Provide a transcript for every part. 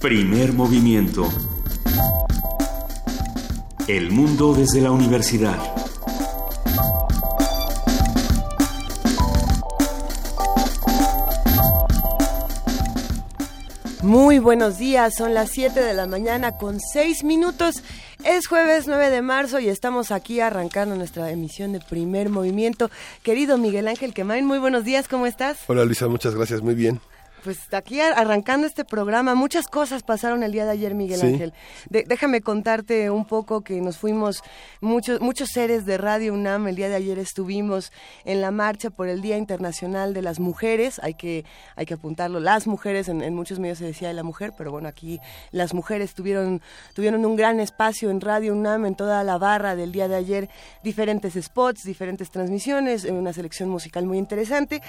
Primer movimiento. El mundo desde la universidad. Muy buenos días, son las 7 de la mañana con 6 minutos. Es jueves 9 de marzo y estamos aquí arrancando nuestra emisión de primer movimiento. Querido Miguel Ángel Quemain, muy buenos días, ¿cómo estás? Hola Luisa, muchas gracias, muy bien. Pues aquí arrancando este programa, muchas cosas pasaron el día de ayer, Miguel Ángel. déjame contarte un poco que nos fuimos, muchos, muchos seres de Radio UNAM, el día de ayer estuvimos en la marcha por el Día Internacional de las Mujeres, hay que, hay que apuntarlo, las mujeres, en, muchos medios se decía de la mujer, pero bueno, aquí las mujeres tuvieron, tuvieron un gran espacio en Radio UNAM, en toda la barra del día de ayer, diferentes spots, diferentes transmisiones, una selección musical muy interesante.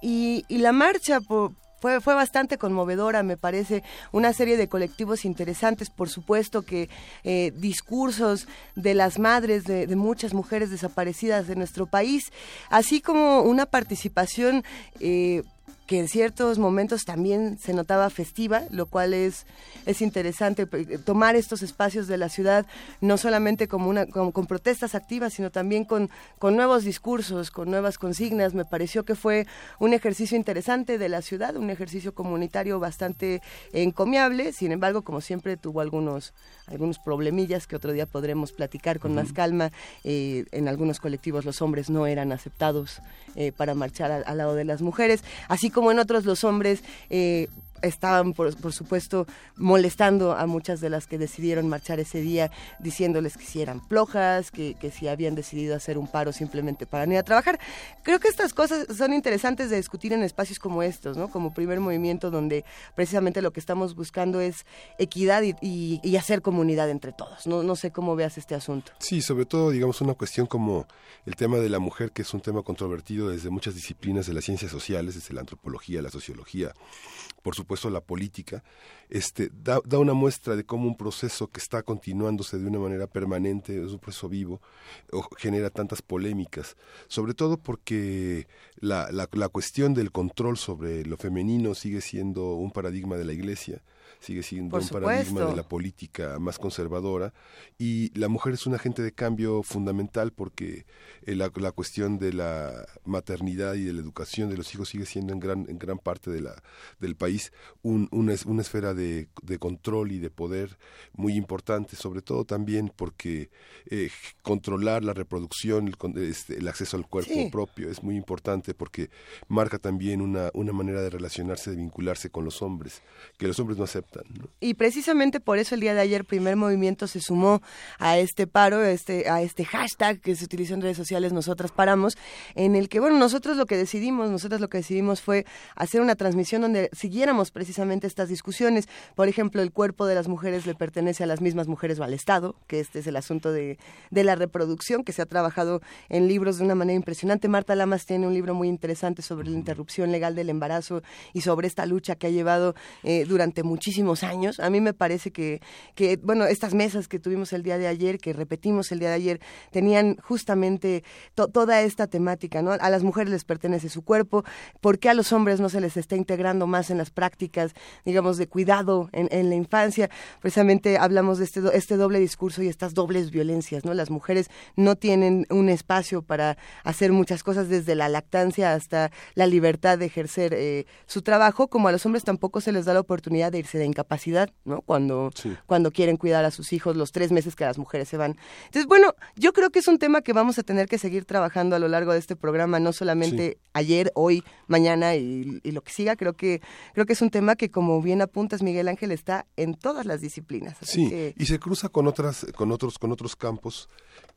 Y, y la marcha por fue, fue bastante conmovedora, me parece, una serie de colectivos interesantes, por supuesto que eh, discursos de las madres de, de, muchas mujeres desaparecidas de nuestro país, así como una participación eh, que en ciertos momentos también se notaba festiva, lo cual es, es interesante tomar estos espacios de la ciudad no solamente como una con, protestas activas, sino también con, con nuevos discursos, con nuevas consignas. Me pareció que fue un ejercicio interesante de la ciudad, un ejercicio comunitario bastante encomiable. Sin embargo, como siempre, tuvo algunos algunos problemillas que otro día podremos platicar con más calma. Eh, en algunos colectivos los hombres no eran aceptados eh, para marchar al, al, lado de las mujeres, así como en otros los hombres eh, estaban, por, por, supuesto, molestando a muchas de las que decidieron marchar ese día, diciéndoles que si eran flojas, que, que si habían decidido hacer un paro simplemente para no ir a trabajar. Creo que estas cosas son interesantes de discutir en espacios como estos, ¿no? Como primer movimiento, donde precisamente lo que estamos buscando es equidad y, y, hacer comunidad entre todos. No, no sé cómo veas este asunto. Sí, sobre todo, digamos, una cuestión como el tema de la mujer, que es un tema controvertido desde muchas disciplinas de las ciencias sociales, desde la antropología, la sociología, por supuesto la política, este, da, da, una muestra de cómo un proceso que está continuándose de una manera permanente, es un proceso vivo, genera tantas polémicas, sobre todo porque la, la cuestión del control sobre lo femenino sigue siendo un paradigma de la Iglesia, sigue siendo Por un supuesto. paradigma de la política más conservadora y la mujer es un agente de cambio fundamental porque eh, la, la, cuestión de la maternidad y de la educación de los hijos sigue siendo en gran, en gran parte de la, del país un, una, una esfera de, de, control y de poder muy importante, sobre todo también porque eh, controlar la reproducción, el, este, el, acceso al cuerpo sí. propio es muy importante porque marca también una, una manera de relacionarse, de vincularse con los hombres, que los hombres no aceptan ¿no? Y precisamente por eso el día de ayer Primer Movimiento se sumó a este paro, a este, a este hashtag que se utilizó en redes sociales, nosotras paramos, en el que, bueno, nosotros lo que decidimos, nosotros lo que decidimos fue hacer una transmisión donde siguiéramos precisamente estas discusiones. Por ejemplo, el cuerpo de las mujeres le pertenece a las mismas mujeres o al Estado, que este es el asunto de, de la reproducción, que se ha trabajado en libros de una manera impresionante. Marta Lamas tiene un libro muy interesante sobre la interrupción legal del embarazo y sobre esta lucha que ha llevado eh, durante años. A mí me parece que, que, bueno, estas mesas que tuvimos el día de ayer, que repetimos el día de ayer, tenían justamente to toda esta temática, ¿no? A las mujeres les pertenece su cuerpo, ¿por qué a los hombres no se les está integrando más en las prácticas, digamos, de cuidado en, en la infancia? Precisamente hablamos de este, este doble discurso y estas dobles violencias, ¿no? Las mujeres no tienen un espacio para hacer muchas cosas desde la lactancia hasta la libertad de ejercer eh, su trabajo, como a los hombres tampoco se les da la oportunidad de irse de incapacidad, ¿no? Cuando, sí. cuando quieren cuidar a sus hijos, los tres meses que las mujeres se van. Entonces, bueno, yo creo que es un tema que vamos a tener que seguir trabajando a lo largo de este programa, no solamente sí. ayer, hoy, mañana y, y, lo que siga. Creo que, creo que es un tema que, como bien apuntas, Miguel Ángel, está en todas las disciplinas. Así sí, que... y se cruza con otras, con otros, con otros campos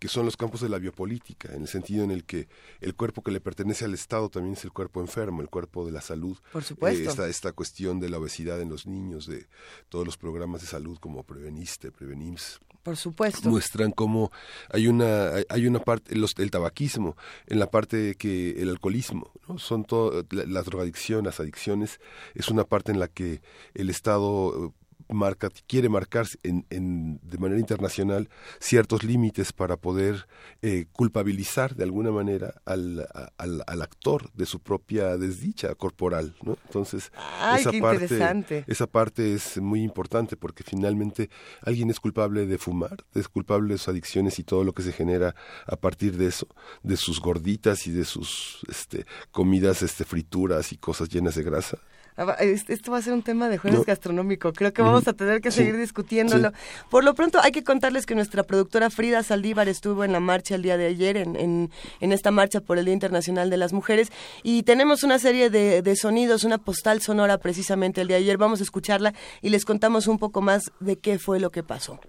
que son los campos de la biopolítica, en el sentido en el que el cuerpo que le pertenece al Estado también es el cuerpo enfermo, el cuerpo de la salud. Por supuesto. Eh, esta, esta cuestión de la obesidad en los niños, de todos los programas de salud como Preveniste, Prevenims. Por supuesto. Muestran cómo hay una, hay una parte, los, el tabaquismo, en la parte que el alcoholismo, ¿no? son todo, la, la drogadicción, las adicciones, es una parte en la que el Estado marca, quiere marcar en, en, de manera internacional ciertos límites para poder eh, culpabilizar de alguna manera al, al, al, actor de su propia desdicha corporal, ¿no? Entonces, esa, parte, esa parte es muy importante porque finalmente alguien es culpable de fumar, es culpable de sus adicciones y todo lo que se genera a partir de eso, de sus gorditas y de sus este, comidas, este, frituras y cosas llenas de grasa. Ah, esto va a ser un tema de jueves gastronómico. Creo que vamos a tener que seguir discutiéndolo. Por lo pronto, hay que contarles que nuestra productora Frida Saldívar estuvo en la marcha el día de ayer, en, en, esta marcha por el Día Internacional de las Mujeres, y tenemos una serie de, de sonidos, una postal sonora precisamente el día de ayer. Vamos a escucharla y les contamos un poco más de qué fue lo que pasó.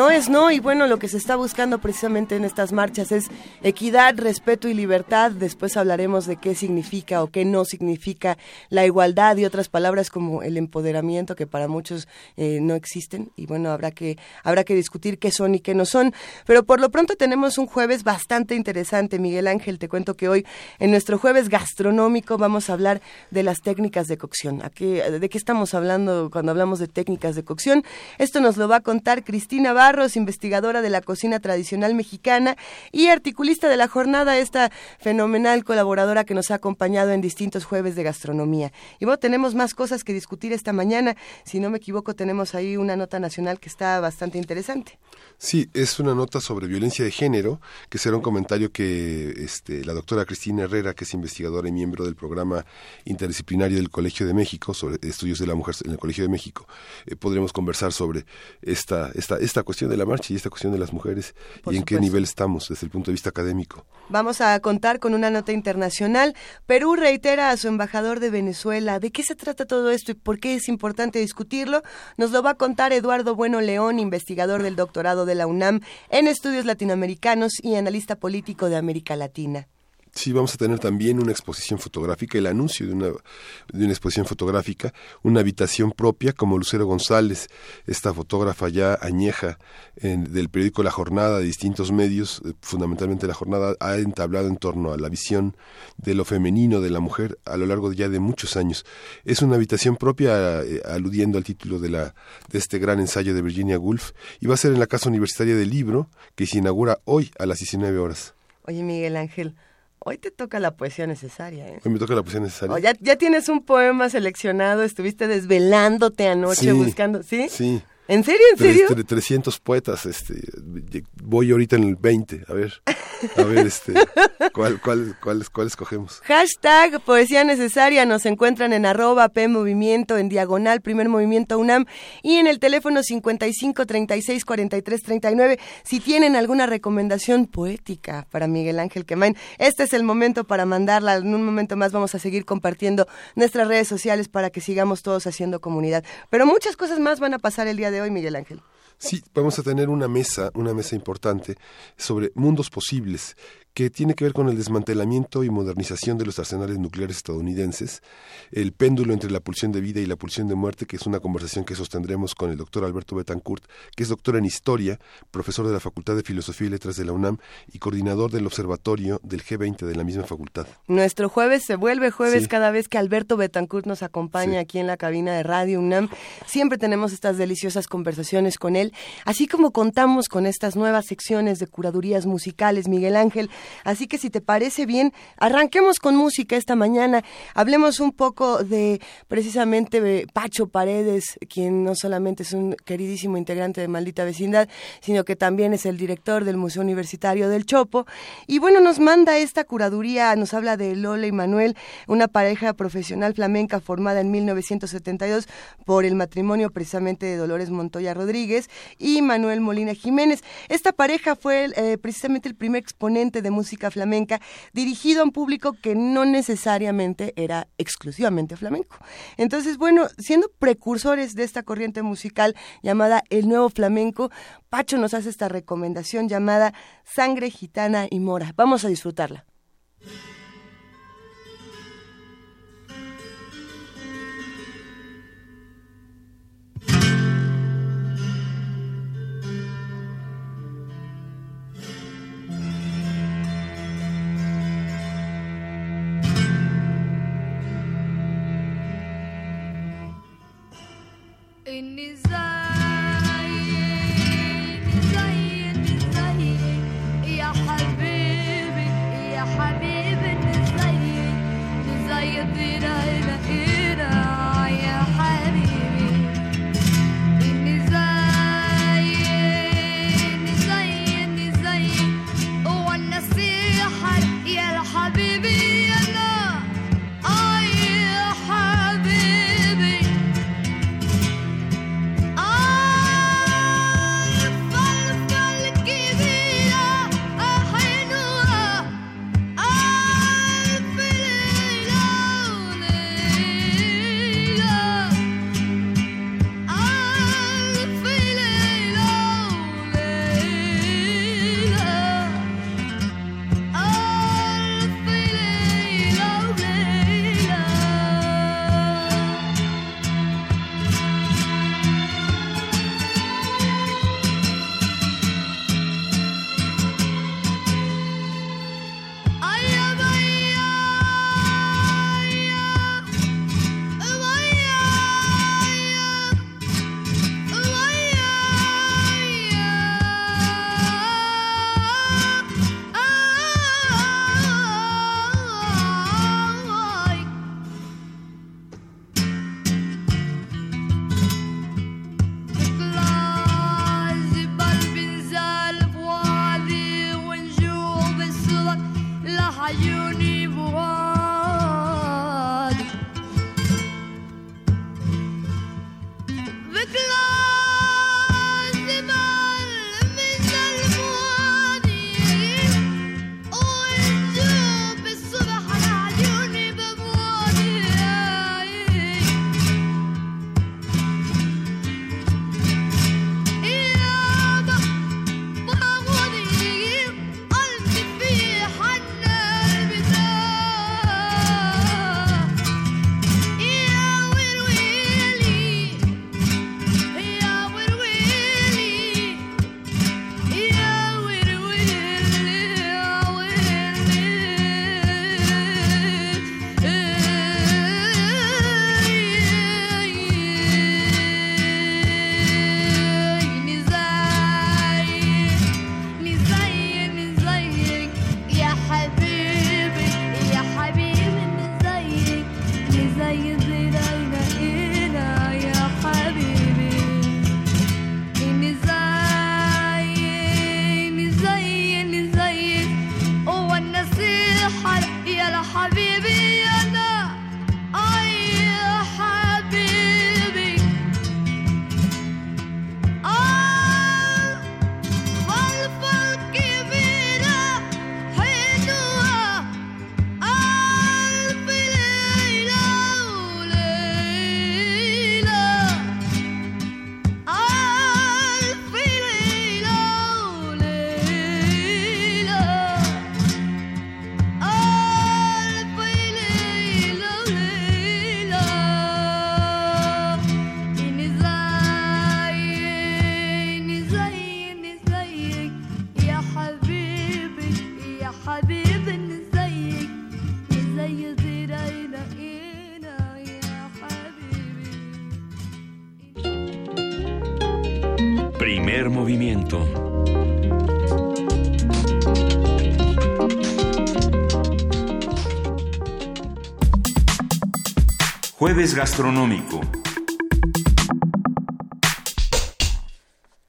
No es no y bueno, lo que se está buscando precisamente en estas marchas es equidad, respeto y libertad. Después hablaremos de qué significa o qué no significa la igualdad y otras palabras como el empoderamiento que para muchos eh, no existen y bueno, habrá que habrá que discutir qué son y qué no son. Pero por lo pronto tenemos un jueves bastante interesante, Miguel Ángel. Te cuento que hoy en nuestro jueves gastronómico vamos a hablar de las técnicas de cocción. ¿A ¿De qué estamos hablando cuando hablamos de técnicas de cocción? Esto nos lo va a contar Cristina Investigadora de la cocina tradicional mexicana y articulista de la jornada, esta fenomenal colaboradora que nos ha acompañado en distintos jueves de gastronomía. Y bueno, tenemos más cosas que discutir esta mañana. Si no me equivoco, tenemos ahí una nota nacional que está bastante interesante. Sí, es una nota sobre violencia de género, que será un comentario que este, la doctora Cristina Herrera, que es investigadora y miembro del programa interdisciplinario del Colegio de México, sobre estudios de la mujer en el Colegio de México, eh, podremos conversar sobre esta, esta, esta cuestión de la marcha y esta cuestión de las mujeres y en qué nivel estamos desde el punto de vista académico. Vamos a contar con una nota internacional. Perú reitera a su embajador de Venezuela. ¿De qué se trata todo esto y por qué es importante discutirlo? Nos lo va a contar Eduardo Bueno León, investigador del doctorado de la UNAM en estudios latinoamericanos y analista político de América Latina. Sí, vamos a tener también una exposición fotográfica, el anuncio de una, de una exposición fotográfica, una habitación propia como Lucero González, esta fotógrafa ya añeja del periódico La Jornada, de distintos medios, eh, fundamentalmente La Jornada, ha entablado en torno a la visión de lo femenino de la mujer a lo largo ya de muchos años. Es una habitación propia, eh, aludiendo al título de, la, de este gran ensayo de Virginia Woolf, y va a ser en la Casa Universitaria del Libro, que se inaugura hoy a las 19 horas. Oye, Miguel Ángel, Hoy te toca la poesía necesaria, ¿eh? Hoy me toca la poesía necesaria. Oh, ya, ya tienes un poema seleccionado, estuviste desvelándote anoche buscando, ¿sí? Sí. ¿En serio? ¿En serio? 300 poetas, este, voy ahorita en el 20, a ver, a ver, este, ¿cuál, cuál, cuál, cuál escogemos? Hashtag Poesía Necesaria, nos encuentran en arroba P Movimiento, en diagonal, primer movimiento UNAM, y en el teléfono 55 36 43 39, si tienen alguna recomendación poética para Miguel Ángel Quemain, este es el momento para mandarla, en un momento más vamos a seguir compartiendo nuestras redes sociales para que sigamos todos haciendo comunidad, pero muchas cosas más van a pasar el día de hoy, Miguel Ángel. Sí, vamos a tener una mesa, una mesa importante sobre mundos posibles que tiene que ver con el desmantelamiento y modernización de los arsenales nucleares estadounidenses, el péndulo entre la pulsión de vida y la pulsión de muerte, que es una conversación que sostendremos con el doctor Alberto Betancourt, que es doctor en historia, profesor de la Facultad de Filosofía y Letras de la UNAM y coordinador del observatorio del G20 de la misma facultad. Nuestro jueves se vuelve jueves cada vez que Alberto Betancourt nos acompaña aquí en la cabina de Radio UNAM. Siempre tenemos estas deliciosas conversaciones con él, así como contamos con estas nuevas secciones de curadurías musicales. Miguel Ángel, Así que si te parece bien, arranquemos con música esta mañana. Hablemos un poco de precisamente Pacho Paredes, quien no solamente es un queridísimo integrante de Maldita Vecindad, sino que también es el director del Museo Universitario del Chopo. Y bueno, nos manda esta curaduría, nos habla de Lola y Manuel, una pareja profesional flamenca formada en 1972 por el matrimonio precisamente de Dolores Montoya Rodríguez y Manuel Molina Jiménez. Esta pareja fue eh, precisamente el primer exponente de música flamenca dirigido a un público que no necesariamente era exclusivamente flamenco. Entonces, bueno, siendo precursores de esta corriente musical llamada el nuevo flamenco, Pacho nos hace esta recomendación llamada Sangre Gitana y Mora. Vamos a disfrutarla. in desire. Jueves gastronómico.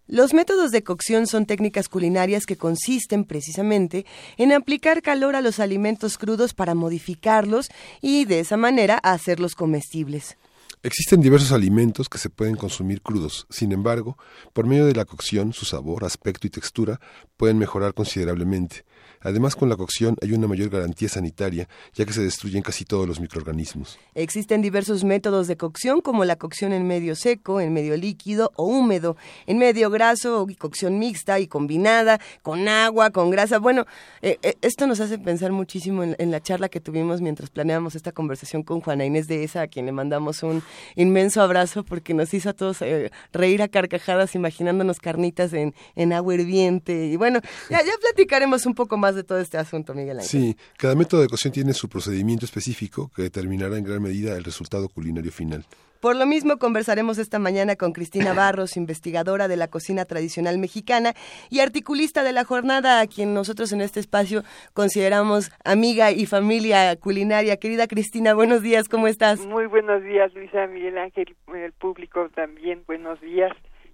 Los métodos de cocción son técnicas culinarias que consisten precisamente en aplicar calor a los alimentos crudos para modificarlos y de esa manera hacerlos comestibles. Existen diversos alimentos que se pueden consumir crudos, sin embargo, por medio de la cocción, su sabor, aspecto y textura pueden mejorar considerablemente. Además, con la cocción hay una mayor garantía sanitaria, ya que se destruyen casi todos los microorganismos. Existen diversos métodos de cocción, como la cocción en medio seco, en medio líquido o húmedo, en medio graso, y cocción mixta y combinada, con agua, con grasa. Bueno, eh, eh, esto nos hace pensar muchísimo en, la charla que tuvimos mientras planeábamos esta conversación con Juana Inés de esa, a quien le mandamos un inmenso abrazo porque nos hizo a todos eh, reír a carcajadas imaginándonos carnitas en, en agua hirviente. Y bueno, ya platicaremos un poco más de todo este asunto, Miguel Ángel. Sí, cada método de cocción tiene su procedimiento específico que determinará en gran medida el resultado culinario final. Por lo mismo, conversaremos esta mañana con Cristina Barros, investigadora de la cocina tradicional mexicana y articulista de la jornada, a quien nosotros en este espacio consideramos amiga y familia culinaria. Querida Cristina, buenos días, ¿cómo estás? Muy buenos días, Luisa Miguel Ángel, el público también, buenos días.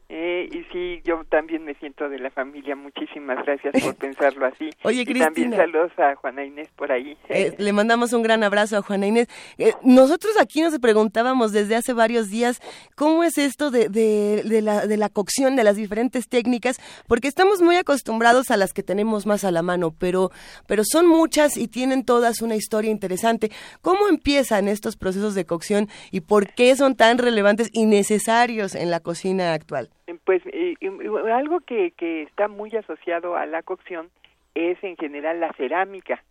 Eh, y sí, yo también me siento de la familia. Muchísimas gracias por pensarlo así. Oye, Cristina. también saludos a Juana Inés por ahí. Eh, le mandamos un gran abrazo a Juana Inés. Eh, nosotros aquí nos preguntábamos desde hace varios días cómo es esto de, de, de, la, de la cocción, de las diferentes técnicas, porque estamos muy acostumbrados a las que tenemos más a la mano, pero, pero son muchas y tienen todas una historia interesante. ¿Cómo empiezan estos procesos de cocción y por qué son tan relevantes y necesarios en la cocina actual? Pues algo que, que está muy asociado a la cocción es en general la cerámica,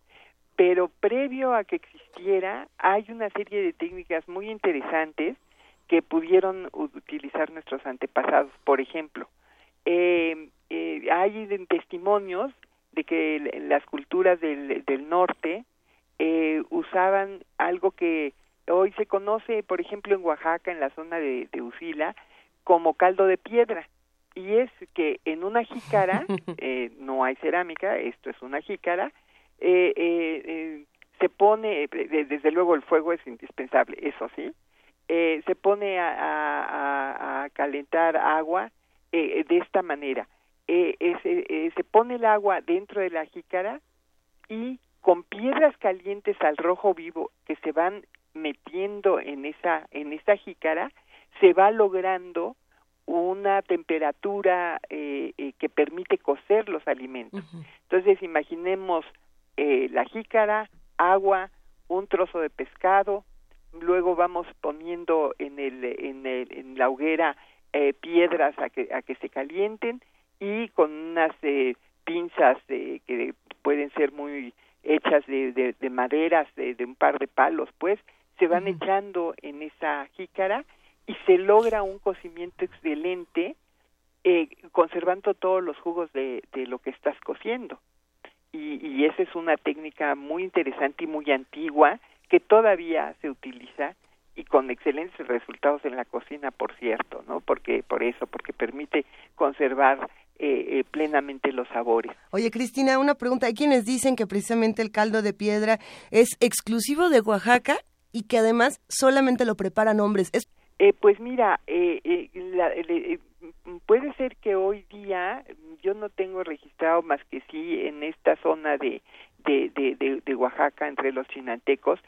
pero previo a que existiera hay una serie de técnicas muy interesantes que pudieron utilizar nuestros antepasados. Por ejemplo, eh, eh, hay testimonios de que las culturas del, del norte eh, usaban algo que hoy se conoce, por ejemplo, en Oaxaca, en la zona de, de Usila, como caldo de piedra. Y es que en una jícara, eh, no hay cerámica, esto es una jícara, eh, eh, se pone, desde luego el fuego es indispensable, eso sí, se pone a, a, calentar agua de esta manera. se pone el agua dentro de la jícara y con piedras calientes al rojo vivo que se van metiendo en esa en esa jícara se va logrando una temperatura eh, eh, que permite cocer los alimentos. Entonces, imaginemos eh, la jícara, agua, un trozo de pescado, luego vamos poniendo en, el, en, el, en la hoguera piedras a que, a que se calienten y con unas pinzas que pueden ser muy hechas de, de, maderas, de, un par de palos, pues, se van echando en esa jícara y se logra un cocimiento excelente eh, conservando todos los jugos de, de lo que estás cociendo. Y, y, esa es una técnica muy interesante y muy antigua que todavía se utiliza y con excelentes resultados en la cocina, por cierto, ¿no? Porque por eso, porque permite conservar eh, eh, plenamente los sabores. Oye, Cristina, una pregunta. Hay quienes dicen que precisamente el caldo de piedra es exclusivo de Oaxaca y que además solamente lo preparan hombres. ¿Es eh, pues mira, eh, eh, puede ser que hoy día yo no tengo registrado más que sí en esta zona de, de, de, de, Oaxaca entre los chinantecos,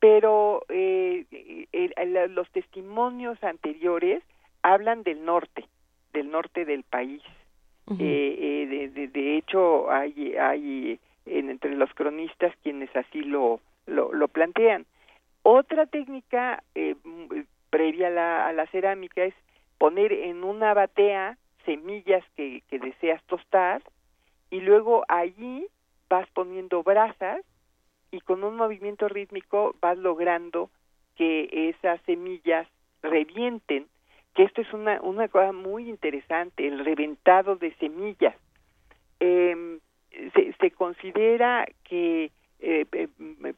pero los testimonios anteriores hablan del norte, del norte del país. de, de, hecho, hay, hay entre los cronistas quienes así lo, lo, lo plantean. Otra técnica eh, previa a la, a la cerámica es poner en una batea semillas que, que deseas tostar y luego allí vas poniendo brasas y con un movimiento rítmico vas logrando que esas semillas revienten, que esto es una, una cosa muy interesante, el reventado de semillas. Eh, se, se, considera que, eh, eh,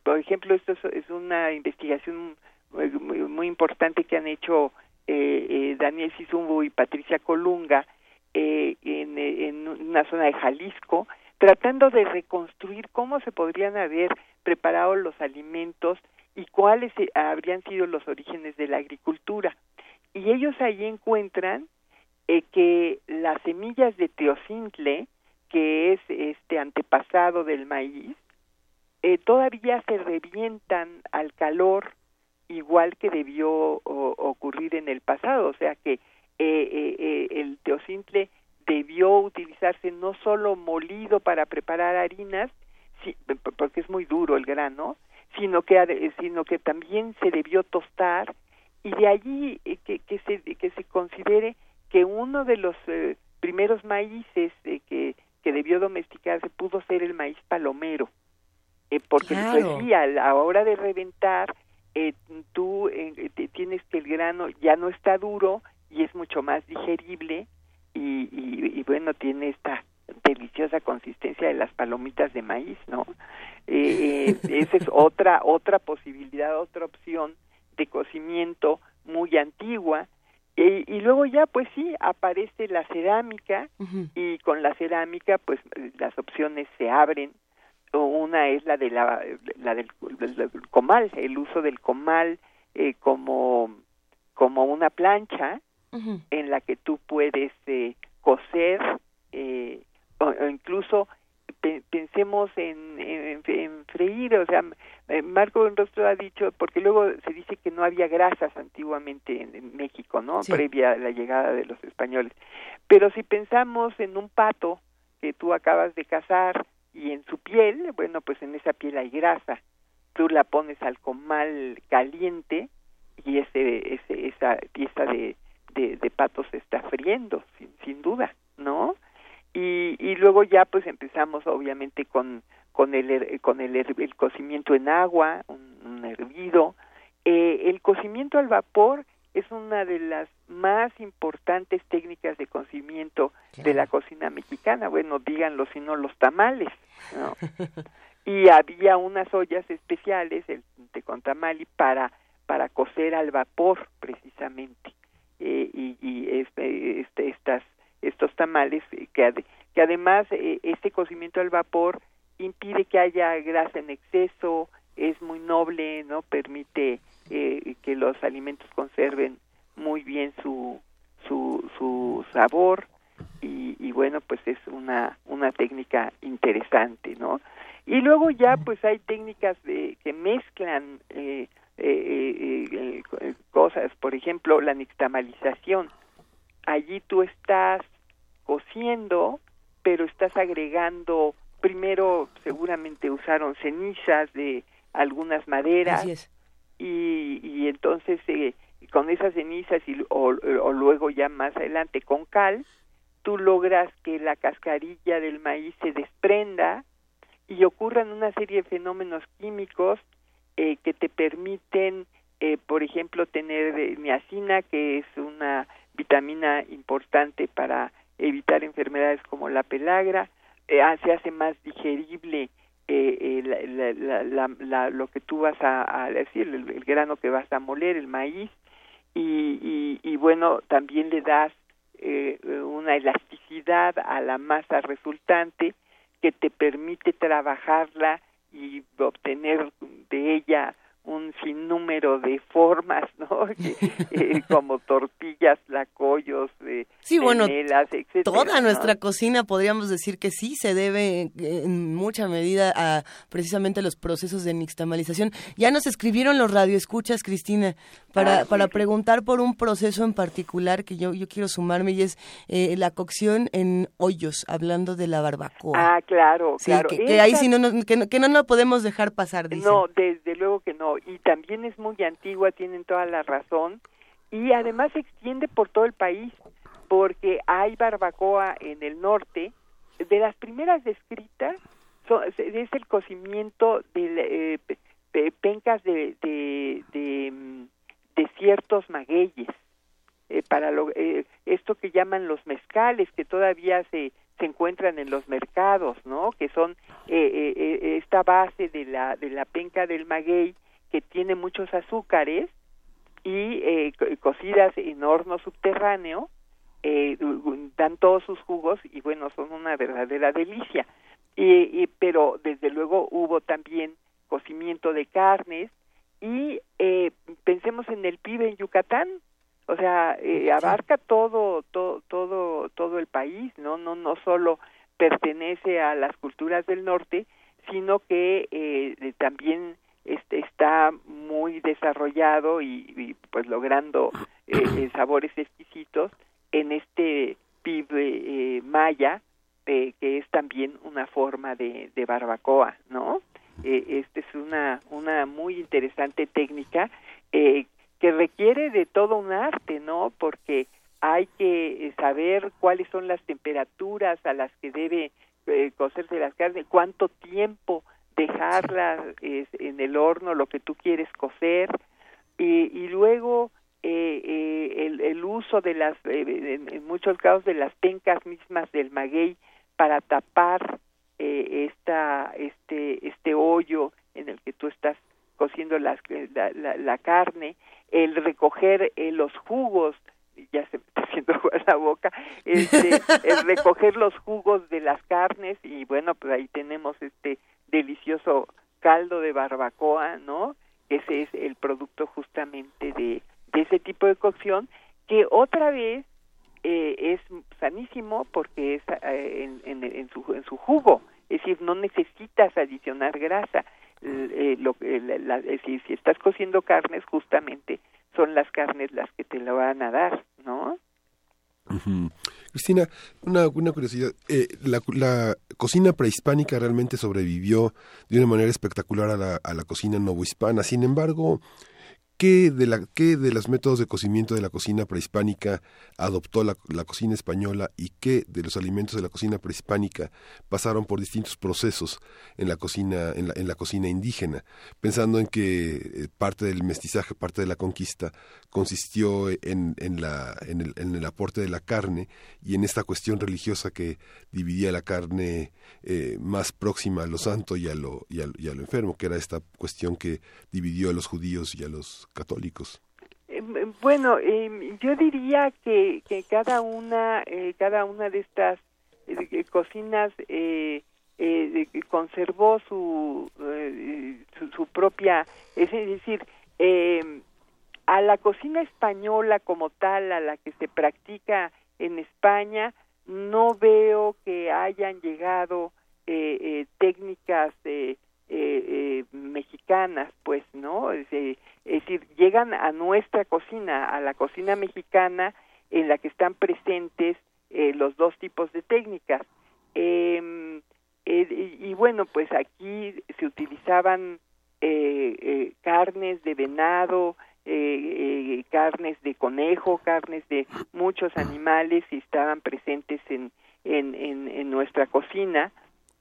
por ejemplo, esto es, es una investigación muy, importante que han hecho eh, eh, Daniel Sizumbo y Patricia Colunga eh, en, en una zona de Jalisco, tratando de reconstruir cómo se podrían haber preparado los alimentos y cuáles habrían sido los orígenes de la agricultura. Y ellos ahí encuentran que las semillas de teocintle, que es este antepasado del maíz, todavía se revientan al calor igual que debió ocurrir en el pasado, o sea que eh, eh, eh, el teocintle debió utilizarse no solo molido para preparar harinas, porque es muy duro el grano, sino que sino que también se debió tostar y de allí que, que se que se considere que uno de los primeros maíces que que debió domesticarse pudo ser el maíz palomero porque pues sí a la hora de reventar eh, tú eh, tienes que el grano ya no está duro y es mucho más digerible y, y, bueno, tiene esta deliciosa consistencia de las palomitas de maíz, ¿no? Eh, esa es otra, otra posibilidad, otra opción de cocimiento muy antigua. y luego ya, pues sí, aparece la cerámica y con la cerámica, pues las opciones se abren una es la de la, la del, comal, el uso del comal eh, como como una plancha en la que tú puedes eh, coser eh, o, incluso pensemos en, en, freír, o sea, Marco Rostro ha dicho, porque luego se dice que no había grasas antiguamente en, México, ¿no? Previa a la llegada de los españoles. Pero si pensamos en un pato que tú acabas de cazar, y en su piel, bueno, pues en esa piel hay grasa. Tú la pones al comal caliente y ese, ese esa pieza de, de, se está friendo, sin, sin duda, ¿no? Y, y luego ya pues empezamos obviamente con con el con el, el cocimiento en agua, un, hervido. Eh, el cocimiento al vapor es una de las más importantes técnicas de cocimiento de la cocina mexicana. Bueno, díganlo si no los tamales. ¿no? y había unas ollas especiales, el de contamali, para, para cocer al vapor, precisamente. Eh, y, y este, este, estas, estos tamales, eh, que, que además eh, este cocimiento al vapor impide que haya grasa en exceso, es muy noble, no permite eh, que los alimentos conserven muy bien su su, su sabor y, y, bueno pues es una una técnica interesante no y luego ya pues hay técnicas de que mezclan eh, eh, eh cosas por ejemplo la nixtamalización. Allí tú estás cociendo pero estás agregando primero seguramente usaron cenizas de algunas maderas y, y entonces eh, con esas cenizas y, o, luego ya más adelante con cal, tú logras que la cascarilla del maíz se desprenda y ocurran una serie de fenómenos químicos eh, que te permiten, eh, por ejemplo, tener niacina, que es una vitamina importante para evitar enfermedades como la pelagra, se hace más digerible eh, la, la, lo que tú vas a, decir, el, grano que vas a moler, el maíz, y, y, bueno, también le das eh, una elasticidad a la masa resultante que te permite trabajarla y obtener de ella un sinnúmero de formas, ¿no? Eh, como tortillas, lacollos, eh, sí, bueno, Toda nuestra cocina podríamos decir que sí se debe en mucha medida a precisamente los procesos de nixtamalización. Ya nos escribieron los radioescuchas, Cristina, para, ah, para preguntar por un proceso en particular que yo, yo quiero sumarme y es eh, la cocción en hoyos, hablando de la barbacoa. Ah, claro, claro. Que, ahí sí no, que, no, que no, no podemos dejar pasar, dicen. No, desde luego que no y también es muy antigua, tienen toda la razón, y además se extiende por todo el país, porque hay barbacoa en el norte, de las primeras descritas es el cocimiento de, eh, pencas de, de, de, mm, ciertos magueyes, eh, para lo, eh, esto que llaman los mezcales, que todavía se, se encuentran en los mercados, ¿no? Que son esta base de la, de la penca del maguey que tiene muchos azúcares y eh, cocidas en horno subterráneo eh, dan todos sus jugos y bueno son una verdadera delicia. Y, pero desde luego hubo también cocimiento de carnes y eh, pensemos en el PIB en Yucatán, o sea, eh, abarca todo, todo, todo, todo el país, no, no, no solo pertenece a las culturas del norte, sino que eh, también este, está muy desarrollado y, pues logrando eh, sabores exquisitos en este PIB maya, que es también una forma de, de barbacoa, ¿no? esta es una, una muy interesante técnica eh, que requiere de todo un arte, ¿no? Porque hay que eh, saber cuáles son las temperaturas a las que debe eh, cocerse las carnes, cuánto tiempo dejarlas en el horno, lo que tú quieres cocer, y, luego eh, el, el, uso de las, en, muchos casos, de las pencas mismas del maguey para tapar esta, este, este hoyo en el que tú estás cociendo las, la, la carne el recoger eh, los jugos ya se me está haciendo la boca, este, el recoger los jugos de las carnes y bueno, pues ahí tenemos este delicioso caldo de barbacoa, ¿no? Ese es el producto justamente de, ese tipo de cocción que otra vez eh, es sanísimo porque es eh, en, en, su, en su jugo, es decir, no necesitas adicionar grasa. Eh, lo, la, si, si estás cociendo carnes, justamente son las carnes las que te lo van a dar, ¿no? Cristina, una, curiosidad. Eh, la, la, cocina prehispánica realmente sobrevivió de una manera espectacular a la, a la cocina novohispana. Sin embargo, ¿Qué de, la, qué de los métodos de cocimiento de la cocina prehispánica adoptó la, cocina española y qué de los alimentos de la cocina prehispánica pasaron por distintos procesos en la cocina, en la, en la cocina indígena? Pensando en que eh, parte del mestizaje, parte de la conquista consistió en, en, la, en, el, en el aporte de la carne y en esta cuestión religiosa que dividía la carne eh, más próxima a lo santo y a lo, y, a, y a lo enfermo, que era esta cuestión que dividió a los judíos y a los católicos? Eh, bueno, em, yo diría que, que cada una eh, cada una de estas eh, cocinas conservó su, su, propia, es decir, em, a la cocina española como tal, a la que se practica en España, no veo que hayan llegado técnicas mexicanas, pues, ¿no? Es decir, llegan a nuestra cocina, a la cocina mexicana, en la que están presentes eh, los dos tipos de técnicas. Em, eh, y, bueno, pues aquí se utilizaban eh, carnes de venado, carnes de conejo, carnes de muchos animales y estaban presentes en, en, en nuestra cocina.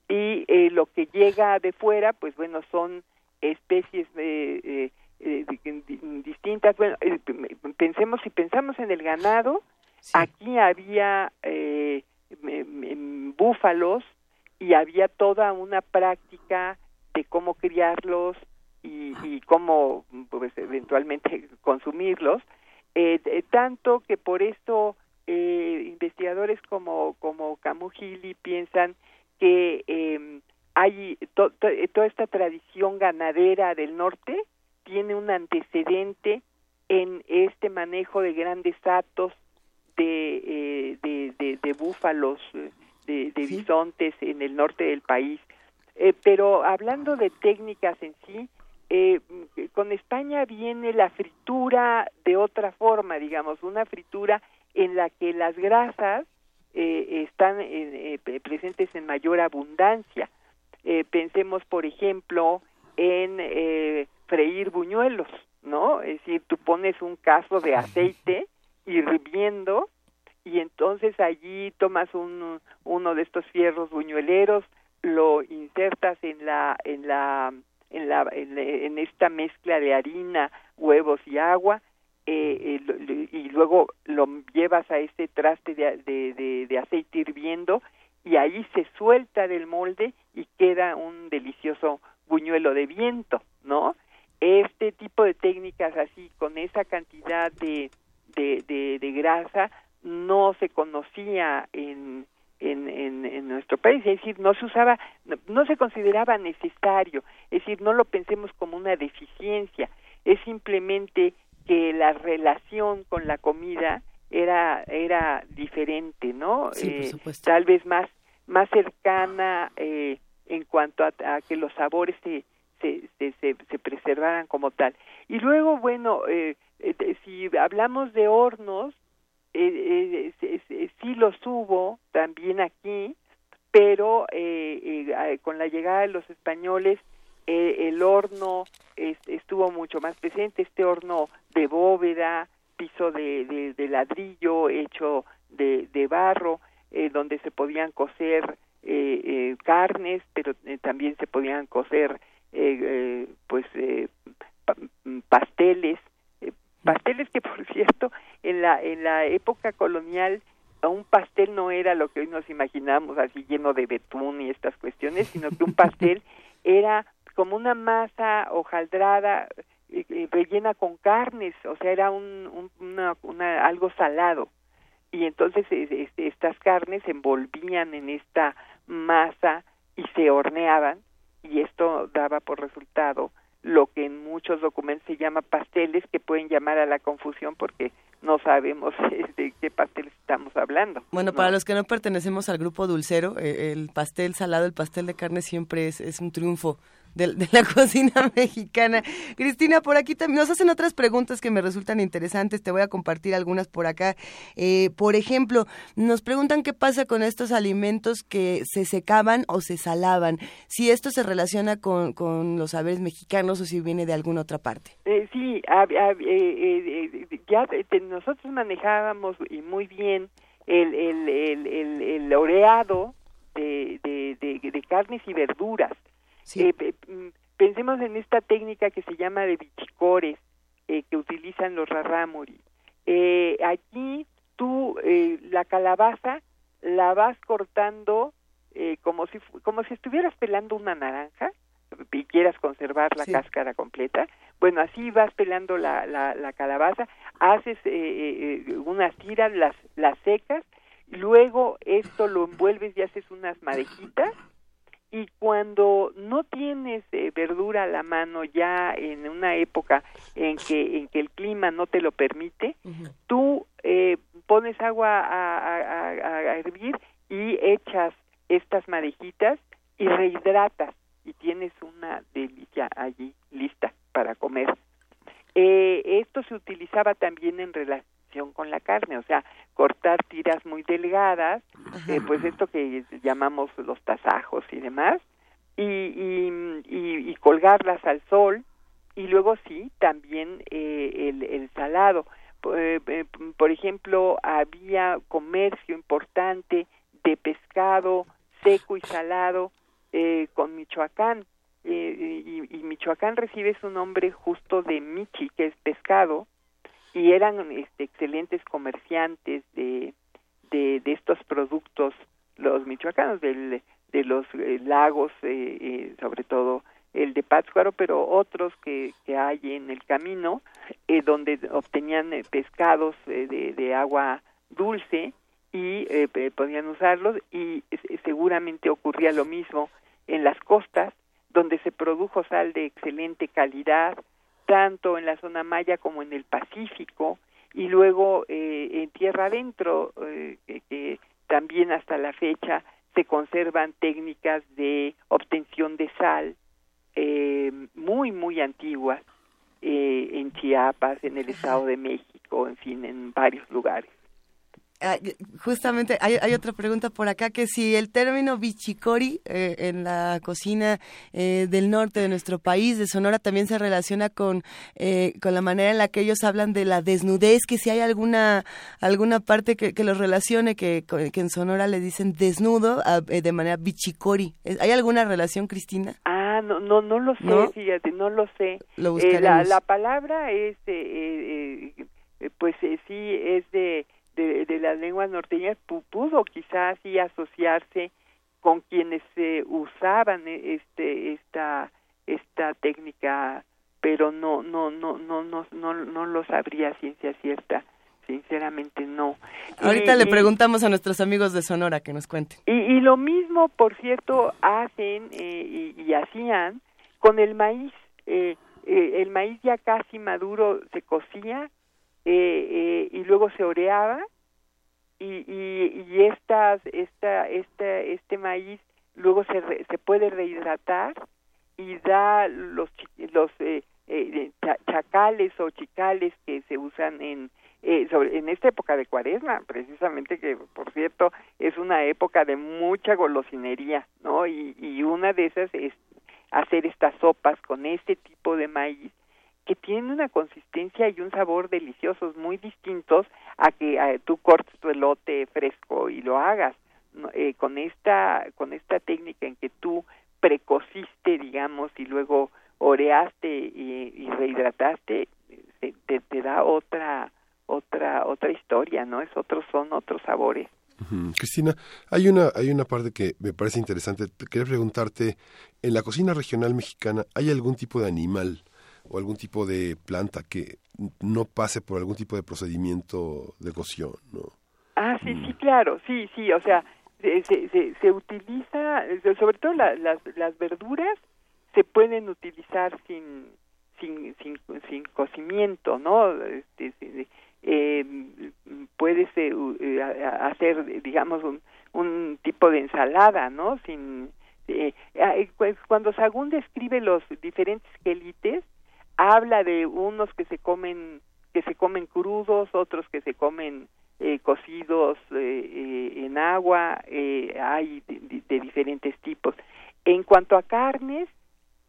Y lo que llega de fuera, pues bueno, son especies de eh, distintas. Bueno, eh, pensemos, si pensamos en el ganado, aquí había eh, búfalos y había toda una práctica de cómo criarlos y, y cómo pues, eventualmente consumirlos, eh, tanto que por esto investigadores como, como piensan que em, hay toda esta tradición ganadera del norte tiene un antecedente en este manejo de grandes atos de, eh, de, búfalos, eh, de, bisontes en el norte del país. Eh, pero hablando de técnicas en sí, con España viene la fritura de otra forma, digamos, una fritura en la que las grasas están presentes en mayor abundancia. pensemos, por ejemplo, en freír buñuelos, ¿no? Es decir, tú pones un caso de aceite hirviendo y entonces allí tomas un, uno de estos fierros buñueleros, lo insertas en la en la en la en, esta mezcla de harina, huevos y agua eh, eh y luego lo llevas a este traste de, de, de aceite hirviendo y ahí se suelta del molde y queda un delicioso buñuelo de viento, ¿no? este tipo de técnicas así con esa cantidad de, de, grasa no se conocía en, en, en, nuestro país, es decir, no se usaba, no, se consideraba necesario, es decir, no lo pensemos como una deficiencia, probablemente que la relación con la comida era era diferente, ¿no? Eh, tal vez más más cercana eh, en cuanto a, que los sabores se se, se, se, preservaran como tal. Y luego, bueno, eh, si hablamos de hornos, eh, sí los hubo también aquí, pero con la llegada de los españoles el horno estuvo mucho más presente, este horno de bóveda, piso de, de, ladrillo hecho de, de barro, eh, donde se podían cocer eh, eh, carnes, pero también se podían cocer pues pasteles, pasteles que por cierto en la en la época colonial un pastel no era lo que hoy nos imaginamos así lleno de betún y estas cuestiones, sino que un pastel era como una masa hojaldrada rellena con carnes, o sea, era un, una, algo salado. Y entonces este, estas carnes se envolvían en esta masa y se horneaban y esto daba por resultado lo que en muchos documentos se llama pasteles que pueden llamar a la confusión porque no sabemos de qué pastel estamos hablando. Bueno, para los que no pertenecemos al grupo dulcero, eh, el pastel salado, el pastel de carne siempre es, es un triunfo de, la cocina mexicana. Cristina, por aquí también nos hacen otras preguntas que me resultan interesantes. Te voy a compartir algunas por acá. Eh, por ejemplo, nos preguntan qué pasa con estos alimentos que se secaban o se salaban. Si esto se relaciona con, con los saberes mexicanos o si viene de alguna otra parte. Eh, sí, eh, ya nosotros manejábamos muy bien el, el, el, el, oreado de, de carnes y verduras eh, mm, pensemos en esta técnica que se llama de bichicores, eh, que utilizan los rarámuri. Eh, aquí tú la calabaza la vas cortando como si como si estuvieras pelando una naranja y quieras conservar la cáscara completa. Bueno, así vas pelando la, la, la calabaza, haces unas tiras, las, las secas, luego esto lo envuelves y haces unas madejitas y cuando no tienes eh, verdura a la mano ya en una época en que en que el clima no te lo permite tú eh, pones agua a, a, hervir y echas estas madejitas y rehidratas y tienes una delicia allí lista para comer. Eh, esto se utilizaba también en relación con la carne, o sea, cortar tiras muy delgadas, eh, pues esto que llamamos los tasajos y demás, y, y, y, colgarlas al sol, y luego sí, también eh, el, el, salado. Eh, por ejemplo, había comercio importante de pescado seco y salado con Michoacán. y, y, Michoacán recibe su nombre justo de Michi, que es pescado, y eran este, excelentes comerciantes de, de, estos productos, los michoacanos, del, de los eh, lagos, eh, eh, sobre todo el de Pátzcuaro, pero otros que, que hay en el camino, donde obtenían pescados de, de agua dulce y podían usarlos y seguramente ocurría lo mismo en las costas, donde se produjo sal de excelente calidad, tanto en la zona maya como en el Pacífico y luego eh, en tierra adentro eh, que también hasta la fecha se conservan técnicas de obtención de sal eh, muy muy antiguas en Chiapas, en el Estado de México, en fin, en varios lugares. Ah, justamente hay, hay, otra pregunta por acá que si el término bichicori eh, en la cocina eh, del norte de nuestro país, de Sonora, también se relaciona con, eh, con la manera en la que ellos hablan de la desnudez, que si hay alguna alguna parte que, que los relacione, que, que, en Sonora le dicen desnudo de manera bichicori. ¿Hay alguna relación, Cristina? Ah, no, no, no lo sé, fíjate, no lo sé. la, la, palabra es, pues sí, es de de, las lenguas norteñas pudo quizás sí asociarse con quienes se usaban este esta esta técnica pero no no no no no no no lo sabría ciencia cierta. Sinceramente no. Ahorita le preguntamos a nuestros amigos de Sonora que nos cuenten. Y, y lo mismo por cierto hacen eh, y, hacían con el maíz. Eh, eh, el maíz ya casi maduro se cocía eh, y luego se oreaba y, y, y estas, esta, esta, este maíz luego se, se puede rehidratar y da los, los chacales o chicales que se usan en, eh, sobre, en esta época de cuaresma, precisamente que, por cierto, es una época de mucha golosinería, ¿no? Y, y una de esas es hacer estas sopas con este tipo de maíz que tiene una consistencia y un sabor deliciosos muy distintos a que tú cortes tu elote fresco y lo hagas eh, con esta con esta técnica en que tú precociste digamos y luego oreaste y, rehidrataste eh, te, te da otra otra otra historia, ¿no? Es otros son otros sabores. Cristina, hay una hay una parte que me parece interesante. Quería preguntarte, en la cocina regional mexicana, ¿hay algún tipo de animal o algún tipo de planta que no pase por algún tipo de procedimiento de cocción, no? Ah, sí, sí, mm. claro, sí, sí, o sea, se, se, se utiliza, sobre todo las, las verduras se pueden utilizar sin sin sin, sin cocimiento, ¿no? Este, eh, puedes eh, hacer, digamos, un, un tipo de ensalada, ¿no? Sin eh, pues, cuando Sagún describe los diferentes quelites, habla de unos que se comen que se comen crudos, otros que se comen eh, cocidos eh, en agua, hay de, diferentes tipos. En cuanto a carnes,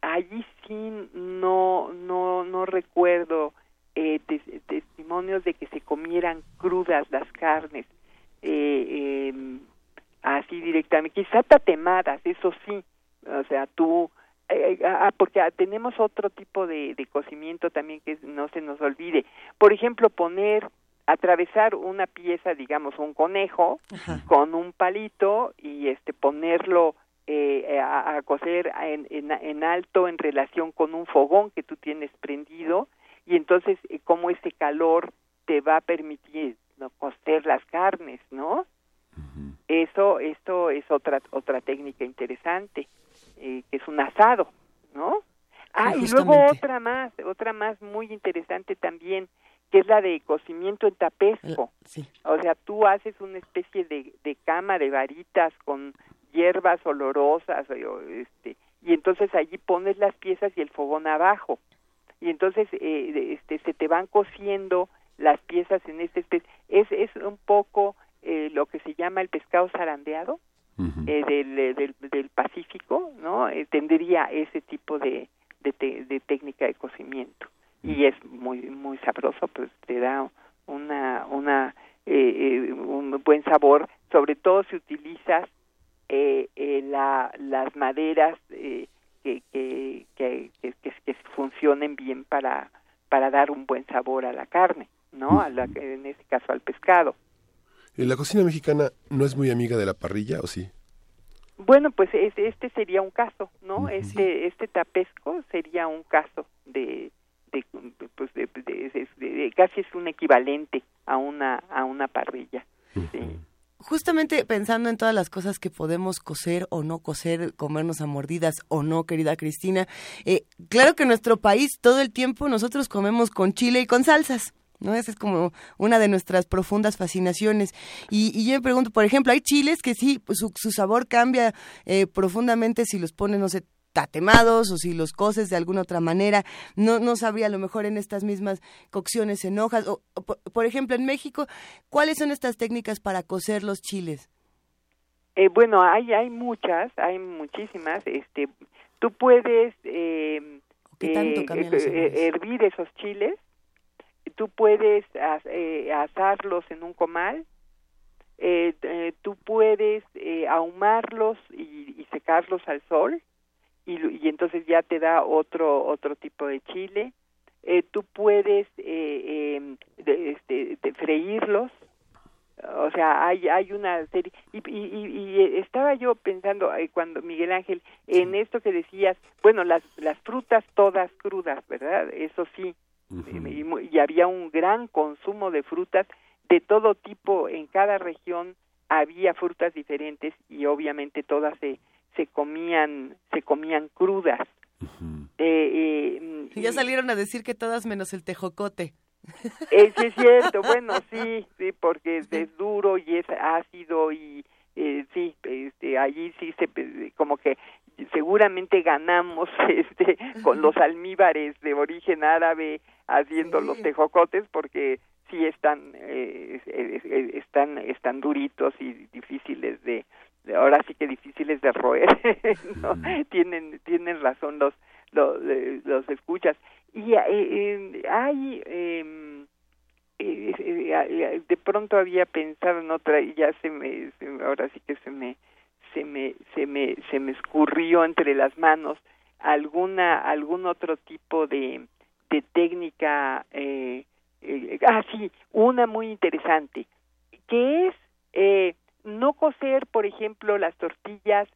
allí sí no no no recuerdo eh, testimonios de que se comieran crudas las carnes, eh, em, así directamente, quizá tatemadas, eso sí, o sea, tú, eh, ah, porque tenemos otro tipo de, de cocimiento también que no se nos olvide, por ejemplo, poner atravesar una pieza, digamos, un conejo con un palito y este ponerlo eh, a, a, cocer en, en, en, alto en relación con un fogón que tú tienes prendido y entonces eh, cómo ese calor te va a permitir ¿no? cocer las carnes, ¿no? Eso, esto es otra otra técnica interesante, eh, que es un asado, ¿no? Ah, y luego otra más, otra más muy interesante también, que es la de cocimiento en tapesco. Sí. O sea, tú haces una especie de, de cama de varitas con hierbas olorosas, este, y entonces allí pones las piezas y el fogón abajo y entonces eh, este, se te van cociendo las piezas en este especie. Es, es un poco eh, lo que se llama el pescado zarandeado eh, del, eh, del, del, Pacífico, ¿no? Eh, tendría ese tipo de, de, te, de, técnica de cocimiento y es muy muy sabroso, pues te da una una un buen sabor, sobre todo si utilizas la, las maderas que, que, que, que, funcionen bien para, para dar un buen sabor a la carne, ¿no? A la, en este caso al pescado. ¿La cocina mexicana no es muy amiga de la parrilla o sí? Bueno, pues este sería un caso, ¿no? Este este tapesco sería un caso de de, pues de, de, casi es un equivalente a una a una parrilla. ¿sí? justamente pensando en todas las cosas que podemos coser o no coser, comernos a mordidas o no, querida Cristina, eh, claro que en nuestro país todo el tiempo nosotros comemos con chile y con salsas. ¿No? Esa es como una de nuestras profundas fascinaciones. Y, y yo me pregunto, por ejemplo, hay chiles que sí, pues su, su sabor cambia eh, profundamente si los ponen, no sé, tatemados o si los coces de alguna otra manera, no, no sabría a lo mejor en estas mismas cocciones en hojas. O, por, ejemplo, en México, ¿cuáles son estas técnicas para cocer los chiles? Eh, bueno, hay, hay muchas, hay muchísimas. Este, tú puedes eh, eh, eh hervir esos chiles, tú puedes eh, asarlos en un comal, tú puedes ahumarlos y, y secarlos al sol, y, y entonces ya te da otro otro tipo de chile. Eh, tú puedes eh, eh, de, este, de freírlos. O sea hay hay una serie y, y, y estaba yo pensando eh, cuando Miguel Ángel en esto que decías bueno las las frutas todas crudas verdad eso sí y, y había un gran consumo de frutas de todo tipo. En cada región había frutas diferentes y obviamente todas se se comían se comían crudas. Eh, ya salieron a decir que todas menos el tejocote. Eh, sí, es cierto, bueno, sí, sí, porque es, duro y es ácido y eh, sí, este, allí sí se, como que seguramente ganamos este con los almíbares de origen árabe haciendo los tejocotes porque sí están eh, están están duritos y difíciles de, ahora sí que difíciles de roer ¿no? tienen tienen razón los los, los escuchas. Y eh, hay em, eh, de pronto había pensado en otra y ya se me, ahora sí que se me se me se me se me escurrió entre las manos alguna algún otro tipo de de técnica eh, eh, ah sí una muy interesante que es eh, no coser por ejemplo las tortillas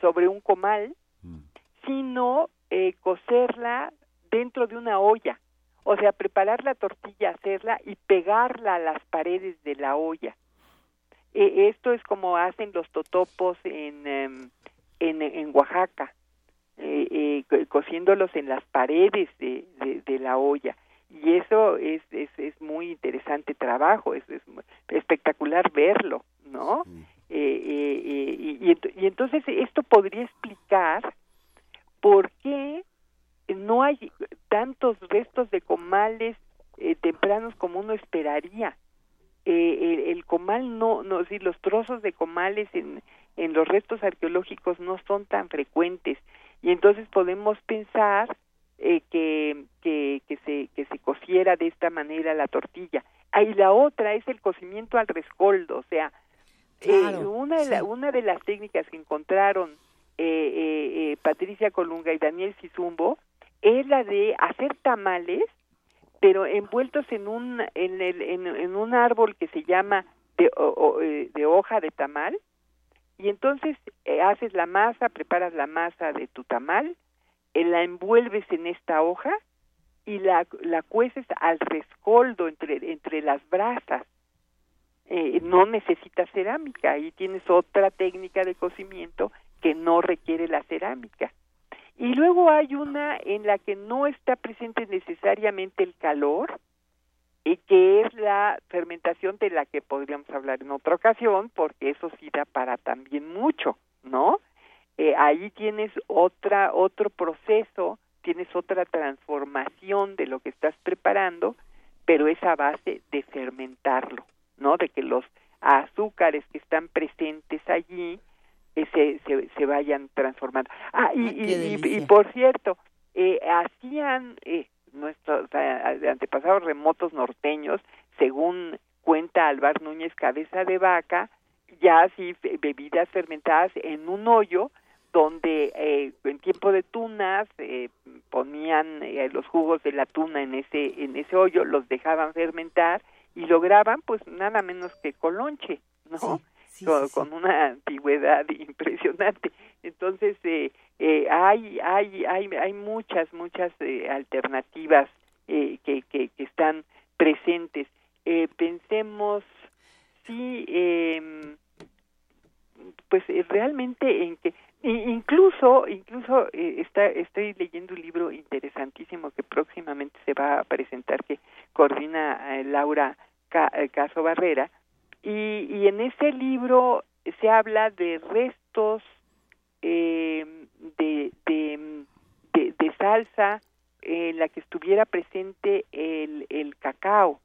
sobre un comal mm. sino eh, coserla dentro de una olla o sea preparar la tortilla hacerla y pegarla a las paredes de la olla. E, esto es como hacen los totopos en em, en, en Oaxaca eh, eh, cosiéndolos en las paredes de, de, la olla. Y eso es, es, es muy interesante trabajo, es, es espectacular verlo, ¿no? Eh, eh, y, y, entonces esto podría explicar por qué no hay tantos restos de comales tempranos como uno esperaría. El, el, comal no, no, sí, los trozos de comales en, en los restos arqueológicos no son tan frecuentes y entonces podemos pensar eh, que, que, que, se, que se cociera de esta manera la tortilla. Ah, y la otra es el cocimiento al rescoldo, o sea, eh, una, de una de las técnicas que encontraron eh, Patricia Colunga y Daniel Sizumbo es la de hacer tamales, pero envueltos en un, en, el, en, un árbol que se llama de, de hoja de tamal, y entonces eh, haces la masa, preparas la masa de tu tamal, eh, la envuelves en esta hoja y la, la cueces al rescoldo entre, entre las brasas. Eh, no necesitas cerámica, ahí tienes otra técnica de cocimiento que no requiere la cerámica. Y luego hay una en la que no está presente necesariamente el calor, y que es la fermentación de la que podríamos hablar en otra ocasión, porque eso sí da para también mucho, ¿no? Eh, ahí tienes otra otro proceso, tienes otra transformación de lo que estás preparando, pero es a base de fermentarlo, ¿no? De que los azúcares que están presentes allí se, se, se, vayan transformando. Ah, y, y, y, por cierto, eh, hacían eh, nuestros antepasados remotos norteños, según cuenta Alvar Núñez Cabeza de Vaca, ya así bebidas fermentadas en un hoyo donde eh, en tiempo de tunas eh, ponían eh, los jugos de la tuna en ese en ese hoyo, los dejaban fermentar y lograban pues nada menos que colonche, ¿no? Con, una antigüedad impresionante. Entonces, eh, eh, hay, hay, hay, hay muchas, muchas eh, alternativas eh, que, que, que, están presentes. Eh, pensemos sí em, pues realmente en que incluso incluso está estoy leyendo un libro interesantísimo que próximamente se va a presentar que coordina Laura Caso Barrera y, y en ese libro se habla de restos eh, de, de, salsa en la que estuviera presente el, cacao.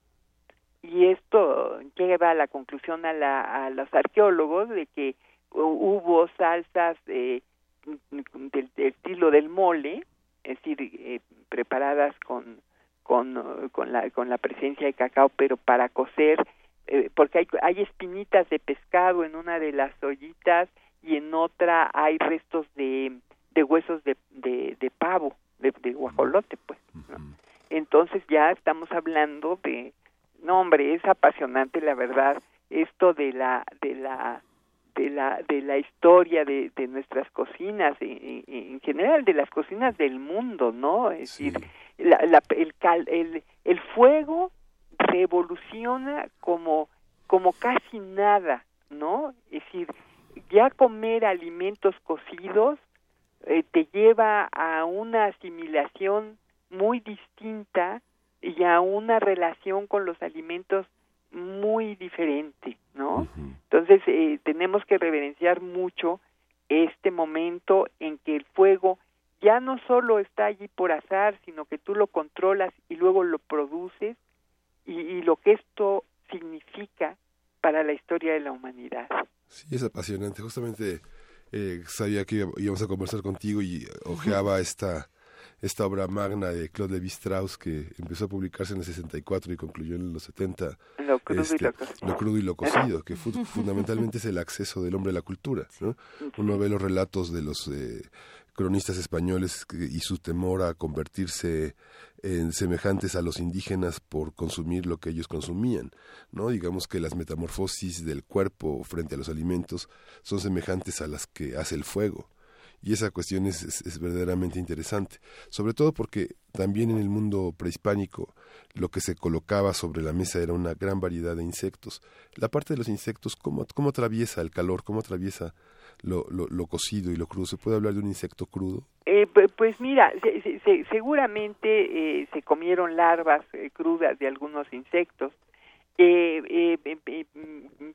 Y esto lleva a la conclusión a, la, a los arqueólogos de que hubo salsas eh, del, estilo del mole, es decir, eh, preparadas con, con, con, la, con la presencia de cacao, pero para cocer, eh, porque hay, hay espinitas de pescado en una de las ollitas y en otra hay restos de, de huesos de, de, de pavo, de, de, guajolote, pues. Entonces ya estamos hablando de, no hombre, es apasionante la verdad esto de la de la de la de la historia de, de nuestras cocinas en, en, general de las cocinas del mundo no es decir la, la, el, el el fuego revoluciona como como casi nada no es decir ya comer alimentos cocidos eh, te lleva a una asimilación muy distinta y a una relación con los alimentos muy diferente, ¿no? Entonces eh, tenemos que reverenciar mucho este momento en que el fuego ya no solo está allí por azar, sino que tú lo controlas y luego lo produces y, lo que esto significa para la historia de la humanidad. Sí, es apasionante. Justamente eh, sabía que íbamos a conversar contigo y ojeaba esta esta obra magna de Claude Lévi-Strauss que empezó a publicarse en el 64 y concluyó en los 70. Lo crudo, y, lo este, lo crudo y lo cocido, que fundamentalmente es el acceso del hombre a la cultura. ¿no? Uno ve los relatos de los eh, cronistas españoles y su temor a convertirse en semejantes a los indígenas por consumir lo que ellos consumían, ¿no? Digamos que las metamorfosis del cuerpo frente a los alimentos son semejantes a las que hace el fuego y esa cuestión es, verdaderamente interesante, sobre todo porque también en el mundo prehispánico lo que se colocaba sobre la mesa era una gran variedad de insectos. La parte de los insectos, ¿cómo, cómo atraviesa el calor, cómo atraviesa lo, lo, cocido y lo crudo? ¿Se puede hablar de un insecto crudo? Eh, pues mira, seguramente eh, se comieron larvas eh, crudas de algunos insectos, eh, eh,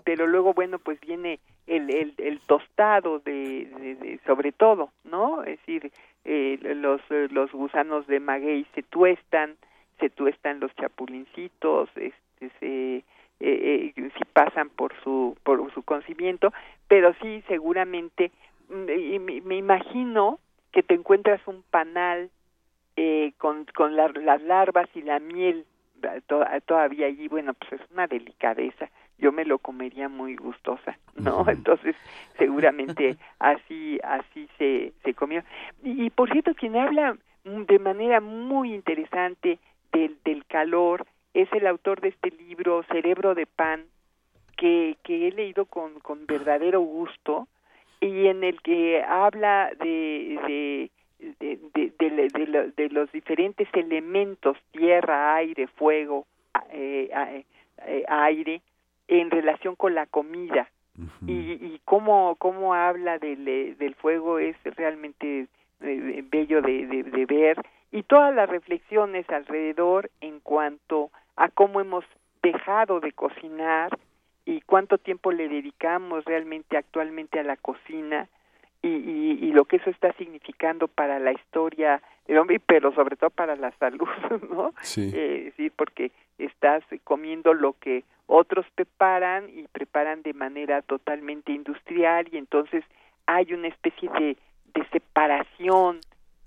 pero luego bueno pues viene el, el, el tostado de, sobre todo no es decir los los gusanos de maguey se tuestan se tuestan los chapulincitos este se eh, eh, si pasan por su por su concimiento pero sí seguramente mm, me, me imagino que te encuentras un panal eh, con con las larvas y la miel todavía allí, bueno, pues es una delicadeza. Yo me lo comería muy gustosa, ¿no? Entonces, seguramente así así se se comió. Y, por cierto, quien habla de manera muy interesante del del calor es el autor de este libro Cerebro de pan que que he leído con con verdadero gusto y en el que habla de, de de, de, de, los diferentes elementos, tierra, aire, fuego, eh, eh, aire, en relación con la comida. y, y cómo, cómo habla del, eh, del fuego es realmente bello de, de, ver. Y todas las reflexiones alrededor en cuanto a cómo hemos dejado de cocinar y cuánto tiempo le dedicamos realmente actualmente a la cocina y, y, lo que eso está significando para la historia del hombre, pero sobre todo para la salud, ¿no? Sí. Eh, sí, porque estás comiendo lo que otros preparan y preparan de manera totalmente industrial y entonces hay una especie de, de separación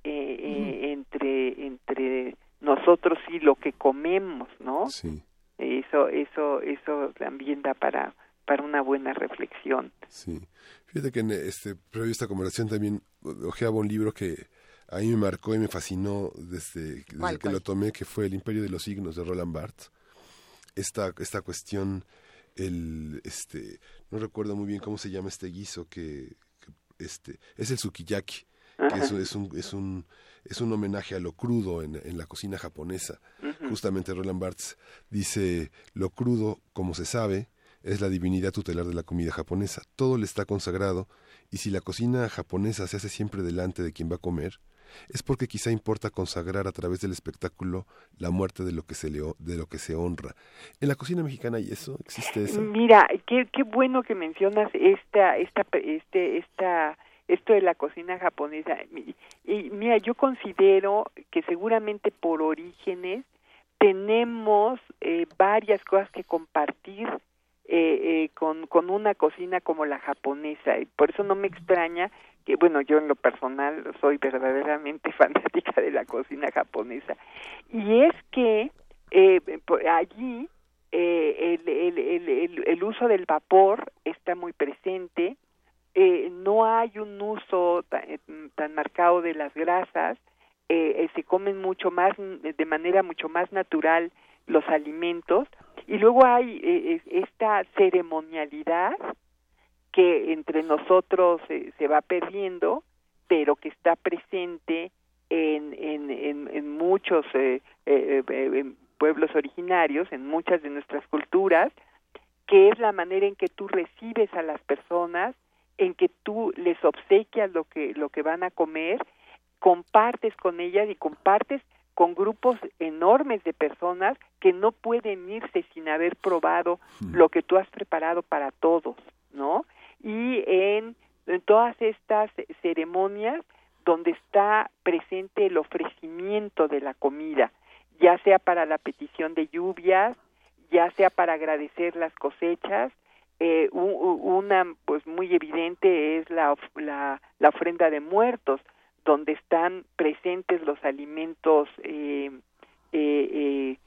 eh, eh, entre entre nosotros y lo que comemos, ¿no? Sí. Eso eso eso también da para para una buena reflexión. Sí. Fíjate que en este, previo esta conversación también ojeaba un libro que a mí me marcó y me fascinó desde, que lo tomé, que fue El Imperio de los Signos de Roland Barthes. Esta, esta cuestión, el, este, no recuerdo muy bien cómo se llama este guiso, que, este, es el sukiyaki, que es, es, un, es, un, es un homenaje a lo crudo en, en la cocina japonesa. Justamente Roland Barthes dice, lo crudo, como se sabe, es la divinidad tutelar de la comida japonesa. Todo le está consagrado y si la cocina japonesa se hace siempre delante de quien va a comer, es porque quizá importa consagrar a través del espectáculo la muerte de lo que se le, de lo que se honra. En la cocina mexicana hay eso, existe eso. Mira, qué, qué bueno que mencionas esta esta este esta esto de la cocina japonesa. Y mira, yo considero que seguramente por orígenes tenemos eh, varias cosas que compartir eh, eh, con, con una cocina como la japonesa. Y por eso no me extraña que, bueno, yo en lo personal soy verdaderamente fanática de la cocina japonesa. Y es que eh, allí eh, el, el, el, el, uso del vapor está muy presente, eh, no hay un uso tan, tan marcado de las grasas, eh, se comen mucho más, de manera mucho más natural los alimentos, y luego hay eh, esta ceremonialidad que entre nosotros se va perdiendo, pero que está presente en, en, en, muchos eh, eh, pueblos originarios, en muchas de nuestras culturas, que es la manera en que tú recibes a las personas en que tú les obsequias lo que lo que van a comer, compartes con ellas y compartes con grupos enormes de personas que no pueden irse sin haber probado hmm. lo que tú has preparado para todos, ¿no? Y en, en todas estas ceremonias donde está presente el ofrecimiento de la comida, ya sea para la petición de lluvias, ya sea para agradecer las cosechas, eh, una pues muy evidente es la, la, la, ofrenda de muertos, donde están presentes los alimentos eh, eh,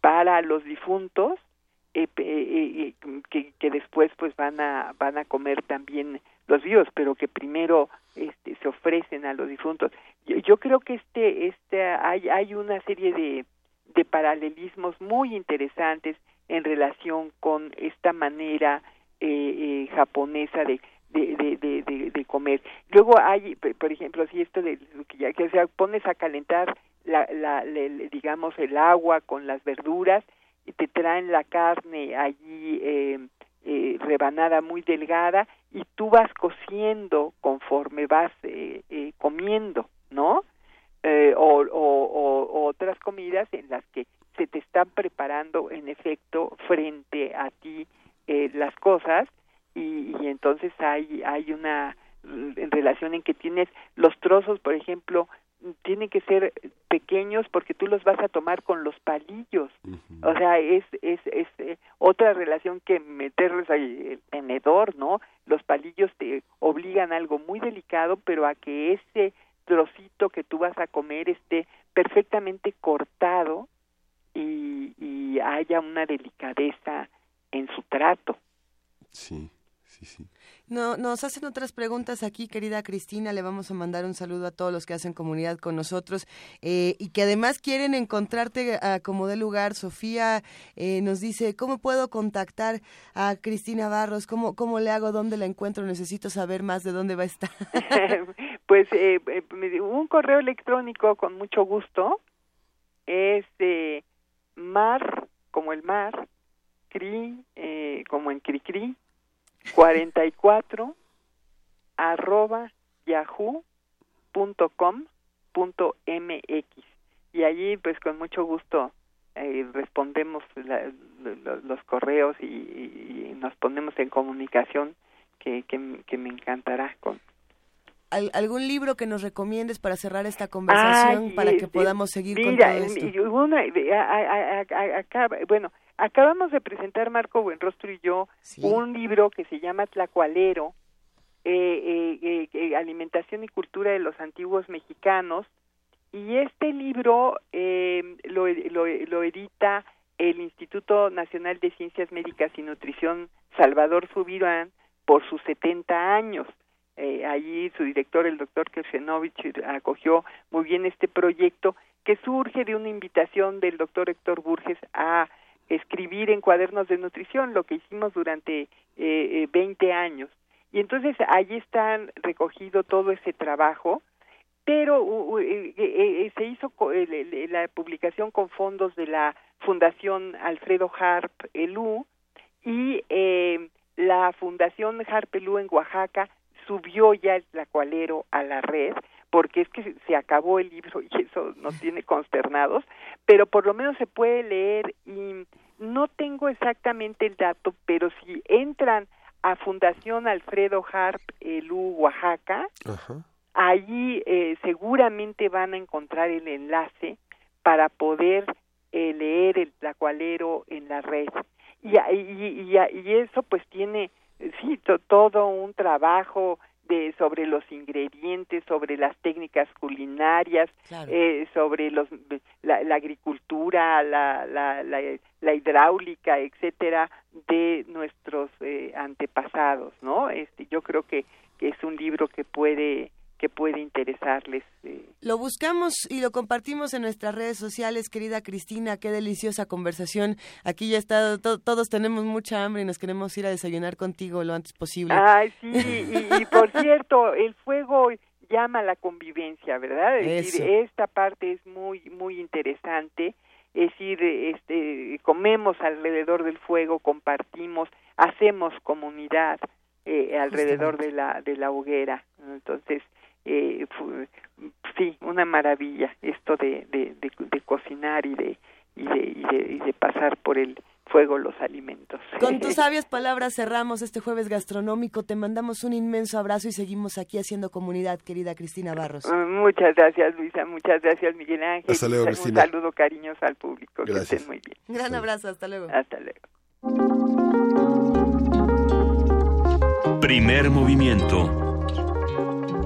para los difuntos que, que después pues van a van a comer también los vivos, pero que primero este, se ofrecen a los difuntos. Yo, yo creo que este, este hay, hay una serie de, de paralelismos muy interesantes en relación con esta manera eh, eh, japonesa de de, de, comer. Luego hay, por ejemplo, si esto de que ya que se pones a calentar la, la, digamos el agua con las verduras y te traen la carne allí eh, eh, rebanada muy delgada y tú vas cociendo conforme vas eh, eh, comiendo, ¿no? Eh, o, o, otras comidas en las que se te están preparando en efecto frente a ti eh, las cosas y, y entonces hay hay una en relación en que tienes los trozos, por ejemplo, tienen que ser pequeños porque tú los vas a tomar con los palillos. O sea, es, es, es eh, otra relación que meterles ahí el tenedor, ¿no? Los palillos te obligan a algo muy delicado, pero a que ese trocito que tú vas a comer esté perfectamente cortado y, y haya una delicadeza en su trato. Sí, sí, sí. No, nos hacen otras preguntas aquí, querida Cristina. Le vamos a mandar un saludo a todos los que hacen comunidad con nosotros eh, y que además quieren encontrarte a como de lugar. Sofía eh, nos dice, ¿cómo puedo contactar a Cristina Barros? ¿Cómo, ¿Cómo le hago? ¿Dónde la encuentro? Necesito saber más de dónde va a estar. pues eh, un correo electrónico con mucho gusto. Es mar, como el mar, cri, como en cri-cri, 44 arroba mx y allí pues con mucho gusto eh, respondemos los correos y, nos ponemos en comunicación que, que, me encantará con algún libro que nos recomiendes para cerrar esta conversación para que podamos seguir con todo esto. Una, acá, bueno, Acabamos de presentar, Marco Buenrostro y yo, un libro que se llama Tlacualero, eh, eh, eh, Alimentación y Cultura de los Antiguos Mexicanos, y este libro lo, lo, edita el Instituto Nacional de Ciencias Médicas y Nutrición Salvador Subirán por sus 70 años. Allí su director, el doctor Kershenovich, acogió muy bien este proyecto que surge de una invitación del doctor Héctor Burges a escribir en cuadernos de nutrición, lo que hicimos durante eh, 20 eh, años. Y entonces allí están recogido todo ese trabajo, pero eh, eh, se hizo la publicación con fondos de la Fundación Alfredo Harp Elú y la Fundación Harp Elú en Oaxaca subió ya el tlacualero a la red porque es que se acabó el libro y eso nos tiene consternados, pero por lo menos se puede leer y no tengo exactamente el dato, pero si entran a Fundación Alfredo Harp Elú Oaxaca, allí eh, seguramente van a encontrar el enlace para poder eh, leer el tlacualero en la red. Y, y, y, eso pues tiene, sí, todo un trabajo sobre los ingredientes, sobre las técnicas culinarias, eh, sobre los, la, agricultura, la, la, la, hidráulica, etcétera, de nuestros eh, antepasados, ¿no? Este, yo creo que, que es un libro que puede que puede interesarles. Eh. Lo buscamos y lo compartimos en nuestras redes sociales, querida Cristina, qué deliciosa conversación. Aquí ya está, todos tenemos mucha hambre y nos queremos ir a desayunar contigo lo antes posible. Ay, sí, y, por cierto, el fuego llama a la convivencia, ¿verdad? Es decir, esta parte es muy, muy interesante. Es decir, este, comemos alrededor del fuego, compartimos, hacemos comunidad, eh, alrededor de la de la hoguera entonces eh, sí una maravilla esto de, de, de, cocinar y de y de, y de, y de pasar por el fuego los alimentos. Con tus sabias palabras cerramos este jueves gastronómico. Te mandamos un inmenso abrazo y seguimos aquí haciendo comunidad, querida Cristina Barros. Mm, muchas gracias, Luisa. Muchas gracias, Miguel Ángel. Hasta luego, Cristina. Un saludo cariñoso al público. Gracias. Que estén muy bien. Gran abrazo. Hasta luego. Hasta luego. Primer movimiento.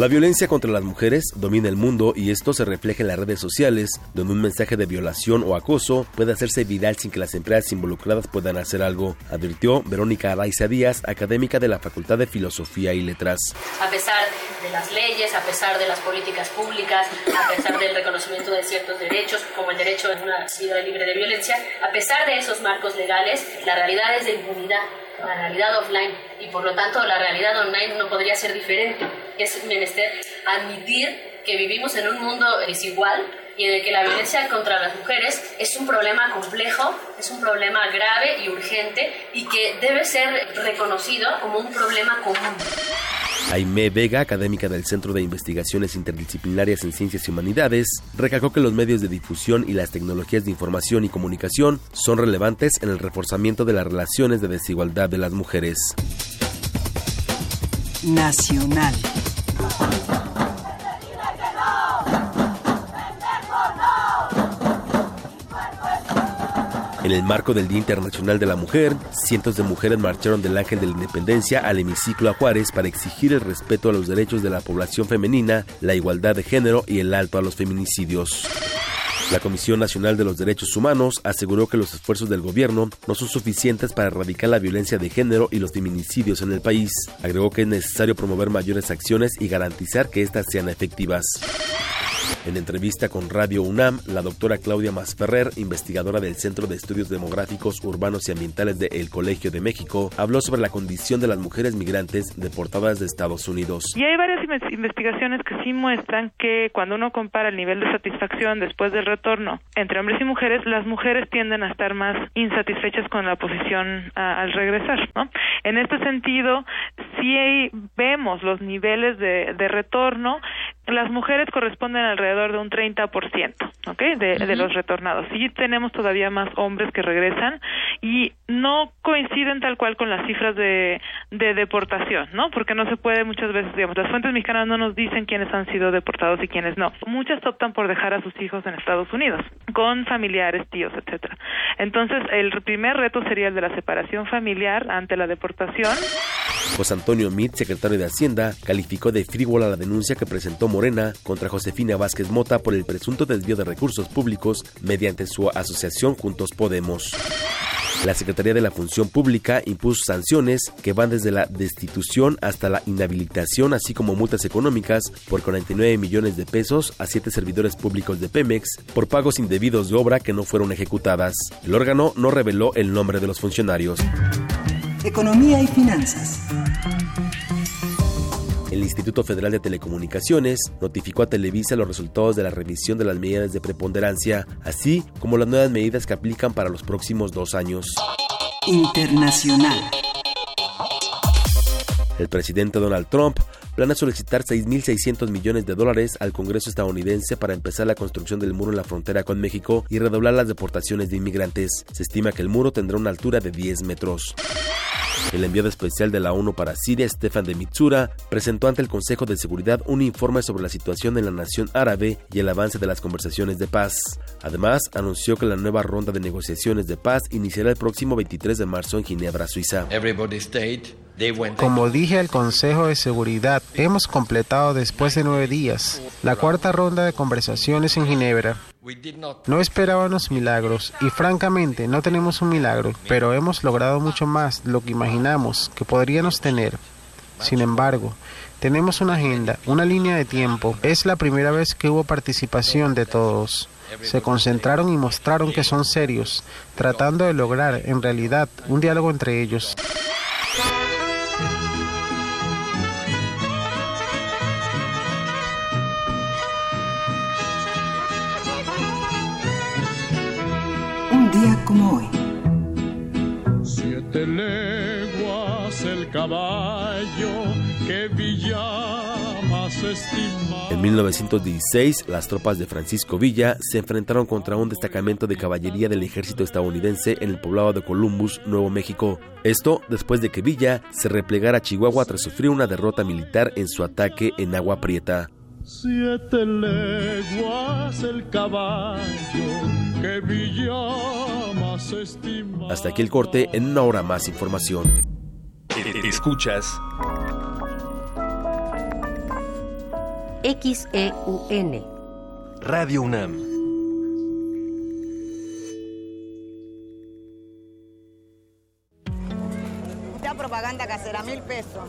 la violencia contra las mujeres domina el mundo y esto se refleja en las redes sociales, donde un mensaje de violación o acoso puede hacerse viral sin que las empresas involucradas puedan hacer algo, advirtió Verónica Araiza Díaz, académica de la Facultad de Filosofía y Letras. A pesar de las leyes, a pesar de las políticas públicas, a pesar del reconocimiento de ciertos derechos, como el derecho a una vida libre de violencia, a pesar de esos marcos legales, la realidad es de impunidad la realidad offline y por lo tanto la realidad online no podría ser diferente. Es menester admitir que vivimos en un mundo desigual y el que la violencia contra las mujeres es un problema complejo, es un problema grave y urgente y que debe ser reconocido como un problema común. Jaime Vega, académica del Centro de Investigaciones Interdisciplinarias en Ciencias y Humanidades, recalcó que los medios de difusión y las tecnologías de información y comunicación son relevantes en el reforzamiento de las relaciones de desigualdad de las mujeres. Nacional. En el marco del Día Internacional de la Mujer, cientos de mujeres marcharon del Ángel de la Independencia al hemiciclo a Juárez para exigir el respeto a los derechos de la población femenina, la igualdad de género y el alto a los feminicidios. La Comisión Nacional de los Derechos Humanos aseguró que los esfuerzos del gobierno no son suficientes para erradicar la violencia de género y los feminicidios en el país. Agregó que es necesario promover mayores acciones y garantizar que éstas sean efectivas. En entrevista con Radio UNAM, la doctora Claudia Masferrer, investigadora del Centro de Estudios Demográficos Urbanos y Ambientales de El Colegio de México, habló sobre la condición de las mujeres migrantes deportadas de Estados Unidos. Y hay varias investigaciones que sí muestran que cuando uno compara el nivel de satisfacción después del retorno entre hombres y mujeres, las mujeres tienden a estar más insatisfechas con la posición al regresar. ¿no? En este sentido, si vemos los niveles de retorno, las mujeres corresponden alrededor de un 30%, ¿ok? De, de los retornados. Sí tenemos todavía más hombres que regresan y no coinciden tal cual con las cifras de, de deportación, ¿no? Porque no se puede muchas veces, digamos, las fuentes mexicanas no nos dicen quiénes han sido deportados y quiénes no. Muchas optan por dejar a sus hijos en Estados Unidos, con familiares, tíos, etcétera. Entonces, el primer reto sería el de la separación familiar ante la deportación. José Antonio Mit, secretario de Hacienda, calificó de frívola la denuncia que presentó Morena contra Josefina Vázquez Mota por el presunto desvío de recursos públicos mediante su asociación Juntos Podemos. La Secretaría de la Función Pública impuso sanciones que van desde la destitución hasta la inhabilitación, así como multas económicas por 49 millones de pesos a siete servidores públicos de Pemex por pagos indebidos de obra que no fueron ejecutadas. El órgano no reveló el nombre de los funcionarios. Economía y finanzas. El Instituto Federal de Telecomunicaciones notificó a Televisa los resultados de la revisión de las medidas de preponderancia, así como las nuevas medidas que aplican para los próximos dos años. Internacional. El presidente Donald Trump planea solicitar 6.600 millones de dólares al Congreso estadounidense para empezar la construcción del muro en la frontera con México y redoblar las deportaciones de inmigrantes. Se estima que el muro tendrá una altura de 10 metros. El enviado especial de la ONU para Siria, Stefan de Mitsura, presentó ante el Consejo de Seguridad un informe sobre la situación en la nación árabe y el avance de las conversaciones de paz. Además, anunció que la nueva ronda de negociaciones de paz iniciará el próximo 23 de marzo en Ginebra, Suiza. Como dije al Consejo de Seguridad, hemos completado después de nueve días la cuarta ronda de conversaciones en Ginebra. No esperábamos milagros y francamente no tenemos un milagro, pero hemos logrado mucho más de lo que imaginamos que podríamos tener. Sin embargo, tenemos una agenda, una línea de tiempo. Es la primera vez que hubo participación de todos. Se concentraron y mostraron que son serios, tratando de lograr, en realidad, un diálogo entre ellos. Un día como hoy. Siete leguas el caballo que en 1916, las tropas de Francisco Villa se enfrentaron contra un destacamento de caballería del ejército estadounidense en el poblado de Columbus, Nuevo México. Esto después de que Villa se replegara a Chihuahua tras sufrir una derrota militar en su ataque en Agua Prieta. Siete leguas el caballo que Villa más estima. Hasta aquí el corte, en una hora más información. Escuchas XEUN. Radio UNAM. Mucha propaganda casera, mil pesos.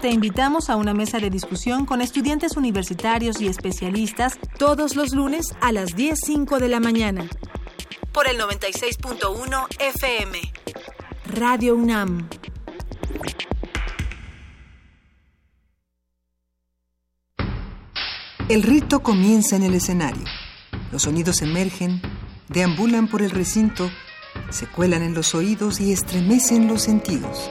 Te invitamos a una mesa de discusión con estudiantes universitarios y especialistas todos los lunes a las 10.05 de la mañana. Por el 96.1 FM. Radio UNAM. El rito comienza en el escenario. Los sonidos emergen, deambulan por el recinto, se cuelan en los oídos y estremecen los sentidos.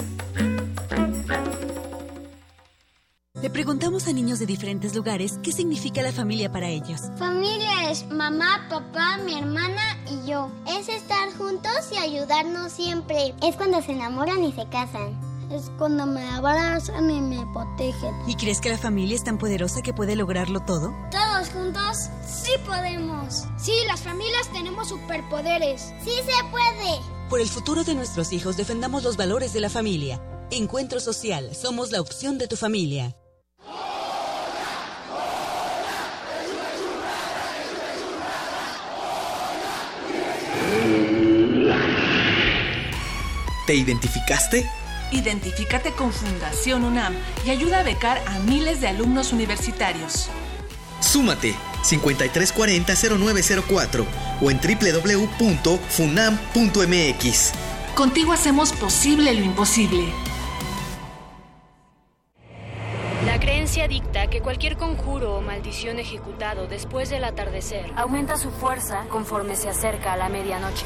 Le preguntamos a niños de diferentes lugares qué significa la familia para ellos. Familia es mamá, papá, mi hermana y yo. Es estar juntos y ayudarnos siempre. Es cuando se enamoran y se casan es cuando me abrazan y me protegen. ¿Y crees que la familia es tan poderosa que puede lograrlo todo? Todos juntos sí podemos. Sí, las familias tenemos superpoderes. Sí se puede. Por el futuro de nuestros hijos defendamos los valores de la familia. Encuentro social, somos la opción de tu familia. ¿Te identificaste? Identifícate con Fundación UNAM y ayuda a becar a miles de alumnos universitarios. Súmate 5340-0904 o en www.funam.mx. Contigo hacemos posible lo imposible. La creencia dicta que cualquier conjuro o maldición ejecutado después del atardecer aumenta su fuerza conforme se acerca a la medianoche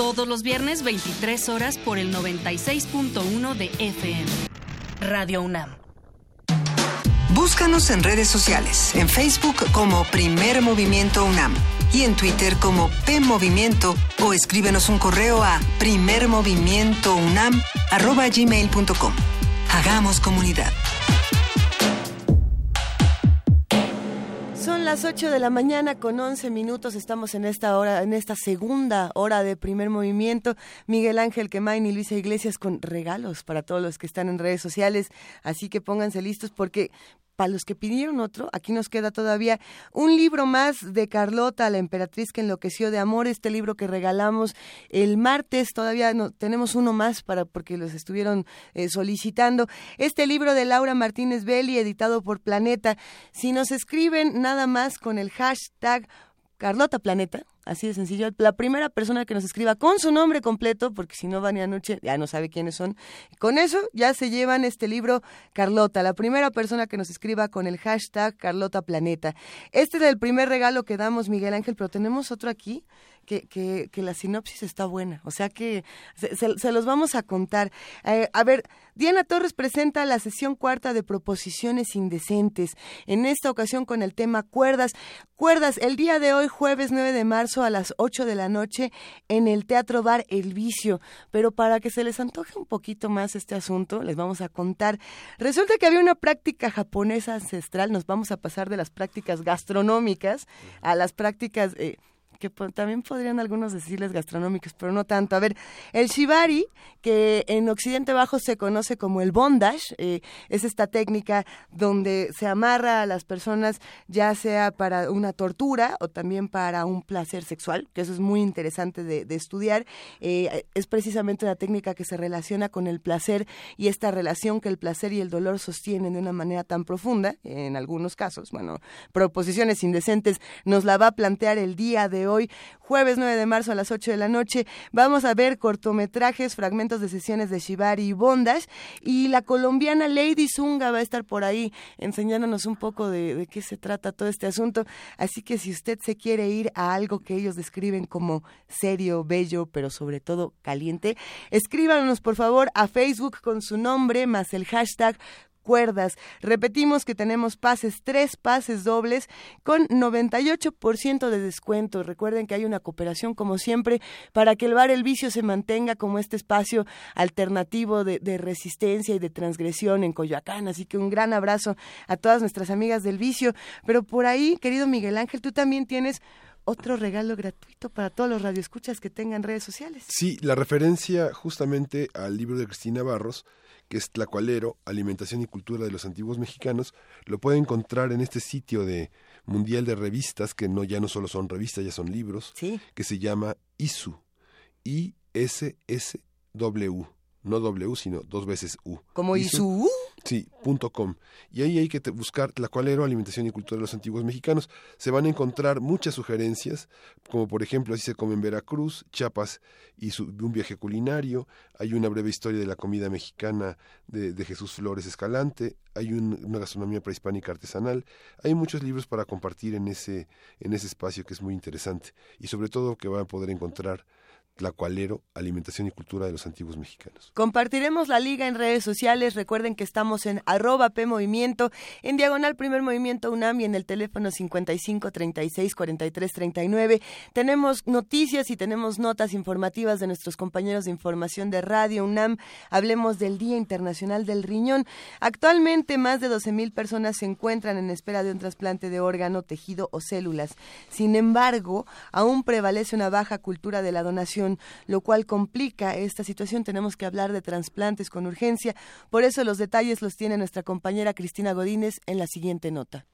Todos los viernes 23 horas por el 96.1 de FM. Radio UNAM. Búscanos en redes sociales, en Facebook como Primer Movimiento UNAM y en Twitter como P Movimiento o escríbenos un correo a primermovimientounam@gmail.com. Hagamos comunidad. Son las 8 de la mañana con 11 minutos. Estamos en esta hora, en esta segunda hora de primer movimiento. Miguel Ángel Quemain y Luisa Iglesias con regalos para todos los que están en redes sociales. Así que pónganse listos porque para los que pidieron otro, aquí nos queda todavía un libro más de Carlota, la emperatriz que enloqueció de amor, este libro que regalamos el martes, todavía no, tenemos uno más para porque los estuvieron eh, solicitando. Este libro de Laura Martínez Belli, editado por Planeta. Si nos escriben nada más con el hashtag Carlota Planeta, así de sencillo. La primera persona que nos escriba con su nombre completo, porque si no van a noche ya no sabe quiénes son. Con eso ya se llevan este libro Carlota, la primera persona que nos escriba con el hashtag Carlota Planeta. Este es el primer regalo que damos, Miguel Ángel, pero tenemos otro aquí que, que, que la sinopsis está buena. O sea que se, los vamos a contar. Eh, a ver, Diana Torres presenta la sesión cuarta de Proposiciones Indecentes. En esta ocasión con el tema Cuerdas. Cuerdas, el día de hoy, jueves 9 de marzo a las 8 de la noche en el Teatro Bar El Vicio. Pero para que se les antoje un poquito más este asunto, les vamos a contar. Resulta que había una práctica japonesa ancestral. Nos vamos a pasar de las prácticas gastronómicas a las prácticas... Eh, que también podrían algunos decirles gastronómicos, pero no tanto. A ver, el shibari, que en Occidente Bajo se conoce como el bondage, eh, es esta técnica donde se amarra a las personas ya sea para una tortura o también para un placer sexual, que eso es muy interesante de, estudiar. Eh, es precisamente una técnica que se relaciona con el placer y esta relación que el placer y el dolor sostienen de una manera tan profunda, en algunos casos, bueno, proposiciones indecentes, nos la va a plantear el día de hoy, jueves 9 de marzo a las 8 de la noche. Vamos a ver cortometrajes, fragmentos de sesiones de Shibari y Bondage. Y la colombiana Lady Zunga va a estar por ahí enseñándonos un poco de, de qué se trata todo este asunto. Así que si usted se quiere ir a algo que ellos describen como serio, bello, pero sobre todo caliente, escríbanos por favor a Facebook con su nombre más el hashtag Repetimos que tenemos pases, tres pases dobles con 98% de descuento. Recuerden que hay una cooperación, como siempre, para que el bar El Vicio se mantenga como este espacio alternativo de, de resistencia y de transgresión en Coyoacán. Así que un gran abrazo a todas nuestras amigas del Vicio. Pero por ahí, querido Miguel Ángel, tú también tienes otro regalo gratuito para todos los radioescuchas que tengan redes sociales. Sí, la referencia justamente al libro de Cristina Barros, que es Tlacualero, Alimentación y Cultura de los Antiguos Mexicanos, lo puede encontrar en este sitio de mundial de revistas, que no ya no solo son revistas, ya son libros, ¿Sí? que se llama ISU, I-S-S-W, no W, sino dos veces U. ¿Como ISU? Sí, punto com. Y ahí hay que buscar Tlacualero, Alimentación y Cultura de los Antiguos Mexicanos. Se van a encontrar muchas sugerencias, como por ejemplo, así se come en Veracruz, Chiapas y su, un viaje culinario. Hay una breve historia de la comida mexicana de, Jesús Flores Escalante. Hay un, una gastronomía prehispánica artesanal. Hay muchos libros para compartir en ese, en ese espacio que es muy interesante. Y sobre todo que van a poder encontrar tlacualero, alimentación y cultura de los antiguos mexicanos. Compartiremos la liga en redes sociales. Recuerden que estamos en arroba P Movimiento, en diagonal Primer Movimiento UNAM y en el teléfono 55 36 43 39. Tenemos noticias y tenemos notas informativas de nuestros compañeros de información de Radio UNAM. Hablemos del Día Internacional del Riñón. Actualmente más de 12 mil personas se encuentran en espera de un trasplante de órgano, tejido o células. Sin embargo, aún prevalece una baja cultura de la donación lo cual complica esta situación. Tenemos que hablar de trasplantes con urgencia. Por eso los detalles los tiene nuestra compañera Cristina Godínez en la siguiente nota.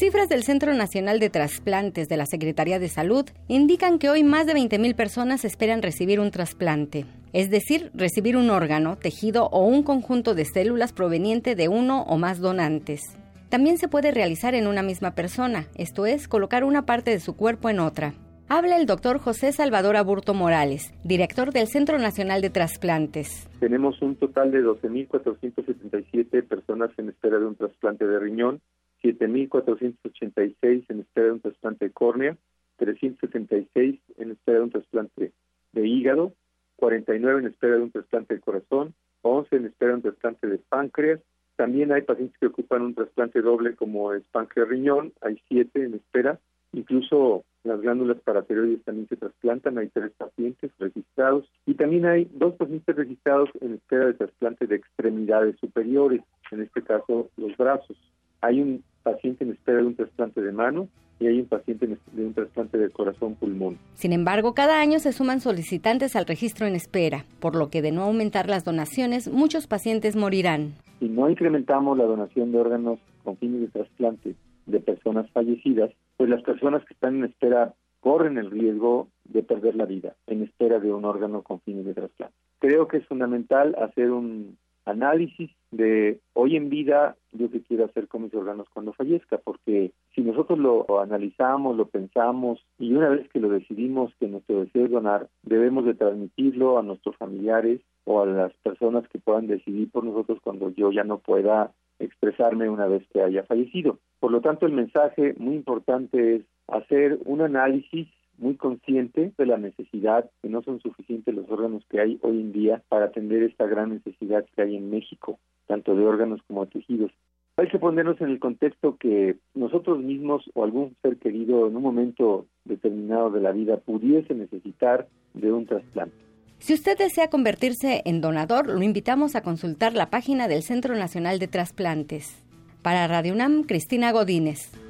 Cifras del Centro Nacional de Trasplantes de la Secretaría de Salud indican que hoy más de 20.000 personas esperan recibir un trasplante, es decir, recibir un órgano, tejido o un conjunto de células proveniente de uno o más donantes también se puede realizar en una misma persona, esto es, colocar una parte de su cuerpo en otra. Habla el doctor José Salvador Aburto Morales, director del Centro Nacional de Trasplantes. Tenemos un total de 12.477 personas en espera de un trasplante de riñón, 7.486 en espera de un trasplante de córnea, 376 en espera de un trasplante de hígado, 49 en espera de un trasplante de corazón, 11 en espera de un trasplante de páncreas, también hay pacientes que ocupan un trasplante doble como es páncreas riñón, hay siete en espera, incluso las glándulas paratiroides también se trasplantan, hay tres pacientes registrados y también hay dos pacientes registrados en espera de trasplante de extremidades superiores, en este caso los brazos. Hay un paciente en espera de un trasplante de mano y hay un paciente de un trasplante de corazón-pulmón. Sin embargo, cada año se suman solicitantes al registro en espera, por lo que de no aumentar las donaciones, muchos pacientes morirán. Si no incrementamos la donación de órganos con fines de trasplante de personas fallecidas, pues las personas que están en espera corren el riesgo de perder la vida en espera de un órgano con fines de trasplante. Creo que es fundamental hacer un análisis de hoy en vida yo qué quiero hacer con mis órganos cuando fallezca, porque si nosotros lo analizamos, lo pensamos y una vez que lo decidimos que nuestro deseo es donar, debemos de transmitirlo a nuestros familiares o a las personas que puedan decidir por nosotros cuando yo ya no pueda expresarme una vez que haya fallecido. Por lo tanto, el mensaje muy importante es hacer un análisis muy consciente de la necesidad, que no son suficientes los órganos que hay hoy en día para atender esta gran necesidad que hay en México, tanto de órganos como de tejidos. Hay que ponernos en el contexto que nosotros mismos o algún ser querido en un momento determinado de la vida pudiese necesitar de un trasplante. Si usted desea convertirse en donador, lo invitamos a consultar la página del Centro Nacional de Trasplantes. Para Radio UNAM, Cristina Godínez.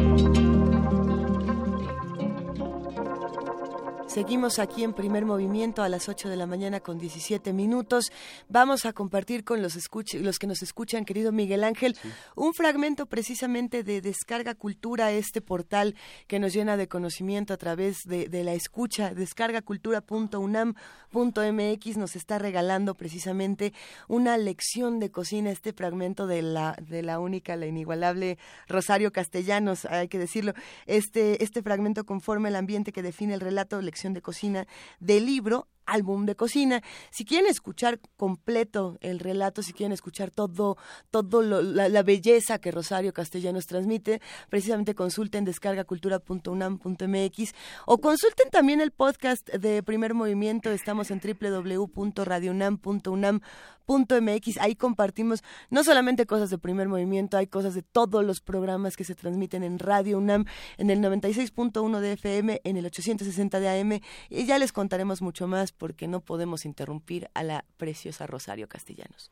Seguimos aquí en primer movimiento a las 8 de la mañana con 17 minutos. Vamos a compartir con los, los que nos escuchan, querido Miguel Ángel, un fragmento precisamente de Descarga Cultura, este portal que nos llena de conocimiento a través de, de la escucha. Descargacultura.unam.mx nos está regalando precisamente una lección de cocina, este fragmento de la, de la única, la inigualable Rosario Castellanos, hay que decirlo. Este, este fragmento conforma el ambiente que define el relato, lección de cocina del libro álbum de cocina. Si quieren escuchar completo el relato, si quieren escuchar todo, todo la, belleza que Rosario Castellanos transmite, precisamente consulten descargacultura.unam.mx o consulten también el podcast de Primer Movimiento. Estamos en www.radiounam.unam.mx. Ahí compartimos no solamente cosas de Primer Movimiento, hay cosas de todos los programas que se transmiten en Radio UNAM, en el 96.1 de FM, en el 860 de AM, y ya les contaremos mucho más porque no podemos interrumpir a la preciosa Rosario Castellanos.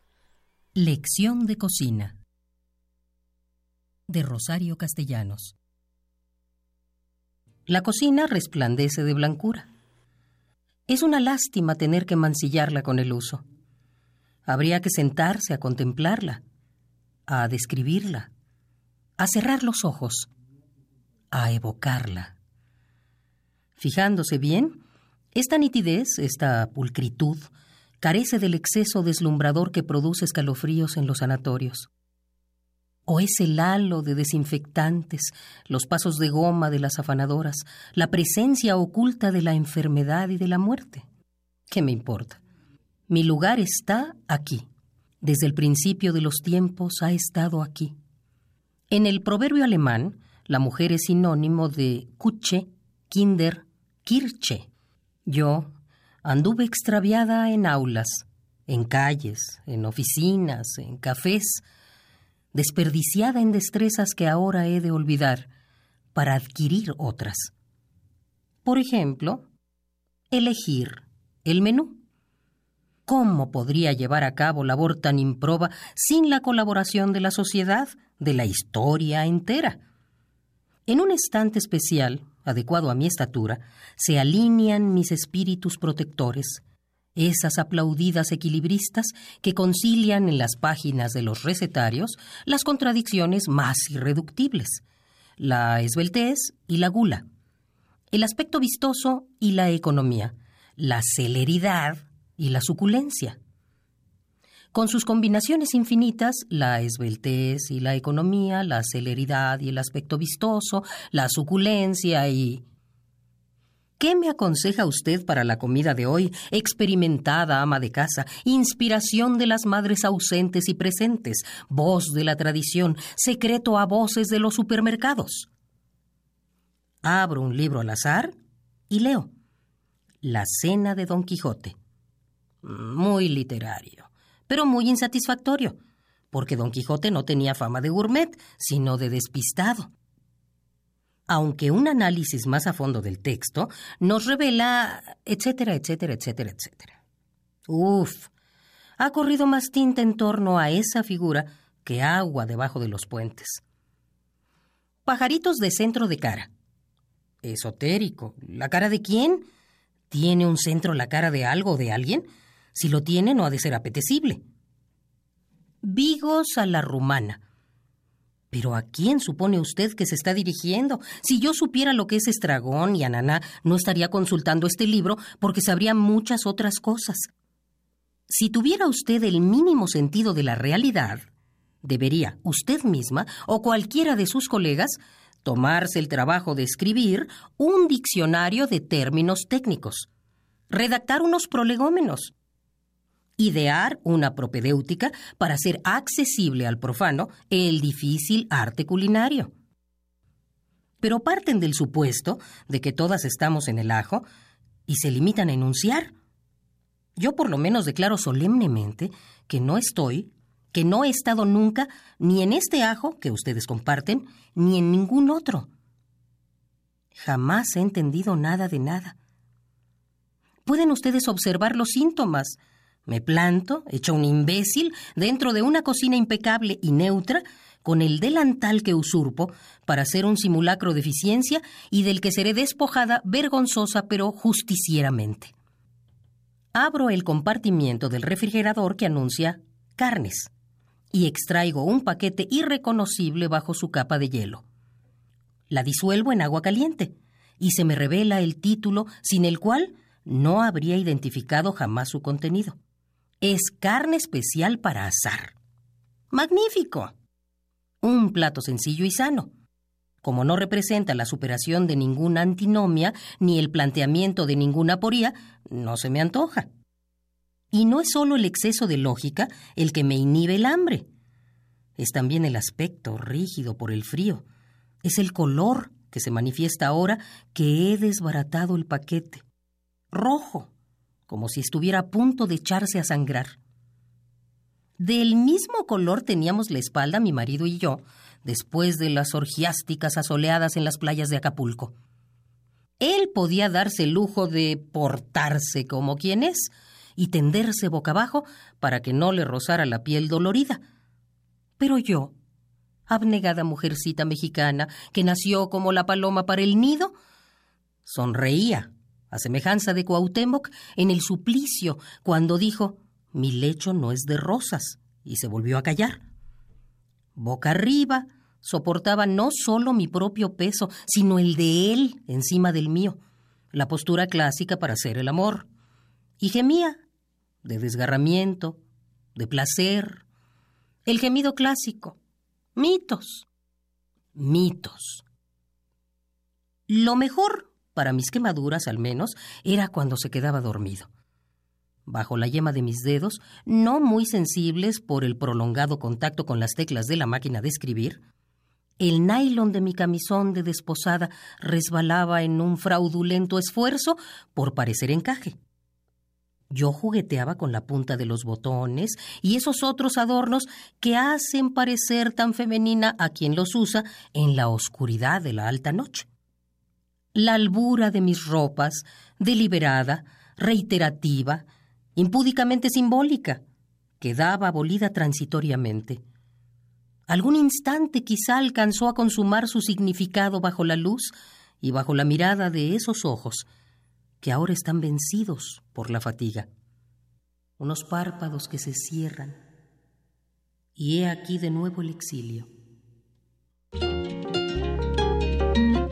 Lección de cocina de Rosario Castellanos. La cocina resplandece de blancura. Es una lástima tener que mancillarla con el uso. Habría que sentarse a contemplarla, a describirla, a cerrar los ojos, a evocarla. Fijándose bien, esta nitidez, esta pulcritud, carece del exceso deslumbrador que produce escalofríos en los sanatorios. ¿O es el halo de desinfectantes, los pasos de goma de las afanadoras, la presencia oculta de la enfermedad y de la muerte? ¿Qué me importa? Mi lugar está aquí. Desde el principio de los tiempos ha estado aquí. En el proverbio alemán, la mujer es sinónimo de Kutsche, Kinder, Kirche. Yo anduve extraviada en aulas, en calles, en oficinas, en cafés, desperdiciada en destrezas que ahora he de olvidar para adquirir otras. Por ejemplo, elegir el menú. ¿Cómo podría llevar a cabo labor tan improba sin la colaboración de la sociedad, de la historia entera? En un estante especial, adecuado a mi estatura, se alinean mis espíritus protectores, esas aplaudidas equilibristas que concilian en las páginas de los recetarios las contradicciones más irreductibles, la esbeltez y la gula, el aspecto vistoso y la economía, la celeridad y la suculencia. Con sus combinaciones infinitas, la esbeltez y la economía, la celeridad y el aspecto vistoso, la suculencia y... ¿Qué me aconseja usted para la comida de hoy, experimentada ama de casa, inspiración de las madres ausentes y presentes, voz de la tradición, secreto a voces de los supermercados? Abro un libro al azar y leo. La cena de Don Quijote. Muy literario, pero muy insatisfactorio, porque Don Quijote no tenía fama de gourmet, sino de despistado. Aunque un análisis más a fondo del texto nos revela, etcétera, etcétera, etcétera, etcétera. Uf, ha corrido más tinta en torno a esa figura que agua debajo de los puentes. Pajaritos de centro de cara. Esotérico. ¿La cara de quién? ¿Tiene un centro la cara de algo o de alguien? Si lo tiene, no ha de ser apetecible. Vigos a la rumana. Pero ¿a quién supone usted que se está dirigiendo? Si yo supiera lo que es estragón y ananá, no estaría consultando este libro porque sabría muchas otras cosas. Si tuviera usted el mínimo sentido de la realidad, debería usted misma o cualquiera de sus colegas tomarse el trabajo de escribir un diccionario de términos técnicos, redactar unos prolegómenos, idear una propedéutica para hacer accesible al profano el difícil arte culinario. Pero parten del supuesto de que todas estamos en el ajo y se limitan a enunciar. Yo por lo menos declaro solemnemente que no estoy, que no he estado nunca ni en este ajo que ustedes comparten, ni en ningún otro. Jamás he entendido nada de nada. Pueden ustedes observar los síntomas, me planto, hecho un imbécil, dentro de una cocina impecable y neutra, con el delantal que usurpo para hacer un simulacro de eficiencia y del que seré despojada vergonzosa pero justicieramente. Abro el compartimiento del refrigerador que anuncia carnes y extraigo un paquete irreconocible bajo su capa de hielo. La disuelvo en agua caliente y se me revela el título sin el cual no habría identificado jamás su contenido es carne especial para asar. Magnífico. Un plato sencillo y sano. Como no representa la superación de ninguna antinomia ni el planteamiento de ninguna aporía, no se me antoja. Y no es solo el exceso de lógica el que me inhibe el hambre. Es también el aspecto rígido por el frío. Es el color que se manifiesta ahora que he desbaratado el paquete. Rojo, como si estuviera a punto de echarse a sangrar. Del mismo color teníamos la espalda mi marido y yo, después de las orgiásticas asoleadas en las playas de Acapulco. Él podía darse el lujo de portarse como quien es y tenderse boca abajo para que no le rozara la piel dolorida. Pero yo, abnegada mujercita mexicana que nació como la paloma para el nido, sonreía a semejanza de Cuauhtémoc en el suplicio, cuando dijo Mi lecho no es de rosas, y se volvió a callar. Boca arriba, soportaba no solo mi propio peso, sino el de él encima del mío, la postura clásica para hacer el amor. Y gemía, de desgarramiento, de placer, el gemido clásico. Mitos. Mitos. Lo mejor, para mis quemaduras al menos, era cuando se quedaba dormido. Bajo la yema de mis dedos, no muy sensibles por el prolongado contacto con las teclas de la máquina de escribir, el nylon de mi camisón de desposada resbalaba en un fraudulento esfuerzo por parecer encaje. Yo jugueteaba con la punta de los botones y esos otros adornos que hacen parecer tan femenina a quien los usa en la oscuridad de la alta noche. La albura de mis ropas, deliberada, reiterativa, impúdicamente simbólica, quedaba abolida transitoriamente. Algún instante quizá alcanzó a consumar su significado bajo la luz y bajo la mirada de esos ojos, que ahora están vencidos por la fatiga. Unos párpados que se cierran. Y he aquí de nuevo el exilio.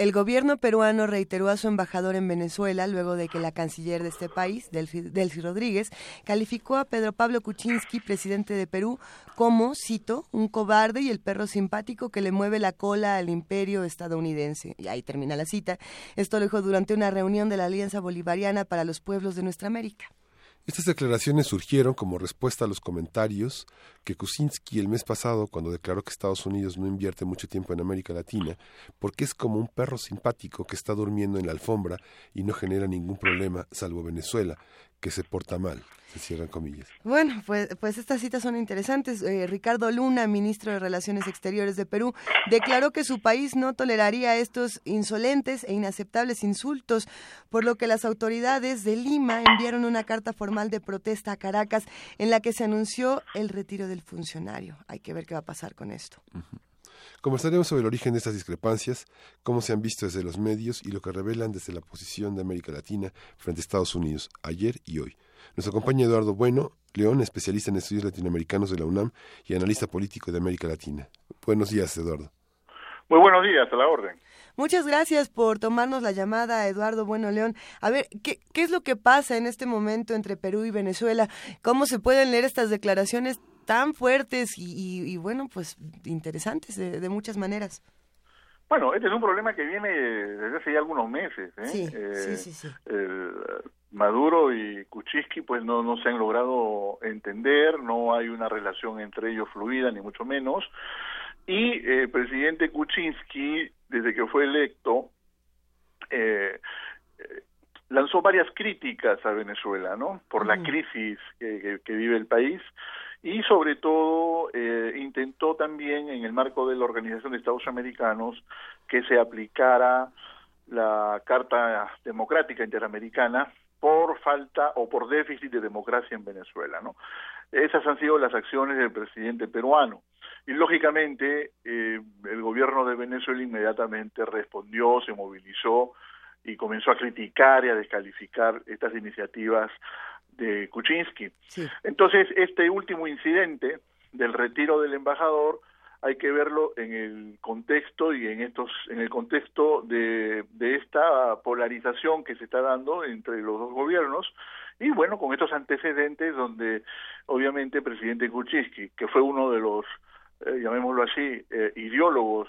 El gobierno peruano reiteró a su embajador en Venezuela luego de que la canciller de este país, Delcy, Rodríguez, calificó a Pedro Pablo Kuczynski, presidente de Perú, como, cito, un cobarde y el perro simpático que le mueve la cola al imperio estadounidense. Y ahí termina la cita. Esto lo dijo durante una reunión de la Alianza Bolivariana para los Pueblos de Nuestra América. Estas declaraciones surgieron como respuesta a los comentarios que Kuczynski el mes pasado, cuando declaró que Estados Unidos no invierte mucho tiempo en América Latina, porque es como un perro simpático que está durmiendo en la alfombra y no genera ningún problema, salvo Venezuela, que se porta mal. Se cierran comillas. Bueno, pues, pues estas citas son interesantes. Eh, Ricardo Luna, ministro de Relaciones Exteriores de Perú, declaró que su país no toleraría estos insolentes e inaceptables insultos, por lo que las autoridades de Lima enviaron una carta formal de protesta a Caracas en la que se anunció el retiro del funcionario. Hay que ver qué va a pasar con esto. Conversaremos sobre el origen de estas discrepancias, cómo se han visto desde los medios y lo que revelan desde la posición de América Latina frente a Estados Unidos, ayer y hoy. Nos acompaña Eduardo Bueno, León, especialista en estudios latinoamericanos de la UNAM y analista político de América Latina. Buenos días, Eduardo. Muy buenos días, a la orden. Muchas gracias por tomarnos la llamada, Eduardo Bueno León. A ver, ¿qué, ¿qué es lo que pasa en este momento entre Perú y Venezuela? ¿Cómo se pueden leer estas declaraciones tan fuertes y, bueno, pues interesantes de, muchas maneras? Bueno, este es un problema que viene desde hace ya algunos meses. ¿eh? Sí, sí, sí, sí. Maduro y Kuczynski pues no, no se han logrado entender, no hay una relación entre ellos fluida, ni mucho menos. Y el eh, presidente Kuczynski, desde que fue electo, eh, eh, lanzó varias críticas a Venezuela, ¿no? Por la crisis que, que, vive el país y sobre todo eh, intentó también en el marco de la Organización de Estados Americanos que se aplicara la Carta Democrática Interamericana por falta o por déficit de democracia en Venezuela, ¿no? Esas han sido las acciones del presidente peruano. Y lógicamente eh, el gobierno de Venezuela inmediatamente respondió, se movilizó y comenzó a criticar y a descalificar estas iniciativas de Kuczynski. Entonces, este último incidente del retiro del embajador hay que verlo en el contexto y en estos en el contexto de, de esta polarización que se está dando entre los dos gobiernos y bueno con estos antecedentes donde obviamente el presidente Kuczynski que fue uno de los eh, llamémoslo así eh, ideólogos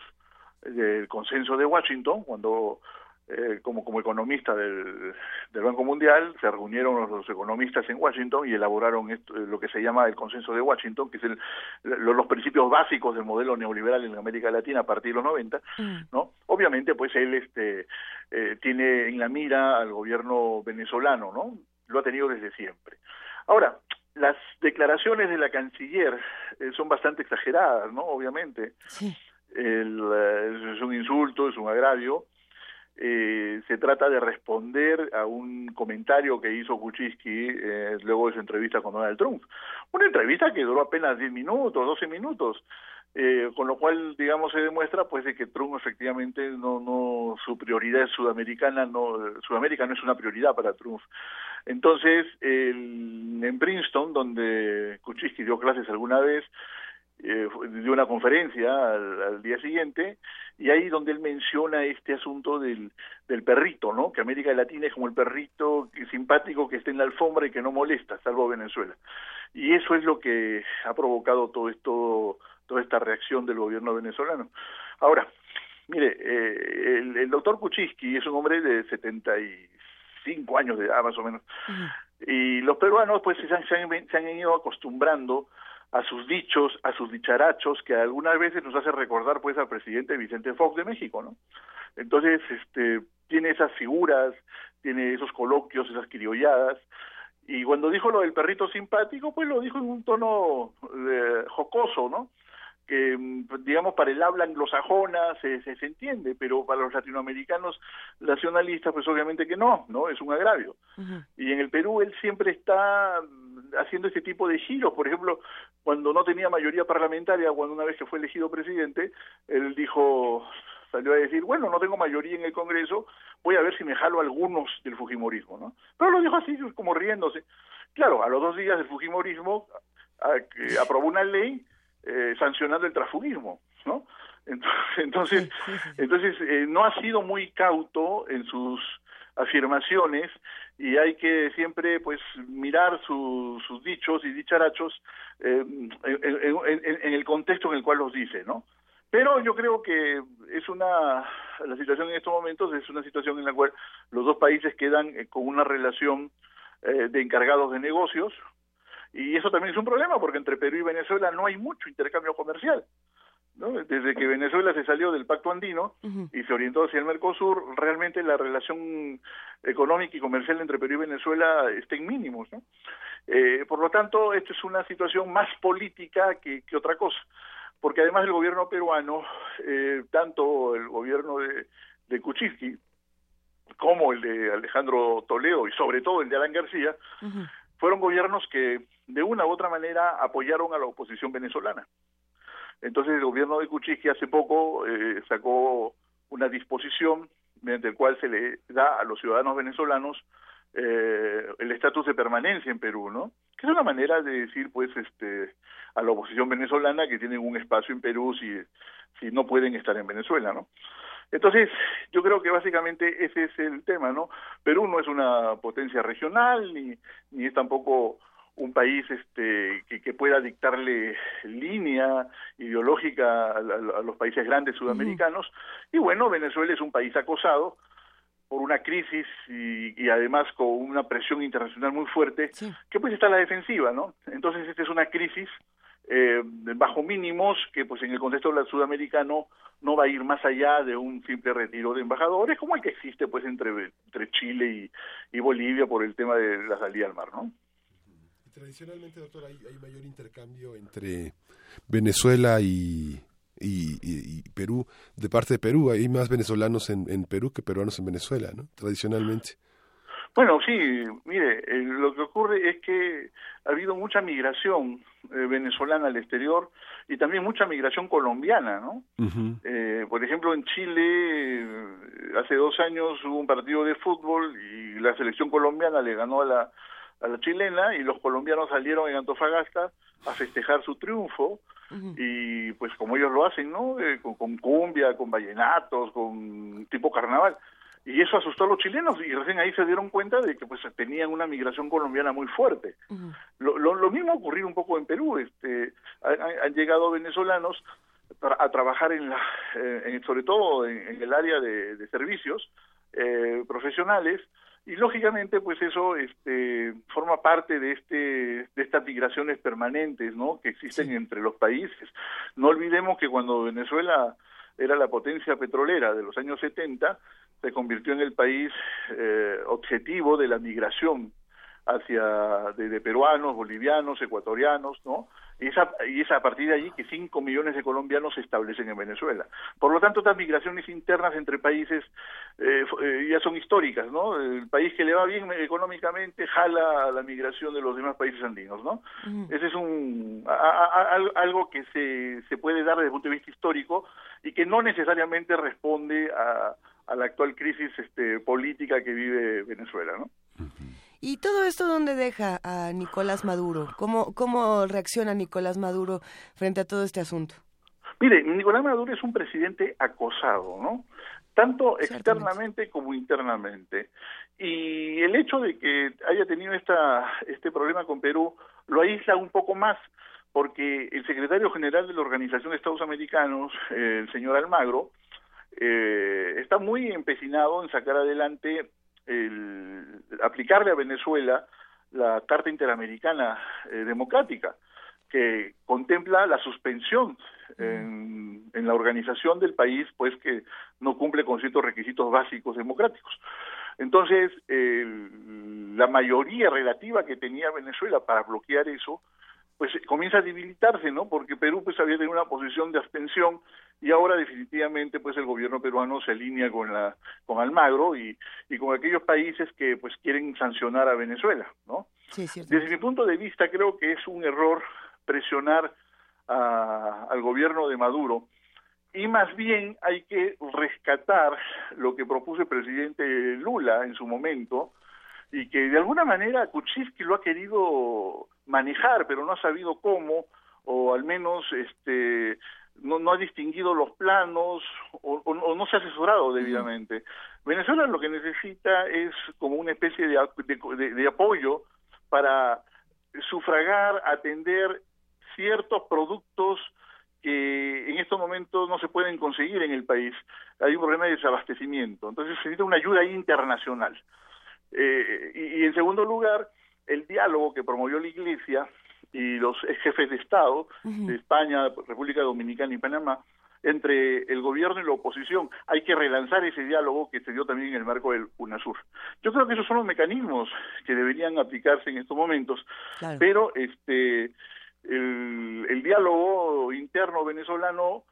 del consenso de Washington cuando eh, como, como economista del, del, Banco Mundial, se reunieron los, economistas en Washington y elaboraron esto, lo que se llama el consenso de Washington, que es el, los principios básicos del modelo neoliberal en América Latina a partir de los 90, mm. ¿no? Obviamente, pues él este, eh, tiene en la mira al gobierno venezolano, ¿no? Lo ha tenido desde siempre. Ahora, las declaraciones de la canciller eh, son bastante exageradas, ¿no? Obviamente. Sí. El, es un insulto, es un agravio, eh, se trata de responder a un comentario que hizo Kuczynski eh, luego de su entrevista con Donald Trump. Una entrevista que duró apenas 10 minutos, 12 minutos, eh, con lo cual, digamos, se demuestra pues de que Trump efectivamente no, no, su prioridad es sudamericana, no, Sudamérica no es una prioridad para Trump. Entonces, el, en Princeton, donde Kuczynski dio clases alguna vez, eh, dio una conferencia al, día siguiente y ahí donde él menciona este asunto del, del perrito, ¿no? Que América Latina es como el perrito simpático que está en la alfombra y que no molesta, salvo Venezuela. Y eso es lo que ha provocado todo esto, toda esta reacción del gobierno venezolano. Ahora, mire, eh, el, doctor Kuczynski es un hombre de 75 años de edad más o menos, y los peruanos pues se han, se han ido acostumbrando a sus dichos, a sus dicharachos, que algunas veces nos hace recordar pues al presidente Vicente Fox de México, ¿no? Entonces, este, tiene esas figuras, tiene esos coloquios, esas criolladas, y cuando dijo lo del perrito simpático, pues lo dijo en un tono eh, jocoso, ¿no? que digamos para el habla anglosajona se, se, entiende, pero para los latinoamericanos nacionalistas pues obviamente que no, ¿no? Es un agravio. Y en el Perú él siempre está haciendo este tipo de giros, por ejemplo, cuando no tenía mayoría parlamentaria, cuando una vez que fue elegido presidente, él dijo salió a decir, bueno, no tengo mayoría en el Congreso, voy a ver si me jalo algunos del Fujimorismo, ¿no? Pero lo dijo así, como riéndose. Claro, a los dos días del Fujimorismo aprobó una ley eh, sancionando el transfugismo, ¿no? Entonces, entonces, eh, no ha sido muy cauto en sus afirmaciones y hay que siempre pues mirar sus dichos y dicharachos eh, en, el contexto en el cual los dice, ¿no? Pero yo creo que es una, la situación en estos momentos es una situación en la cual los dos países quedan con una relación de encargados de negocios, y eso también es un problema porque entre Perú y Venezuela no hay mucho intercambio comercial. ¿No? Desde que Venezuela se salió del Pacto Andino y se orientó hacia el Mercosur, realmente la relación económica y comercial entre Perú y Venezuela está en mínimos. ¿no? Eh, por lo tanto, esta es una situación más política que, que otra cosa, porque además el gobierno peruano, eh, tanto el gobierno de, de Kuczynski como el de Alejandro Toledo y sobre todo el de Alan García, fueron gobiernos que de una u otra manera apoyaron a la oposición venezolana. Entonces el gobierno de Kuczynski hace poco eh, sacó una disposición mediante el cual se le da a los ciudadanos venezolanos eh, el estatus de permanencia en Perú, ¿no? Que es una manera de decir, pues, este, a la oposición venezolana que tienen un espacio en Perú si, si no pueden estar en Venezuela, ¿no? Entonces, yo creo que básicamente ese es el tema, ¿no? Perú no es una potencia regional, ni, ni es tampoco un país este que, pueda dictarle línea ideológica a, los países grandes sudamericanos. Y bueno Venezuela es un país acosado por una crisis y, además con una presión internacional muy fuerte que pues está a la defensiva no entonces esta es una crisis eh, bajo mínimos que pues en el contexto sudamericano no va a ir más allá de un simple retiro de embajadores como el que existe pues entre, entre Chile y, Bolivia por el tema de la salida al mar, ¿no? Tradicionalmente, doctor, hay, mayor intercambio entre Venezuela y, y, Perú, de parte de Perú. Hay más venezolanos en, en Perú que peruanos en Venezuela, ¿no? Tradicionalmente. Bueno, sí, mire, eh, lo que ocurre es que ha habido mucha migración eh, venezolana al exterior y también mucha migración colombiana, ¿no? eh, por ejemplo, en Chile hace dos años hubo un partido de fútbol y la selección colombiana le ganó a la, a la chilena y los colombianos salieron en Antofagasta a festejar su triunfo y pues como ellos lo hacen, ¿no? Eh, con, con cumbia, con vallenatos, con tipo carnaval y eso asustó a los chilenos y recién ahí se dieron cuenta de que pues tenían una migración colombiana muy fuerte. lo, lo, mismo ha ocurrido un poco en Perú, este, han, llegado venezolanos a trabajar en la, eh, sobre todo en, el área de, servicios eh, profesionales y lógicamente pues eso este forma parte de este de estas migraciones permanentes no que existen entre los países. No olvidemos que cuando Venezuela era la potencia petrolera de los años 70 se convirtió en el país eh, objetivo de la migración hacia de, peruanos, bolivianos, ecuatorianos, ¿no? Y, esa, y es a partir de allí que 5 millones de colombianos se establecen en Venezuela. Por lo tanto, estas migraciones internas entre países eh, eh, ya son históricas, ¿no? El país que le va bien económicamente jala la migración de los demás países andinos, ¿no? Ese es un algo que se, se puede dar desde el punto de vista histórico y que no necesariamente responde a, a la actual crisis este, política que vive Venezuela, ¿no? ¿Y todo esto dónde deja a Nicolás Maduro? ¿Cómo, cómo reacciona Nicolás Maduro frente a todo este asunto? Mire, Nicolás Maduro es un presidente acosado, ¿no? Tanto externamente como internamente. Y el hecho de que haya tenido esta, este problema con Perú lo aísla un poco más, porque el secretario general de la Organización de Estados Americanos, el señor Almagro, eh, está muy empecinado en sacar adelante, el, aplicarle a Venezuela la Carta Interamericana eh, Democrática, que contempla la suspensión en, en, la organización del país, pues que no cumple con ciertos requisitos básicos democráticos. Entonces, el, la mayoría relativa que tenía Venezuela para bloquear eso, pues comienza a debilitarse, ¿no? Porque Perú pues había tenido una posición de abstención y ahora definitivamente pues el gobierno peruano se alinea con la con Almagro y, y con aquellos países que pues quieren sancionar a Venezuela, ¿no? Sí, Desde mi punto de vista creo que es un error presionar a, al gobierno de Maduro y más bien hay que rescatar lo que propuso el presidente Lula en su momento y que de alguna manera Kuczynski lo ha querido manejar pero no ha sabido cómo o al menos este no, no ha distinguido los planos o, o, no se ha asesorado debidamente. Venezuela lo que necesita es como una especie de, de, de apoyo para sufragar, atender ciertos productos que en estos momentos no se pueden conseguir en el país. Hay un problema de desabastecimiento. Entonces se necesita una ayuda internacional. Eh, y, y, en segundo lugar, el diálogo que promovió la Iglesia y los jefes de Estado uh -huh. de España, República Dominicana y Panamá, entre el gobierno y la oposición. Hay que relanzar ese diálogo que se dio también en el marco del UNASUR. Yo creo que esos son los mecanismos que deberían aplicarse en estos momentos, claro. pero este el, el diálogo interno venezolano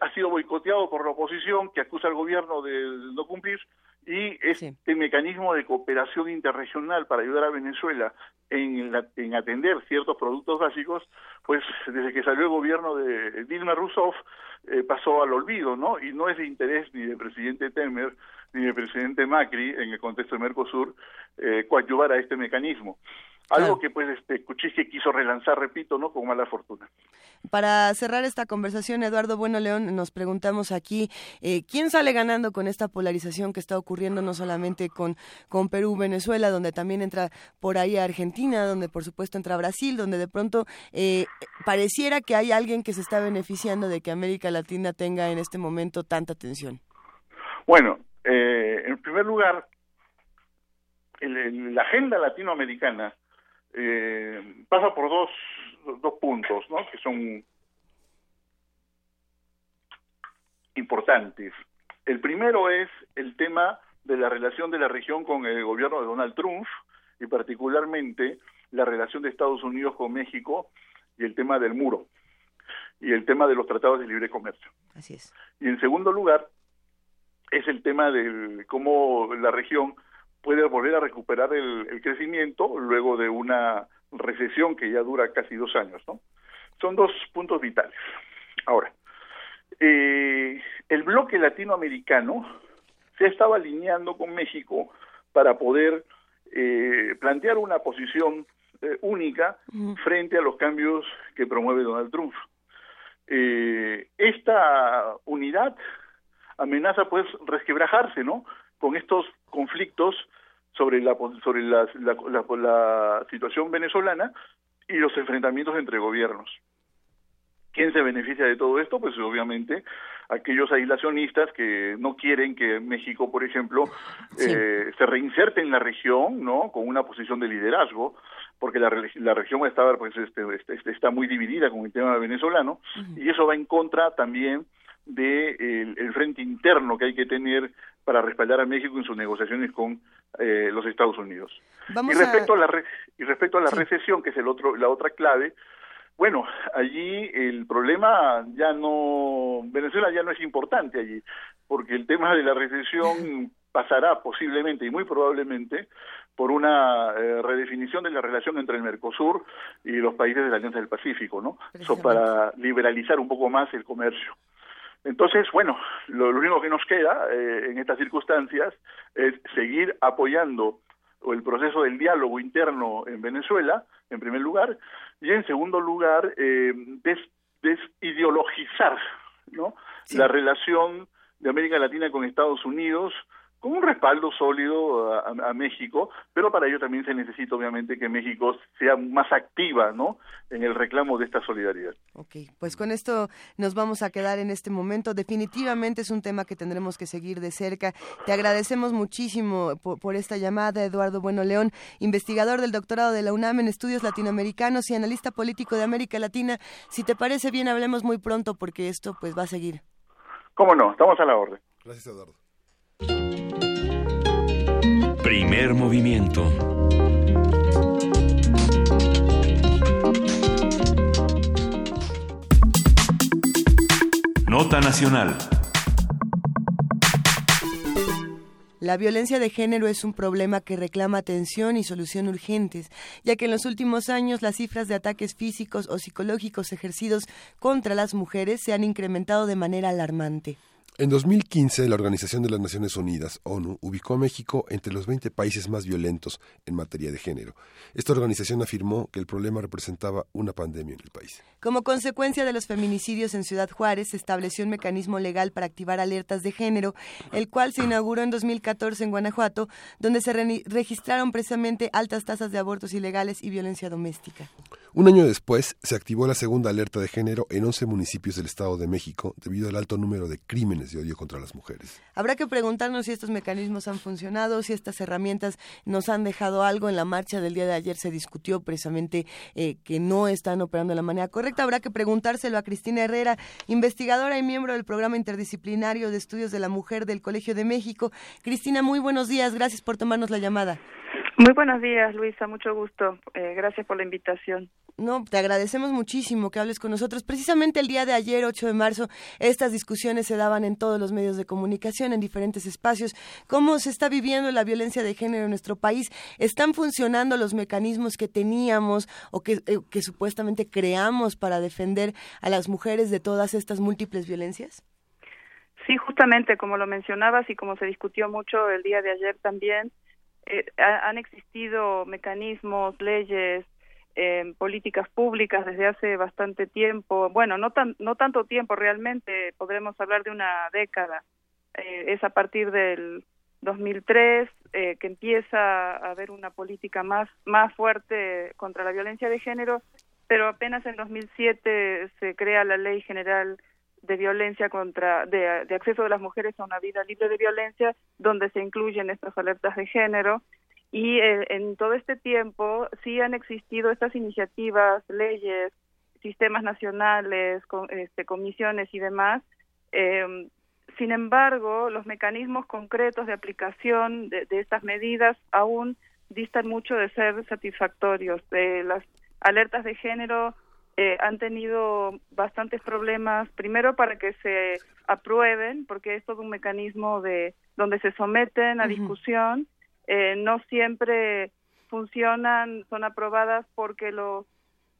ha, ha sido boicoteado por la oposición que acusa al gobierno de no cumplir y este sí. mecanismo de cooperación interregional para ayudar a Venezuela en, la, en atender ciertos productos básicos, pues desde que salió el gobierno de Dilma Rousseff eh, pasó al olvido, ¿no? Y no es de interés ni del presidente Temer ni del presidente Macri en el contexto de Mercosur eh, coadyuvar a este mecanismo. Algo que pues este Kuczynski quiso relanzar, repito, no con mala fortuna. Para cerrar esta conversación, Eduardo Bueno León, nos preguntamos aquí eh, quién sale ganando con esta polarización que está ocurriendo no solamente con con Perú, Venezuela, donde también entra por ahí Argentina, donde por supuesto entra Brasil, donde de pronto eh, pareciera que hay alguien que se está beneficiando de que América Latina tenga en este momento tanta tensión. Bueno, eh, en primer lugar, el, el, la agenda latinoamericana eh, pasa por dos, dos puntos, ¿no? Que son importantes. El primero es el tema de la relación de la región con el gobierno de Donald Trump y particularmente la relación de Estados Unidos con México y el tema del muro y el tema de los tratados de libre comercio. Así es. Y en segundo lugar es el tema de cómo la región puede volver a recuperar el, el, crecimiento luego de una recesión que ya dura casi dos años, ¿no? Son dos puntos vitales. Ahora, eh, el bloque latinoamericano se estaba alineando con México para poder eh, plantear una posición eh, única frente a los cambios que promueve Donald Trump. Eh, esta unidad amenaza pues resquebrajarse, ¿no? Con estos conflictos sobre la sobre la, la, la, la, situación venezolana y los enfrentamientos entre gobiernos. ¿Quién se beneficia de todo esto? Pues obviamente aquellos aislacionistas que no quieren que México, por ejemplo, sí. eh, se reinserte en la región, ¿no? Con una posición de liderazgo, porque la, la región está, pues, este, este, está muy dividida con el tema venezolano, uh -huh. y eso va en contra también de el, el, frente interno que hay que tener para respaldar a México en sus negociaciones con eh, los Estados Unidos. Vamos y respecto a... a, la re, y respecto a la sí. recesión, que es el otro la otra clave, bueno, allí el problema ya no Venezuela ya no es importante allí, porque el tema de la recesión pasará posiblemente y muy probablemente por una eh, redefinición de la relación entre el Mercosur y los países de la Alianza del Pacífico, ¿no? So, para liberalizar un poco más el comercio. Entonces, bueno, lo, lo único que nos queda eh, en estas circunstancias es seguir apoyando el proceso del diálogo interno en Venezuela, en primer lugar, y en segundo lugar, eh, des, desideologizar ¿no? la relación de América Latina con Estados Unidos con un respaldo sólido a, México, pero para ello también se necesita obviamente que México sea más activa, ¿no? En el reclamo de esta solidaridad. Ok, pues con esto nos vamos a quedar en este momento. Definitivamente es un tema que tendremos que seguir de cerca. Te agradecemos muchísimo por, por esta llamada, Eduardo Bueno León, investigador del doctorado de la UNAM en estudios latinoamericanos y analista político de América Latina. Si te parece bien, hablemos muy pronto porque esto pues va a seguir. Cómo no, estamos a la orden. Gracias, Eduardo. Primer movimiento. Nota Nacional. La violencia de género es un problema que reclama atención y solución urgentes, ya que en los últimos años las cifras de ataques físicos o psicológicos ejercidos contra las mujeres se han incrementado de manera alarmante. En 2015, la Organización de las Naciones Unidas, ONU, ubicó a México entre los 20 países más violentos en materia de género. Esta organización afirmó que el problema representaba una pandemia en el país. Como consecuencia de los feminicidios en Ciudad Juárez, se estableció un mecanismo legal para activar alertas de género, el cual se inauguró en 2014 en Guanajuato, donde se registraron precisamente altas tasas de abortos ilegales y violencia doméstica. Un año después, se activó la segunda alerta de género en 11 municipios del Estado de México debido al alto número de crímenes de odio contra las mujeres. Habrá que preguntarnos si estos mecanismos han funcionado, si estas herramientas nos han dejado algo. En la marcha del día de ayer se discutió precisamente eh, que no están operando de la manera correcta. Habrá que preguntárselo a Cristina Herrera, investigadora y miembro del programa interdisciplinario de estudios de la mujer del Colegio de México. Cristina, muy buenos días. Gracias por tomarnos la llamada. Muy buenos días, Luisa. Mucho gusto. Eh, gracias por la invitación. No, te agradecemos muchísimo que hables con nosotros. Precisamente el día de ayer, 8 de marzo, estas discusiones se daban en todos los medios de comunicación, en diferentes espacios. ¿Cómo se está viviendo la violencia de género en nuestro país? ¿Están funcionando los mecanismos que teníamos o que, eh, que supuestamente creamos para defender a las mujeres de todas estas múltiples violencias? Sí, justamente como lo mencionabas y como se discutió mucho el día de ayer también, eh, han existido mecanismos, leyes, eh, políticas públicas desde hace bastante tiempo, bueno, no, tan, no tanto tiempo realmente, podremos hablar de una década, eh, es a partir del 2003 eh, que empieza a haber una política más, más fuerte contra la violencia de género, pero apenas en 2007 se crea la Ley General de Violencia contra, de, de acceso de las mujeres a una vida libre de violencia, donde se incluyen estas alertas de género y eh, en todo este tiempo sí han existido estas iniciativas, leyes, sistemas nacionales, este, comisiones y demás. Em, sin embargo, los mecanismos concretos de aplicación de, estas medidas aún distan mucho de ser satisfactorios. Eh, las alertas de género eh, han tenido bastantes problemas, primero para que se aprueben, porque es todo un mecanismo de donde se someten a discusión eh, no siempre funcionan, son aprobadas porque los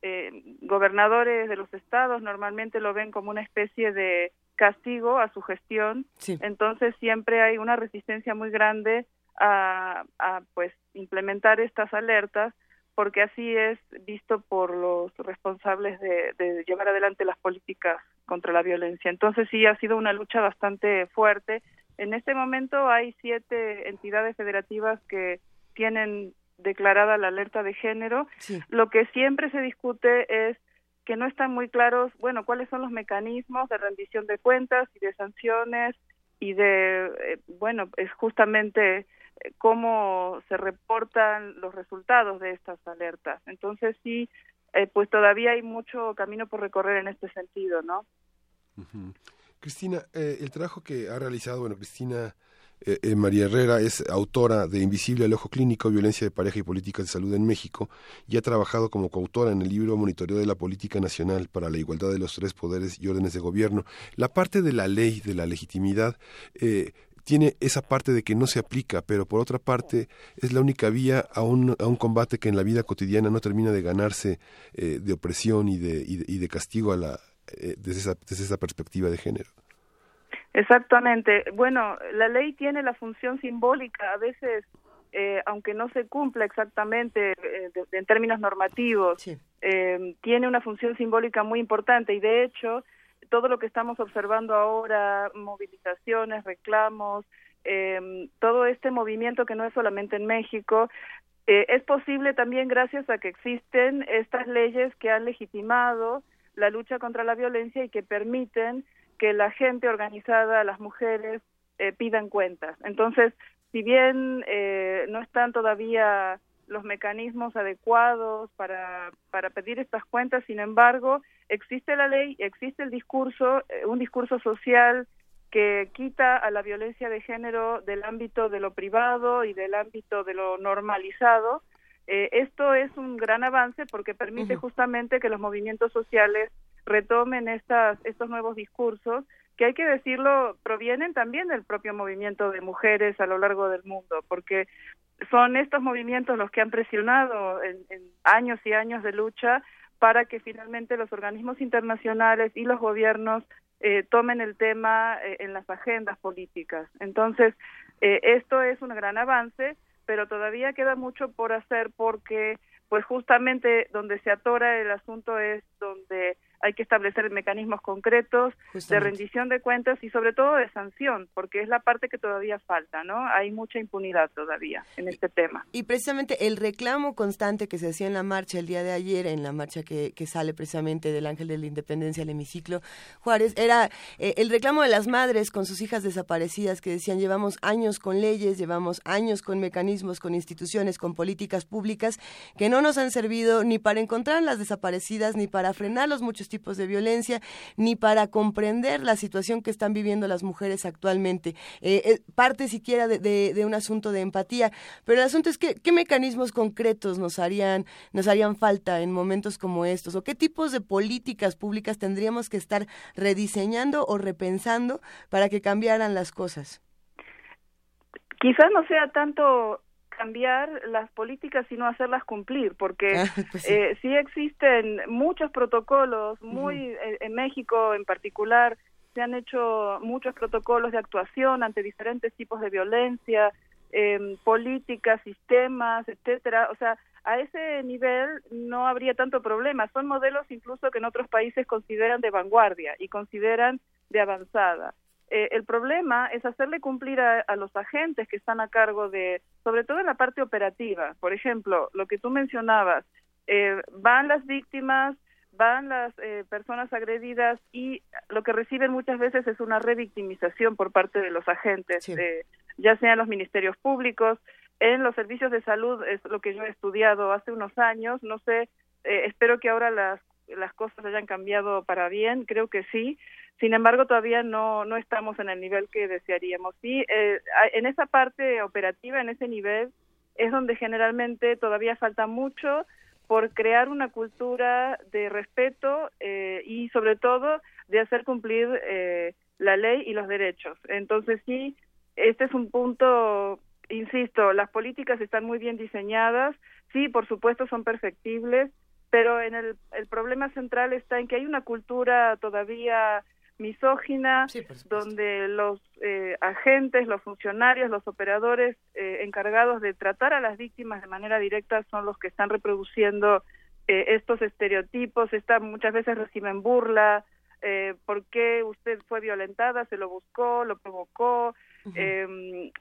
eh, gobernadores de los estados normalmente lo ven como una especie de castigo a su gestión, entonces siempre hay una resistencia muy grande a, a pues implementar estas alertas porque así es visto por los responsables de, de, llevar adelante las políticas contra la violencia. Entonces sí ha sido una lucha bastante fuerte en este momento hay siete entidades federativas que tienen declarada la alerta de género. Lo que siempre se discute es que no están muy claros, bueno, cuáles son los mecanismos de rendición de cuentas y de sanciones y de, eh, bueno, es justamente cómo se reportan los resultados de estas alertas. Entonces sí, eh, pues todavía hay mucho camino por recorrer en este sentido, ¿no? Cristina, eh, el trabajo que ha realizado, bueno, Cristina eh, eh, María Herrera es autora de Invisible al Ojo Clínico, Violencia de Pareja y Políticas de Salud en México y ha trabajado como coautora en el libro Monitoreo de la Política Nacional para la Igualdad de los Tres Poderes y Órdenes de Gobierno. La parte de la ley, de la legitimidad, tiene esa parte de que no se aplica, pero por otra parte es la única vía a un, a un combate que en la vida cotidiana no termina de ganarse de opresión y de, y de castigo a la, eh, desde, esa, desde esa perspectiva de género. Exactamente. Bueno, la ley tiene la función simbólica. A veces eh, aunque no se cumpla exactamente eh, en términos normativos, eh, tiene una función simbólica muy importante y de hecho todo lo que estamos observando ahora, movilizaciones, reclamos, todo este movimiento que no es solamente en México, es posible también gracias a que existen estas leyes que han legitimado la lucha contra la violencia y que permiten que la gente organizada, las mujeres, pidan cuentas. Entonces, si bien eh, no están todavía los mecanismos adecuados para, para pedir estas cuentas, sin embargo, existe la ley, existe el discurso, eh, un discurso social que quita a la violencia de género del ámbito de lo privado y del ámbito de lo normalizado. Eh, esto es un gran avance porque permite justamente que los movimientos sociales retomen estas, estos nuevos discursos que hay que decirlo, provienen también del propio movimiento de mujeres a lo largo del mundo, porque son estos movimientos los que han presionado en, años y años de lucha para que finalmente los organismos internacionales y los gobiernos eh, tomen el tema eh, en las agendas políticas. Entonces, eh, esto es un gran avance, pero todavía queda mucho por hacer porque, pues justamente donde se atora el asunto es donde hay que establecer mecanismos concretos de rendición de cuentas y sobre todo de sanción, porque es la parte que todavía falta, ¿no? Hay mucha impunidad todavía en este tema. Y precisamente el reclamo constante que se hacía en la marcha el día de ayer, en la marcha que, que sale precisamente del Ángel de la Independencia al hemiciclo, Juárez, era eh, el reclamo de las madres con sus hijas desaparecidas que decían llevamos años con leyes, llevamos años con mecanismos, con instituciones, con políticas públicas que no nos han servido ni para encontrar las desaparecidas ni para frenar los muchos tipos de violencia, ni para comprender la situación que están viviendo las mujeres actualmente. Eh, eh, parte siquiera de, un asunto de empatía, pero el asunto es que qué mecanismos concretos nos harían, nos harían falta en momentos como estos, o qué tipos de políticas públicas tendríamos que estar rediseñando o repensando para que cambiaran las cosas. Quizás no sea tanto cambiar las políticas sino hacerlas cumplir porque ah, pues eh, sí. existen muchos protocolos muy eh, en México en particular se han hecho muchos protocolos de actuación ante diferentes tipos de violencia eh, políticas sistemas etcétera. O sea a ese nivel no habría tanto problema. Son modelos incluso que en otros países consideran de vanguardia y consideran de avanzada eh, el problema es hacerle cumplir a, los agentes que están a cargo de, sobre todo en la parte operativa. Por ejemplo, lo que tú mencionabas, eh, van las víctimas, van las eh, personas agredidas y lo que reciben muchas veces es una revictimización por parte de los agentes, ya sean los ministerios públicos, en los servicios de salud, es lo que yo he estudiado hace unos años, no sé, espero que ahora las, las cosas hayan cambiado para bien, creo que sí, sin embargo, todavía no, no estamos en el nivel que desearíamos. Sí, eh, en esa parte operativa, en ese nivel, es donde generalmente todavía falta mucho por crear una cultura de respeto eh, y sobre todo de hacer cumplir eh, la ley y los derechos. Entonces sí, este es un punto, insisto, las políticas están muy bien diseñadas, sí, por supuesto son perfectibles, pero en el, el problema central está en que hay una cultura todavía misógina, donde los eh, agentes, los funcionarios, los operadores eh, encargados de tratar a las víctimas de manera directa son los que están reproduciendo eh, estos estereotipos, esta, muchas veces reciben burla, eh, ¿por qué usted fue violentada? ¿Se lo buscó? ¿Lo provocó? y,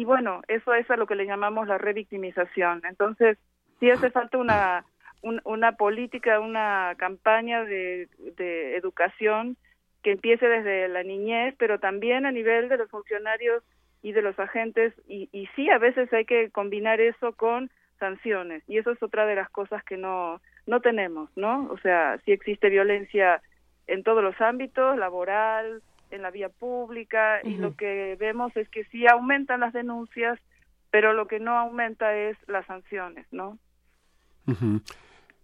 y, bueno, eso es a lo que le llamamos la revictimización. Entonces, sí hace falta una, una política, una campaña de, de educación que empiece desde la niñez, pero también a nivel de los funcionarios y de los agentes, y, y sí, a veces hay que combinar eso con sanciones, y eso es otra de las cosas que no, no tenemos, ¿no? O sea, sí existe violencia en todos los ámbitos, laboral, en la vía pública, y lo que vemos es que sí aumentan las denuncias, pero lo que no aumenta es las sanciones, ¿no?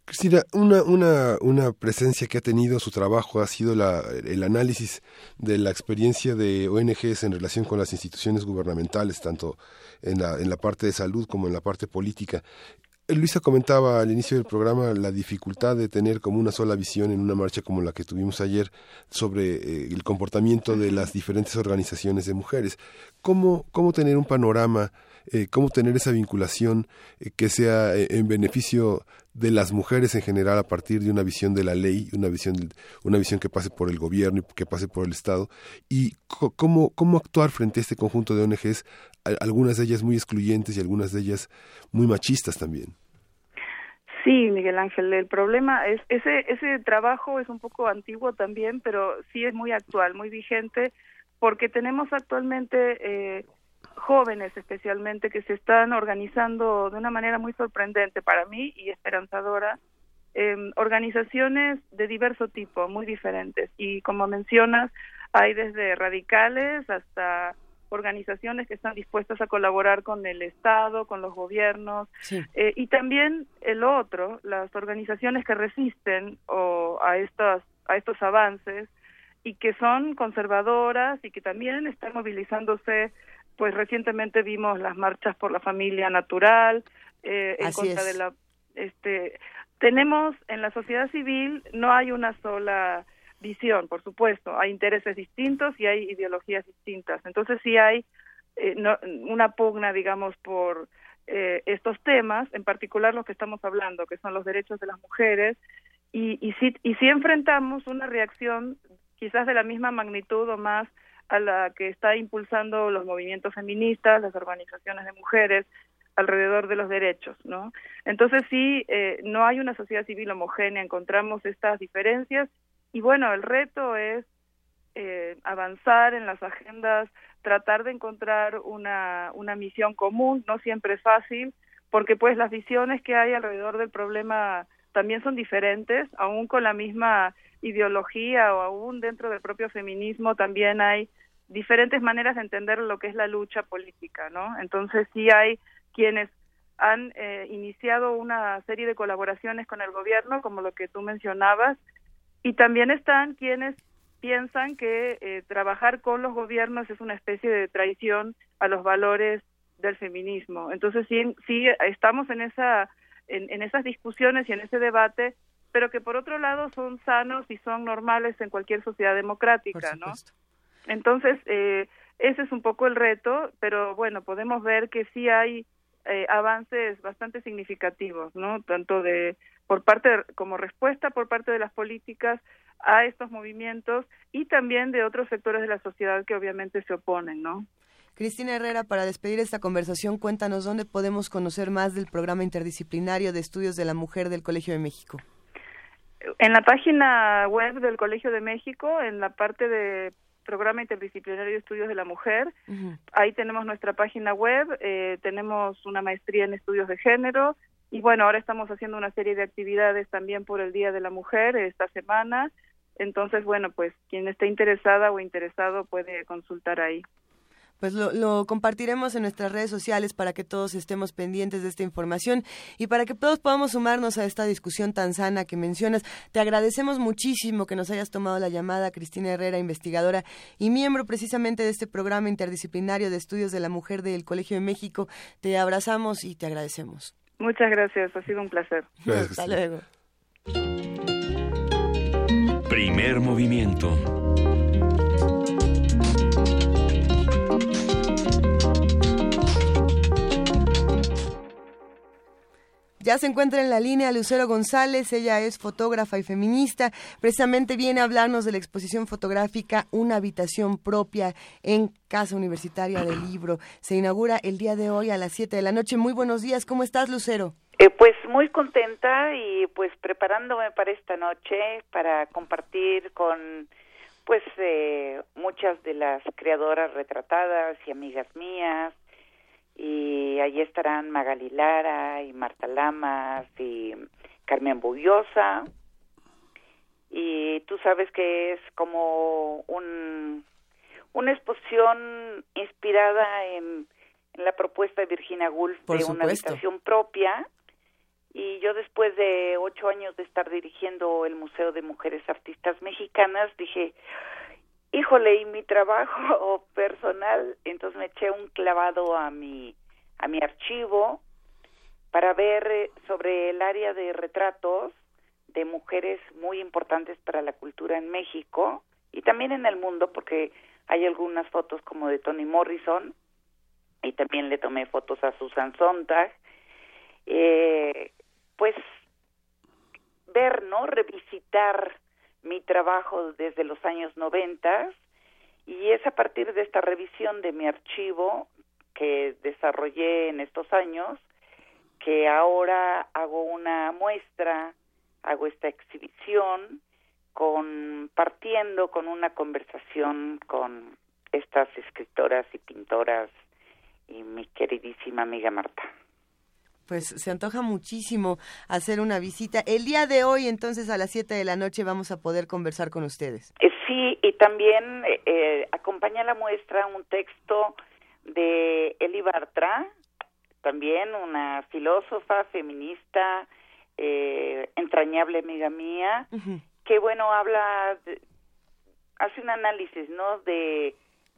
Cristina, una, una, una presencia que ha tenido su trabajo ha sido la, el análisis de la experiencia de ONGs en relación con las instituciones gubernamentales, tanto en la, en la parte de salud como en la parte política. Luisa comentaba al inicio del programa la dificultad de tener como una sola visión en una marcha como la que tuvimos ayer sobre eh, el comportamiento de las diferentes organizaciones de mujeres. ¿Cómo, cómo tener un panorama, eh, cómo tener esa vinculación eh, que sea en beneficio de las mujeres en general a partir de una visión de la ley, una visión, una visión que pase por el gobierno y que pase por el Estado, y cómo, cómo actuar frente a este conjunto de ONGs, algunas de ellas muy excluyentes y algunas de ellas muy machistas también. Sí, Miguel Ángel, el problema es ese ese trabajo es un poco antiguo también, pero sí es muy actual, muy vigente, porque tenemos actualmente eh, jóvenes especialmente que se están organizando de una manera muy sorprendente para mí y esperanzadora, eh, organizaciones de diverso tipo, muy diferentes. Y como mencionas, hay desde radicales hasta organizaciones que están dispuestas a colaborar con el Estado, con los gobiernos, eh, y también el otro, las organizaciones que resisten o a estos, a estos avances y que son conservadoras y que también están movilizándose pues recientemente vimos las marchas por la familia natural eh, en contra de la este tenemos en la sociedad civil no hay una sola visión por supuesto hay intereses distintos y hay ideologías distintas. Entonces sí hay eh, una pugna digamos por eh, estos temas en particular los que estamos hablando que son los derechos de las mujeres y y sí y sí enfrentamos una reacción quizás de la misma magnitud o más a la que está impulsando los movimientos feministas, las organizaciones de mujeres alrededor de los derechos, ¿no? Entonces sí, eh, no hay una sociedad civil homogénea, encontramos estas diferencias y bueno, el reto es eh, avanzar en las agendas, tratar de encontrar una, una misión común, no siempre es fácil, porque pues las visiones que hay alrededor del problema también son diferentes, aún con la misma ideología o aún dentro del propio feminismo también hay diferentes maneras de entender lo que es la lucha política, ¿no? Entonces sí hay quienes han eh, iniciado una serie de colaboraciones con el gobierno, como lo que tú mencionabas, y también están quienes piensan que eh, trabajar con los gobiernos es una especie de traición a los valores del feminismo. Entonces sí, sí estamos en esa en, en esas discusiones y en ese debate pero que por otro lado son sanos y son normales en cualquier sociedad democrática, ¿no? Entonces, eh, ese es un poco el reto, pero bueno, podemos ver que sí hay eh, avances bastante significativos, ¿no? Tanto de por parte como respuesta por parte de las políticas a estos movimientos y también de otros sectores de la sociedad que obviamente se oponen, ¿no? Cristina Herrera, para despedir esta conversación, cuéntanos dónde podemos conocer más del programa interdisciplinario de estudios de la mujer del Colegio de México en la página web del Colegio de México, en la parte de Programa Interdisciplinario de Estudios de la Mujer, ahí tenemos nuestra página web, eh, tenemos una maestría en estudios de género y bueno, ahora estamos haciendo una serie de actividades también por el Día de la Mujer esta semana. Entonces, bueno, pues quien esté interesada o interesado puede consultar ahí pues lo, compartiremos en nuestras redes sociales para que todos estemos pendientes de esta información y para que todos podamos sumarnos a esta discusión tan sana que mencionas. Te agradecemos muchísimo que nos hayas tomado la llamada, Cristina Herrera, investigadora y miembro precisamente de este programa interdisciplinario de estudios de la mujer del Colegio de México. Te abrazamos y te agradecemos. Muchas gracias, ha sido un placer. Hasta luego. Primer movimiento Ya se encuentra en la línea Lucero González, ella es fotógrafa y feminista, precisamente viene a hablarnos de la exposición fotográfica Una habitación propia en Casa Universitaria del Libro. Se inaugura el día de hoy a las 7 de la noche. Muy buenos días, ¿cómo estás Lucero? Eh, pues muy contenta y pues preparándome para esta noche para compartir con pues eh, muchas de las creadoras retratadas y amigas mías y allí estarán Magali Lara y Marta Lamas y Carmen Bullosa y tú sabes que es como un una exposición inspirada en, la propuesta de Virginia Woolf de una habitación propia. Y yo después de ocho años de estar dirigiendo el Museo de Mujeres Artistas Mexicanas dije híjole, y mi trabajo personal, entonces me eché un clavado a mi, a mi archivo para ver eh, sobre el área de retratos de mujeres muy importantes para la cultura en México y también en el mundo, porque hay algunas fotos como de Toni Morrison y también le tomé fotos a Susan Sontag. Eh, pues ver, ¿no? Revisitar mi trabajo desde los años 90 y es a partir de esta revisión de mi archivo que desarrollé en estos años que ahora hago una muestra, hago esta exhibición compartiendo con una conversación con estas escritoras y pintoras y mi queridísima amiga Marta. Pues se antoja muchísimo hacer una visita. El día de hoy, entonces, a las 7 de la noche vamos a poder conversar con ustedes. Eh, sí, y también eh, eh, acompaña la muestra un texto de Eli Bartra, también una filósofa feminista, entrañable amiga mía, que bueno, habla, hace un análisis, ¿no? De,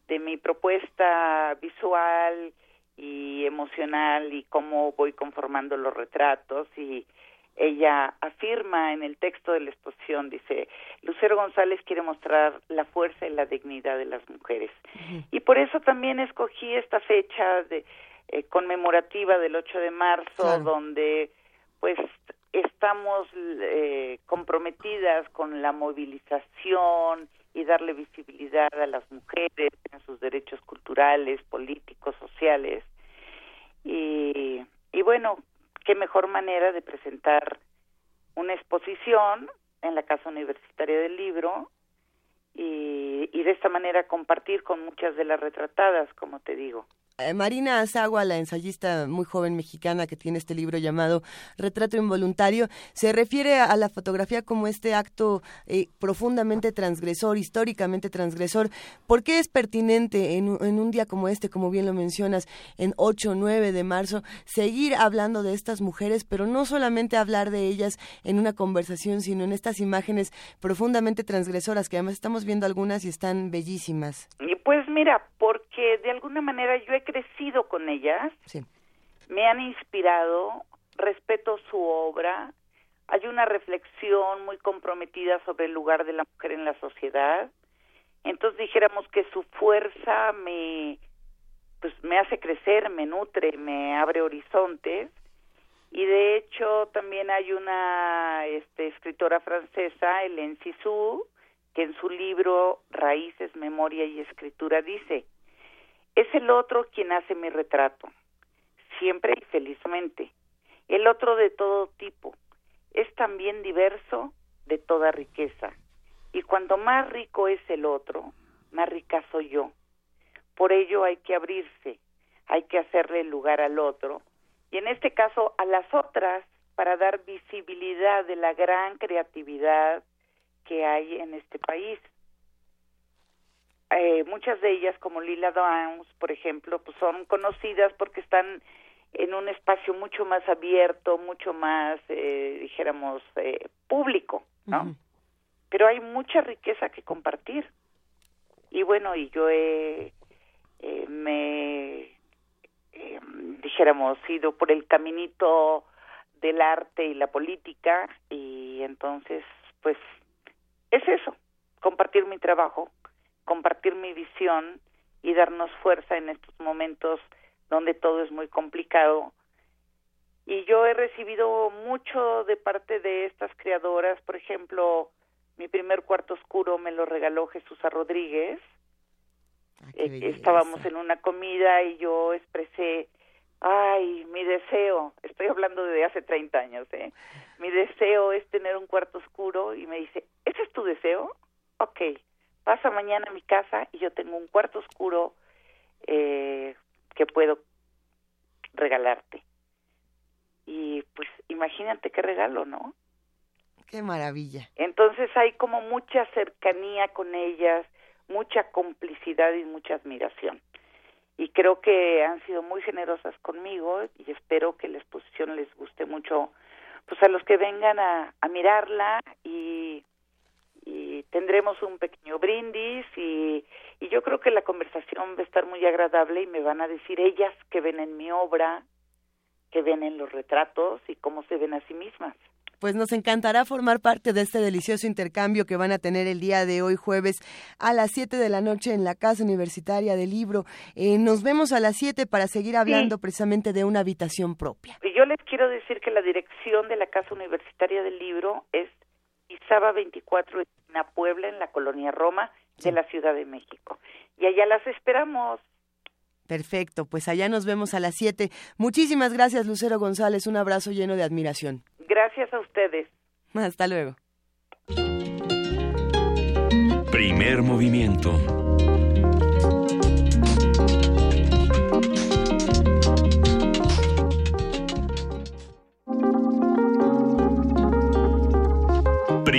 de mi propuesta visual y emocional y cómo voy conformando los retratos y ella afirma en el texto de la exposición, dice, Lucero González quiere mostrar la fuerza y la dignidad de las mujeres. Y por eso también escogí esta fecha de, eh, conmemorativa del 8 de marzo, donde pues estamos eh, comprometidas con la movilización y darle visibilidad a las mujeres en sus derechos culturales, políticos, sociales. Y, y bueno, qué mejor manera de presentar una exposición en la Casa Universitaria del Libro y, y de esta manera compartir con muchas de las retratadas, como te digo. Eh, Marina Azagua, la ensayista muy joven mexicana que tiene este libro llamado Retrato Involuntario, se refiere a la fotografía como este acto eh, profundamente transgresor, históricamente transgresor. ¿Por qué es pertinente en, un día como este, como bien lo mencionas, en 8 o 9 de marzo, seguir hablando de estas mujeres, pero no solamente hablar de ellas en una conversación, sino en estas imágenes profundamente transgresoras, que además estamos viendo algunas y están bellísimas? Pues mira, porque de alguna manera yo he crecido con ellas, me han inspirado, respeto su obra, hay una reflexión muy comprometida sobre el lugar de la mujer en la sociedad, entonces dijéramos que su fuerza me pues me hace crecer, me nutre, me abre horizontes. Y de hecho también hay una este, escritora francesa, Hélène Cixous, que en su libro Raíces, Memoria y Escritura dice, es el otro quien hace mi retrato, siempre y felizmente, el otro de todo tipo, es también diverso de toda riqueza, y cuando más rico es el otro, más rica soy yo. Por ello hay que abrirse, hay que hacerle lugar al otro, y en este caso a las otras, para dar visibilidad de la gran creatividad, que hay en este país. Eh, muchas de ellas, como Lila Downs, por ejemplo, pues son conocidas porque están en un espacio mucho más abierto, mucho más, eh, dijéramos, eh, público, ¿no? Pero hay mucha riqueza que compartir. Y bueno, y yo he, eh, me, dijéramos, ido por el caminito del arte y la política y entonces, pues, es eso, compartir mi trabajo, compartir mi visión y darnos fuerza en estos momentos donde todo es muy complicado. Y yo he recibido mucho de parte de estas creadoras, por ejemplo, mi primer cuarto oscuro me lo regaló Jesús Rodríguez. Ah, eh, estábamos en una comida y yo expresé, ay, mi deseo, estoy hablando de hace 30 años, ¿eh? Mi deseo es tener un cuarto oscuro y me dice, ¿ese es tu deseo? Ok, pasa mañana a mi casa y yo tengo un cuarto oscuro eh, que puedo regalarte. Y pues imagínate qué regalo, ¿no? Qué maravilla. Entonces hay como mucha cercanía con ellas, mucha complicidad y mucha admiración. Y creo que han sido muy generosas conmigo y espero que la exposición les guste mucho pues a los que vengan a, a mirarla y, y tendremos un pequeño brindis y, y yo creo que la conversación va a estar muy agradable y me van a decir ellas que ven en mi obra que ven en los retratos y cómo se ven a sí mismas pues nos encantará formar parte de este delicioso intercambio que van a tener el día de hoy jueves a las 7 de la noche en la Casa Universitaria del Libro. Eh, nos vemos a las 7 para seguir hablando precisamente de una habitación propia. Y yo les quiero decir que la dirección de la Casa Universitaria del Libro es Izaba 24 en Puebla, en la colonia Roma de la Ciudad de México. Y allá las esperamos. Perfecto, pues allá nos vemos a las 7. Muchísimas gracias, Lucero González. Un abrazo lleno de admiración. Gracias a ustedes. Hasta luego. Primer movimiento.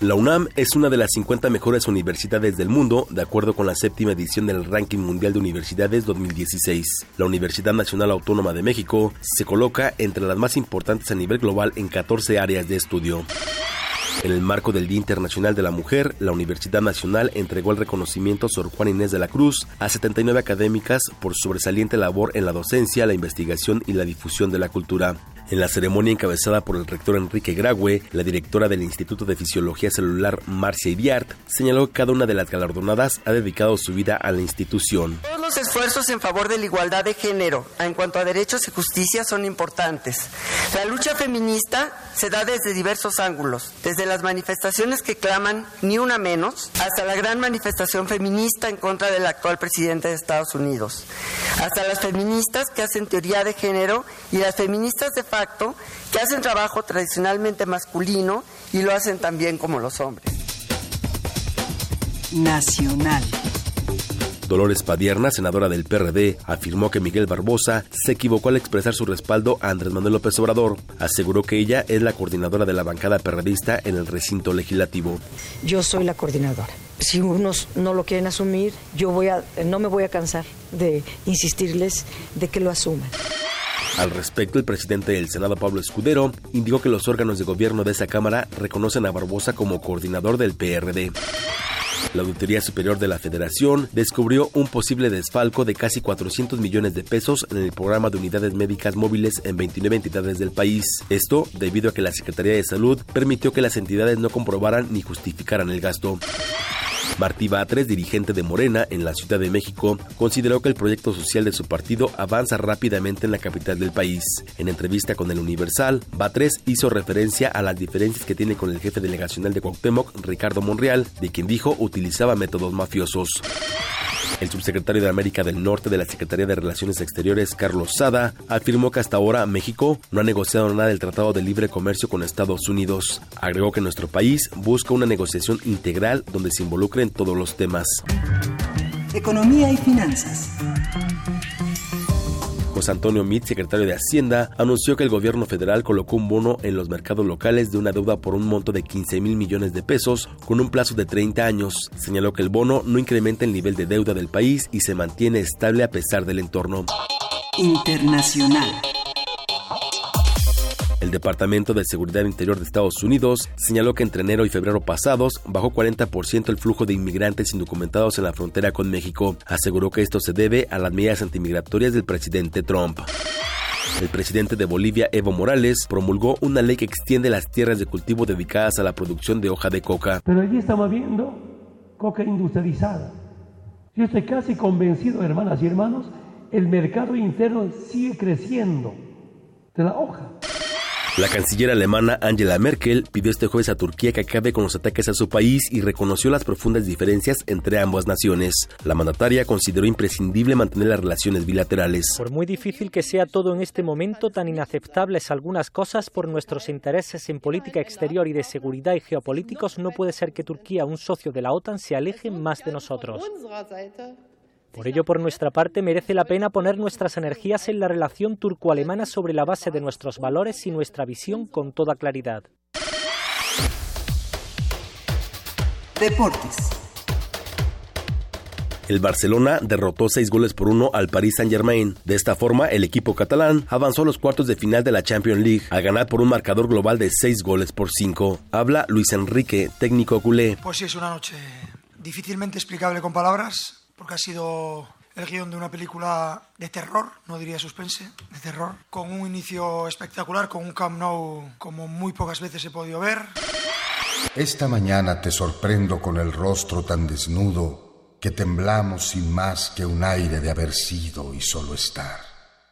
La UNAM es una de las 50 mejores universidades del mundo, de acuerdo con la séptima edición del Ranking Mundial de Universidades 2016. La Universidad Nacional Autónoma de México se coloca entre las más importantes a nivel global en 14 áreas de estudio. En el marco del Día Internacional de la Mujer, la Universidad Nacional entregó el reconocimiento Sor Juan Inés de la Cruz a 79 académicas por sobresaliente labor en la docencia, la investigación y la difusión de la cultura. En la ceremonia encabezada por el rector Enrique Graue, la directora del Instituto de Fisiología Celular Marcia Idiart señaló que cada una de las galardonadas ha dedicado su vida a la institución. Todos los esfuerzos en favor de la igualdad de género en cuanto a derechos y justicia son importantes. La lucha feminista se da desde diversos ángulos, desde las manifestaciones que claman ni una menos, hasta la gran manifestación feminista en contra del actual presidente de Estados Unidos, hasta las feministas que hacen teoría de género y las feministas de que hacen trabajo tradicionalmente masculino y lo hacen también como los hombres. Nacional. Dolores Padierna, senadora del PRD, afirmó que Miguel Barbosa se equivocó al expresar su respaldo a Andrés Manuel López Obrador. Aseguró que ella es la coordinadora de la bancada perredista en el recinto legislativo. Yo soy la coordinadora. Si unos no lo quieren asumir, yo voy a, no me voy a cansar de insistirles de que lo asuman. Al respecto, el presidente del Senado, Pablo Escudero, indicó que los órganos de gobierno de esa Cámara reconocen a Barbosa como coordinador del PRD. La Auditoría Superior de la Federación descubrió un posible desfalco de casi 400 millones de pesos en el programa de unidades médicas móviles en 29 entidades del país. Esto debido a que la Secretaría de Salud permitió que las entidades no comprobaran ni justificaran el gasto. Martí Batres, dirigente de Morena en la Ciudad de México, consideró que el proyecto social de su partido avanza rápidamente en la capital del país. En entrevista con el Universal, Batres hizo referencia a las diferencias que tiene con el jefe delegacional de Cuauhtémoc, Ricardo Monreal, de quien dijo utilizaba métodos mafiosos. El subsecretario de América del Norte de la Secretaría de Relaciones Exteriores, Carlos Sada, afirmó que hasta ahora México no ha negociado nada del Tratado de Libre Comercio con Estados Unidos. Agregó que nuestro país busca una negociación integral donde se involucren todos los temas. Economía y finanzas. José Antonio Mit, secretario de Hacienda, anunció que el gobierno federal colocó un bono en los mercados locales de una deuda por un monto de 15 mil millones de pesos con un plazo de 30 años. Señaló que el bono no incrementa el nivel de deuda del país y se mantiene estable a pesar del entorno. Internacional. El Departamento de Seguridad Interior de Estados Unidos señaló que entre enero y febrero pasados bajó 40% el flujo de inmigrantes indocumentados en la frontera con México. Aseguró que esto se debe a las medidas antimigratorias del presidente Trump. El presidente de Bolivia, Evo Morales, promulgó una ley que extiende las tierras de cultivo dedicadas a la producción de hoja de coca. Pero allí estamos viendo coca industrializada. Yo estoy casi convencido, hermanas y hermanos, el mercado interno sigue creciendo de la hoja. La canciller alemana Angela Merkel pidió este jueves a Turquía que acabe con los ataques a su país y reconoció las profundas diferencias entre ambas naciones. La mandataria consideró imprescindible mantener las relaciones bilaterales. Por muy difícil que sea todo en este momento, tan inaceptables algunas cosas por nuestros intereses en política exterior y de seguridad y geopolíticos, no puede ser que Turquía, un socio de la OTAN, se aleje más de nosotros. Por ello, por nuestra parte, merece la pena poner nuestras energías en la relación turco-alemana sobre la base de nuestros valores y nuestra visión con toda claridad. Deportes. El Barcelona derrotó seis goles por uno al Paris Saint-Germain. De esta forma, el equipo catalán avanzó a los cuartos de final de la Champions League al ganar por un marcador global de seis goles por cinco. Habla Luis Enrique, técnico culé. Pues sí, es una noche difícilmente explicable con palabras, porque ha sido el guion de una película de terror, no diría suspense, de terror, con un inicio espectacular, con un Camp Nou como muy pocas veces he podido ver. Esta mañana te sorprendo con el rostro tan desnudo que temblamos sin más que un aire de haber sido y solo estar.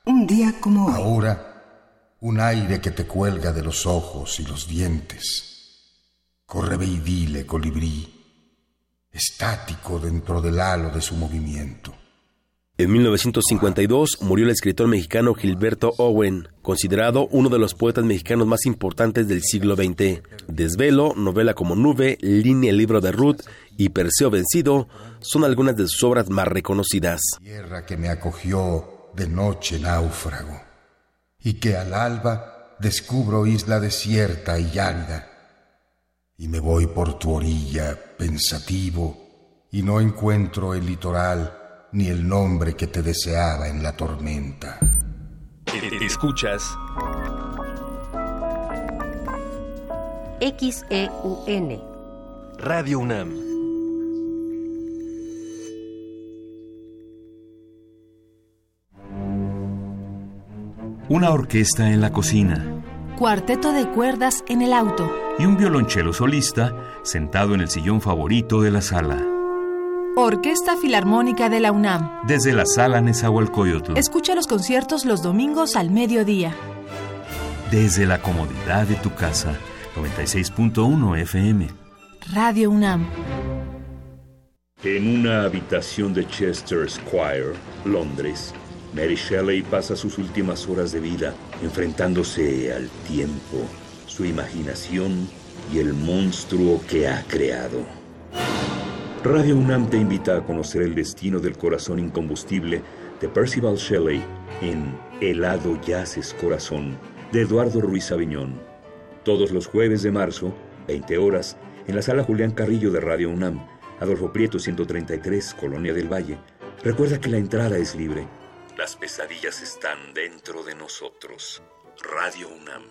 Un día como hoy. Ahora, un aire que te cuelga de los ojos y los dientes. Corre ve y dile, colibrí, estático dentro del halo de su movimiento. En 1952 murió el escritor mexicano Gilberto Owen, considerado uno de los poetas mexicanos más importantes del siglo XX. Desvelo, novela como Nube, Línea el libro de Ruth y Perseo vencido son algunas de sus obras más reconocidas. Tierra que me acogió de noche náufrago y que al alba descubro isla desierta y árida y me voy por tu orilla pensativo y no encuentro el litoral ni el nombre que te deseaba en la tormenta. Escuchas XEUN Radio UNAM. Una orquesta en la cocina. Cuarteto de cuerdas en el auto. Y un violonchelo solista sentado en el sillón favorito de la sala. Orquesta Filarmónica de la UNAM. Desde la sala Nezahualcóyotl. Escucha los conciertos los domingos al mediodía. Desde la comodidad de tu casa. 96.1 FM. Radio UNAM. En una habitación de Chester Square, Londres, Mary Shelley pasa sus últimas horas de vida enfrentándose al tiempo, su imaginación y el monstruo que ha creado. Radio UNAM te invita a conocer el destino del corazón incombustible de Percival Shelley en Helado Yaces Corazón de Eduardo Ruiz Aviñón. Todos los jueves de marzo, 20 horas, en la sala Julián Carrillo de Radio UNAM, Adolfo Prieto 133, Colonia del Valle. Recuerda que la entrada es libre. Las pesadillas están dentro de nosotros. Radio UNAM.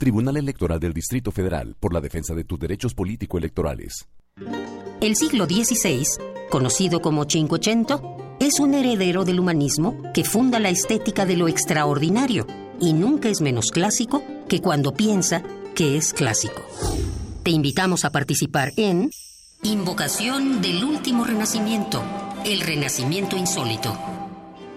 Tribunal Electoral del Distrito Federal por la defensa de tus derechos político-electorales. El siglo XVI, conocido como Cinquecento, es un heredero del humanismo que funda la estética de lo extraordinario y nunca es menos clásico que cuando piensa que es clásico. Te invitamos a participar en Invocación del Último Renacimiento, el Renacimiento Insólito.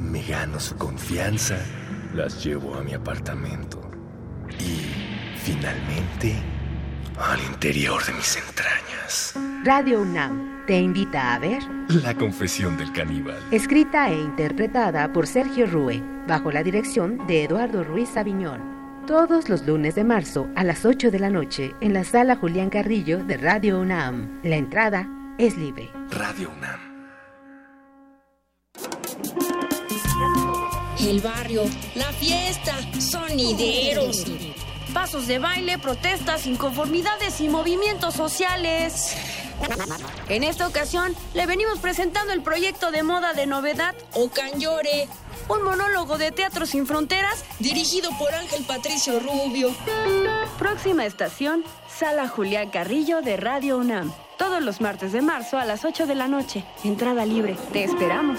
me gano su confianza, las llevo a mi apartamento y, finalmente, al interior de mis entrañas. Radio UNAM te invita a ver La confesión del caníbal. Escrita e interpretada por Sergio Rue, bajo la dirección de Eduardo Ruiz Aviñón. Todos los lunes de marzo a las 8 de la noche en la sala Julián Carrillo de Radio UNAM. La entrada es libre. Radio UNAM. El barrio, la fiesta, sonideros. Pasos de baile, protestas, inconformidades y movimientos sociales. En esta ocasión le venimos presentando el proyecto de moda de novedad Ocanyore, un monólogo de teatro sin fronteras dirigido por Ángel Patricio Rubio. Próxima estación, Sala Julián Carrillo de Radio UNAM. Todos los martes de marzo a las 8 de la noche. Entrada libre. Te esperamos.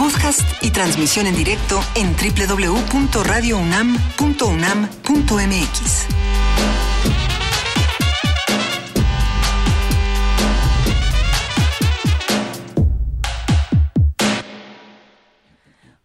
Podcast y transmisión en directo en www.radiounam.unam.mx.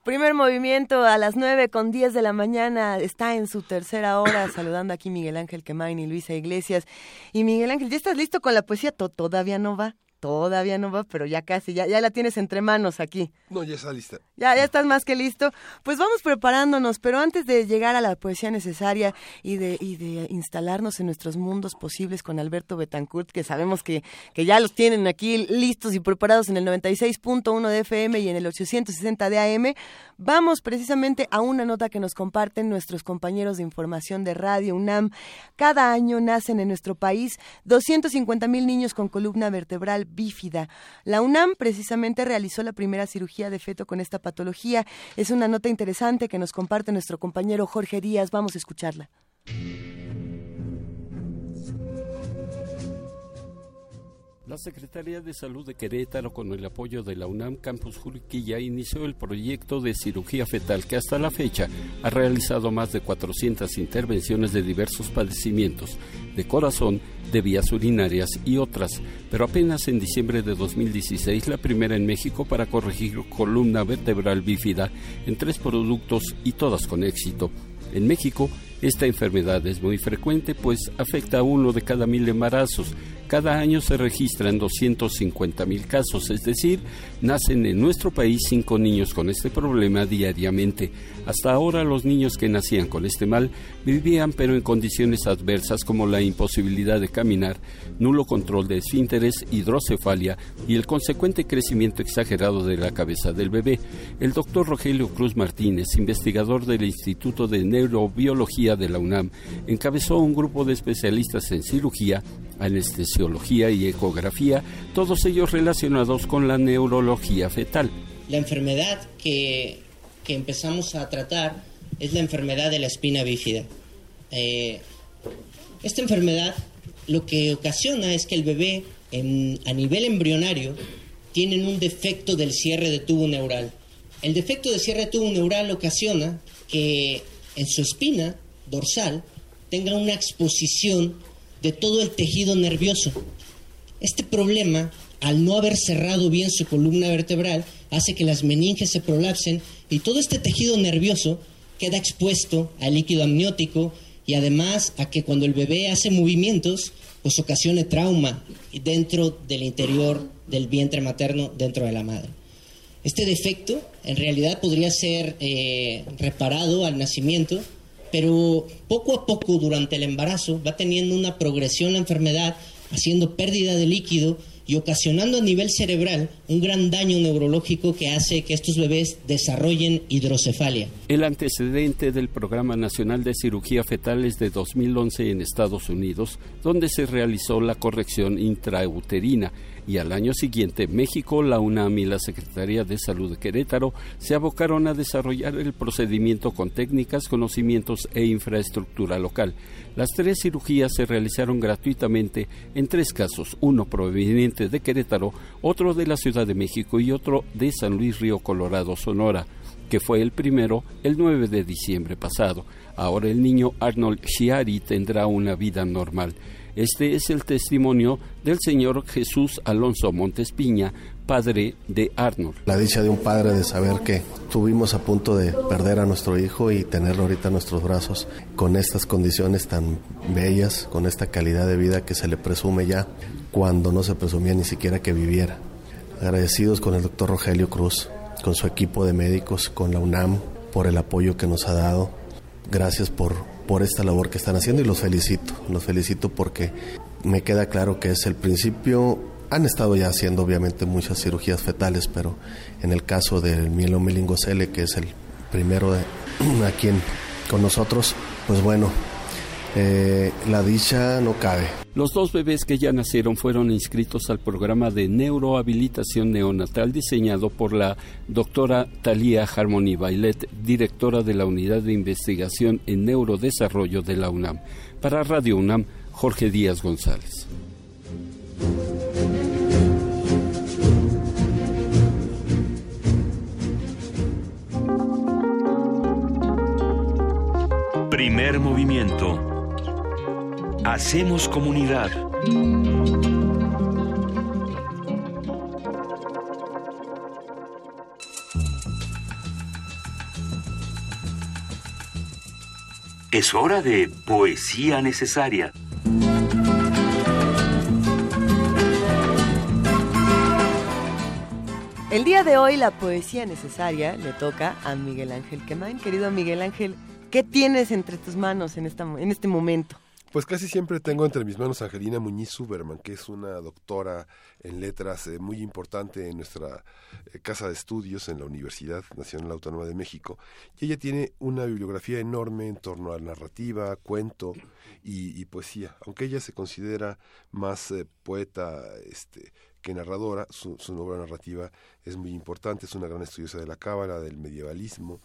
Primer movimiento a las 9 con 10 de la mañana. Está en su tercera hora saludando aquí Miguel Ángel Quemain y Luisa Iglesias. Y Miguel Ángel, ¿ya estás listo con la poesía? Todavía no va. Todavía no va, pero ya casi, ya, ya la tienes entre manos aquí. No, ya está lista. Ya, ya estás más que listo. Pues vamos preparándonos, pero antes de llegar a la poesía necesaria y de, y de instalarnos en nuestros mundos posibles con Alberto Betancourt, que sabemos que, que ya los tienen aquí listos y preparados en el 96.1 de FM y en el 860 de AM, vamos precisamente a una nota que nos comparten nuestros compañeros de información de Radio UNAM. Cada año nacen en nuestro país 250 mil niños con columna vertebral bífida. La UNAM precisamente realizó la primera cirugía de feto con esta patología. Es una nota interesante que nos comparte nuestro compañero Jorge Díaz. Vamos a escucharla. La Secretaría de Salud de Querétaro, con el apoyo de la UNAM Campus Juriquilla, inició el proyecto de cirugía fetal que hasta la fecha ha realizado más de 400 intervenciones de diversos padecimientos, de corazón, de vías urinarias y otras, pero apenas en diciembre de 2016 la primera en México para corregir columna vertebral bífida en tres productos y todas con éxito. En México, esta enfermedad es muy frecuente pues afecta a uno de cada mil embarazos. Cada año se registran 250 mil casos, es decir, nacen en nuestro país cinco niños con este problema diariamente. Hasta ahora los niños que nacían con este mal vivían pero en condiciones adversas como la imposibilidad de caminar, nulo control de esfínteres, hidrocefalia y el consecuente crecimiento exagerado de la cabeza del bebé. El doctor Rogelio Cruz Martínez, investigador del Instituto de Neurobiología de la UNAM, encabezó un grupo de especialistas en cirugía anestesiología y ecografía, todos ellos relacionados con la neurología fetal. La enfermedad que, que empezamos a tratar es la enfermedad de la espina bífida. Eh, esta enfermedad lo que ocasiona es que el bebé a nivel embrionario tiene un defecto del cierre de tubo neural. El defecto de cierre de tubo neural ocasiona que en su espina dorsal tenga una exposición de todo el tejido nervioso. Este problema, al no haber cerrado bien su columna vertebral, hace que las meninges se prolapsen y todo este tejido nervioso queda expuesto al líquido amniótico y además a que cuando el bebé hace movimientos, pues ocasione trauma dentro del interior del vientre materno, dentro de la madre. Este defecto en realidad podría ser eh, reparado al nacimiento pero poco a poco durante el embarazo va teniendo una progresión la enfermedad, haciendo pérdida de líquido y ocasionando a nivel cerebral un gran daño neurológico que hace que estos bebés desarrollen hidrocefalia. El antecedente del Programa Nacional de Cirugía Fetal es de 2011 en Estados Unidos, donde se realizó la corrección intrauterina y al año siguiente México, la UNAM y la Secretaría de Salud de Querétaro se abocaron a desarrollar el procedimiento con técnicas, conocimientos e infraestructura local. Las tres cirugías se realizaron gratuitamente en tres casos, uno proveniente de Querétaro, otro de la Ciudad de México y otro de San Luis Río Colorado, Sonora que fue el primero el 9 de diciembre pasado. Ahora el niño Arnold Chiari tendrá una vida normal. Este es el testimonio del señor Jesús Alonso Montespiña, padre de Arnold. La dicha de un padre de saber que estuvimos a punto de perder a nuestro hijo y tenerlo ahorita en nuestros brazos con estas condiciones tan bellas, con esta calidad de vida que se le presume ya cuando no se presumía ni siquiera que viviera. Agradecidos con el doctor Rogelio Cruz, con su equipo de médicos, con la UNAM, por el apoyo que nos ha dado. Gracias por, por esta labor que están haciendo y los felicito. Los felicito porque me queda claro que es el principio han estado ya haciendo obviamente muchas cirugías fetales, pero en el caso del mielomelingocele, que es el primero de, aquí con nosotros, pues bueno, eh, la dicha no cabe. Los dos bebés que ya nacieron fueron inscritos al programa de neurohabilitación neonatal diseñado por la doctora Talía Harmony Bailet, directora de la Unidad de Investigación en Neurodesarrollo de la UNAM. Para Radio UNAM, Jorge Díaz González. Primer movimiento. Hacemos comunidad. Es hora de poesía necesaria. El día de hoy la poesía necesaria le toca a Miguel Ángel Quemain. Querido Miguel Ángel, ¿Qué tienes entre tus manos en este momento? Pues casi siempre tengo entre mis manos a Angelina Muñiz Suberman, que es una doctora en letras eh, muy importante en nuestra eh, casa de estudios en la Universidad Nacional Autónoma de México. Y ella tiene una bibliografía enorme en torno a narrativa, cuento y, poesía. Aunque ella se considera más eh, poeta este, que narradora, su, su obra narrativa es muy importante, es una gran estudiosa de la cábala, del medievalismo,